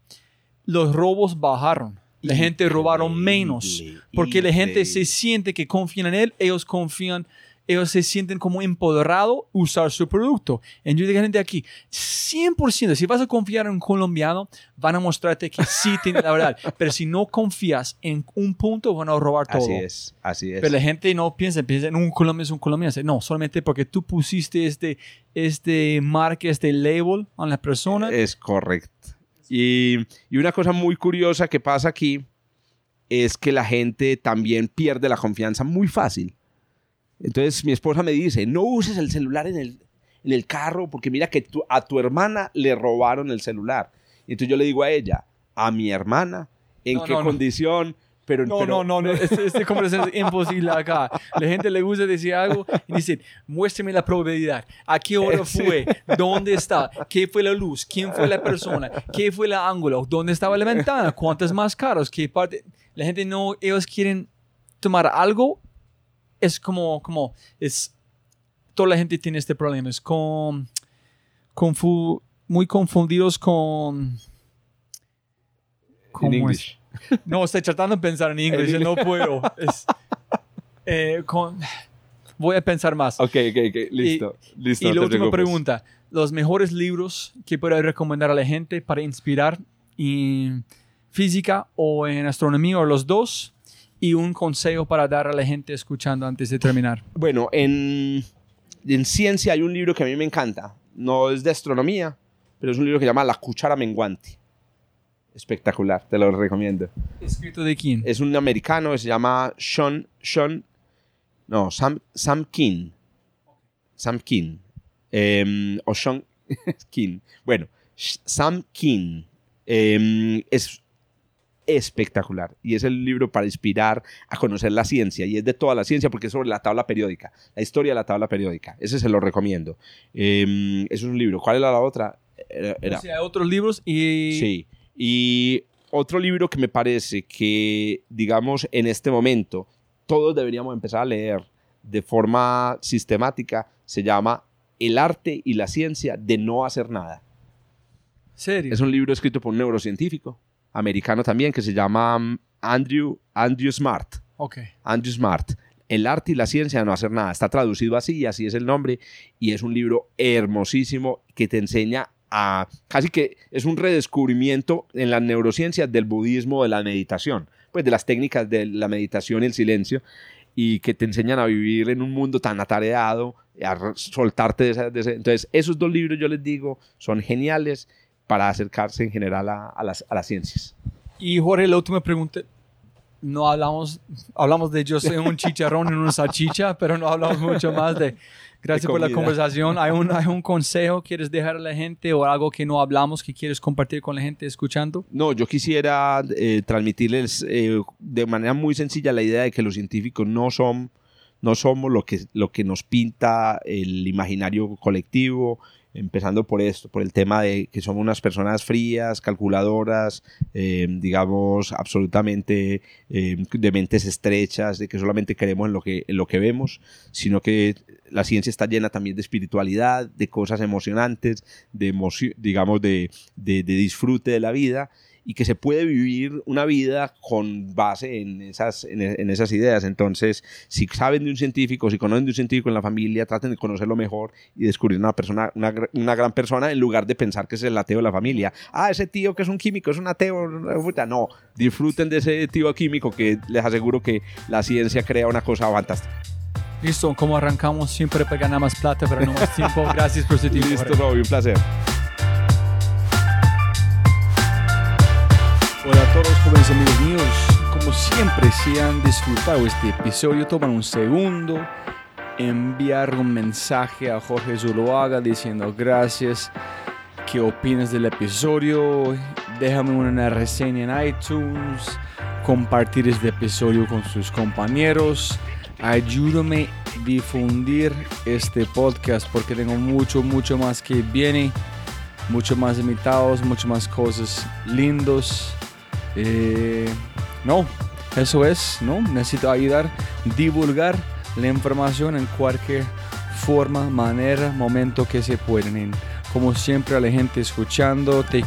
Los robos bajaron. La gente robaron menos. Porque la gente se siente que confían en él, ellos confían, ellos se sienten como empoderados usar su producto. Y yo digo gente aquí, 100%, si vas a confiar en un colombiano, van a mostrarte que sí tiene la verdad. Pero si no confías en un punto, van a robar todo. Así es, así es. Pero la gente no piensa, piensa en un colombiano es un colombiano. No, solamente porque tú pusiste este, este marca, este label a la persona. Es correcto. Y, y una cosa muy curiosa que pasa aquí es que la gente también pierde la confianza muy fácil. Entonces mi esposa me dice, no uses el celular en el, en el carro porque mira que tu- a tu hermana le robaron el celular. Y entonces yo le digo a ella, a mi hermana, ¿en No, qué no, no. condición? Pero, No, pero- no, no, no. Este, este conversación es imposible acá. La gente le gusta decir algo y dicen, muéstrame la probabilidad. ¿A qué hora fue? ¿Dónde está? ¿Qué fue la luz? ¿Quién fue la persona? ¿Qué fue el ángulo? ¿Dónde estaba la ventana? ¿Cuántas más caros? ¿Qué parte? La gente no, ellos quieren tomar algo. Es como, como, es, toda la gente tiene este problema. Es con, confu- muy confundidos con... ¿cómo es? English. No, estoy tratando de pensar en inglés, no puedo. Es, eh, con- voy a pensar más. Ok, ok, ok, listo. listo y la última preocupes. pregunta, los mejores libros que puedo recomendar a la gente para inspirar en física o en astronomía o los dos y un consejo para dar a la gente escuchando antes de terminar. Bueno, en, en ciencia hay un libro que a mí me encanta. No es de astronomía, pero es un libro que se llama La cuchara menguante. Espectacular, te lo recomiendo. ¿Escrito de quién? Es un americano que se llama Sean, Sean, no, Sam, Sam King. Sam King. Em, o Sean King. Bueno, Sam King. Em, es espectacular y es el libro para inspirar a conocer la ciencia y es de toda la ciencia porque es sobre la tabla periódica, la historia de la tabla periódica. Ese se lo recomiendo. Eso es un libro. ¿Cuál era la otra? Era- era- O sea, otros libros y... Sí. Y otro libro que me parece que, digamos, en este momento todos deberíamos empezar a leer de forma sistemática se llama El arte y la ciencia de no hacer nada. ¿Serio? Es un libro escrito por un neurocientífico americano también que se llama mm, Andrew, Andrew Smart. Ok. Andrew Smart. El arte y la ciencia de no hacer nada. Está traducido así, así es el nombre. Y es un libro hermosísimo que te enseña a... Casi que es un redescubrimiento en las neurociencias del budismo, de la meditación. Pues de las técnicas de la meditación y el silencio. Y que te enseñan a vivir en un mundo tan atareado, a soltarte de esa... de ese- Entonces, esos dos libros, yo les digo, son geniales para acercarse en general a, a las, a las ciencias. Y Jorge, la última pregunta. No hablamos, hablamos de yo soy un chicharrón en una salchicha, pero no hablamos mucho más de... Gracias De por la conversación. ¿Hay un, ¿Hay un consejo que quieres dejar a la gente o algo que no hablamos que quieres compartir con la gente escuchando? No, yo quisiera eh, transmitirles eh, de manera muy sencilla la idea de que los científicos no son no somos lo que, lo que nos pinta el imaginario colectivo, empezando por esto, por el tema de que somos unas personas frías, calculadoras, eh, digamos, absolutamente eh, de mentes estrechas, de que solamente creemos en lo que, en lo que vemos, sino que la ciencia está llena también de espiritualidad, de cosas emocionantes, de emocio- digamos, de, de disfrute de la vida y que se puede vivir una vida con base en esas, en, en esas ideas. Entonces, si saben de un científico, si conocen de un científico en la familia, traten de conocerlo mejor y descubrir una persona, una, una gran persona en lugar de pensar que es el ateo de la familia. Ah, ese tío que es un químico, es un ateo. No, disfruten de ese tío químico que les aseguro que la ciencia crea una cosa fantástica. Listo, como arrancamos, siempre para ganar más plata, pero no más tiempo. Gracias por su tiempo. Listo. Robbie, un placer. Hola a todos jóvenes amigos míos, como siempre si han disfrutado este episodio, toman un segundo, enviar un mensaje a Jorge Zuluaga diciendo gracias, qué opinas del episodio, déjame una reseña en iTunes, compartir este episodio con sus compañeros, ayúdame a difundir este podcast porque tengo mucho, mucho más que viene, mucho más invitados, mucho más cosas lindos. Eh, no, eso es, ¿no? Necesito ayudar, divulgar la información en cualquier forma, manera, momento que se pueden. En- como siempre, a la gente escuchando, te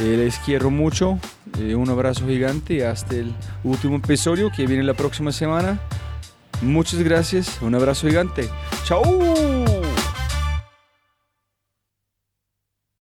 Eh, les quiero mucho. Eh, un abrazo gigante hasta el último episodio que viene la próxima semana. Muchas gracias. Un abrazo gigante. ¡Chao!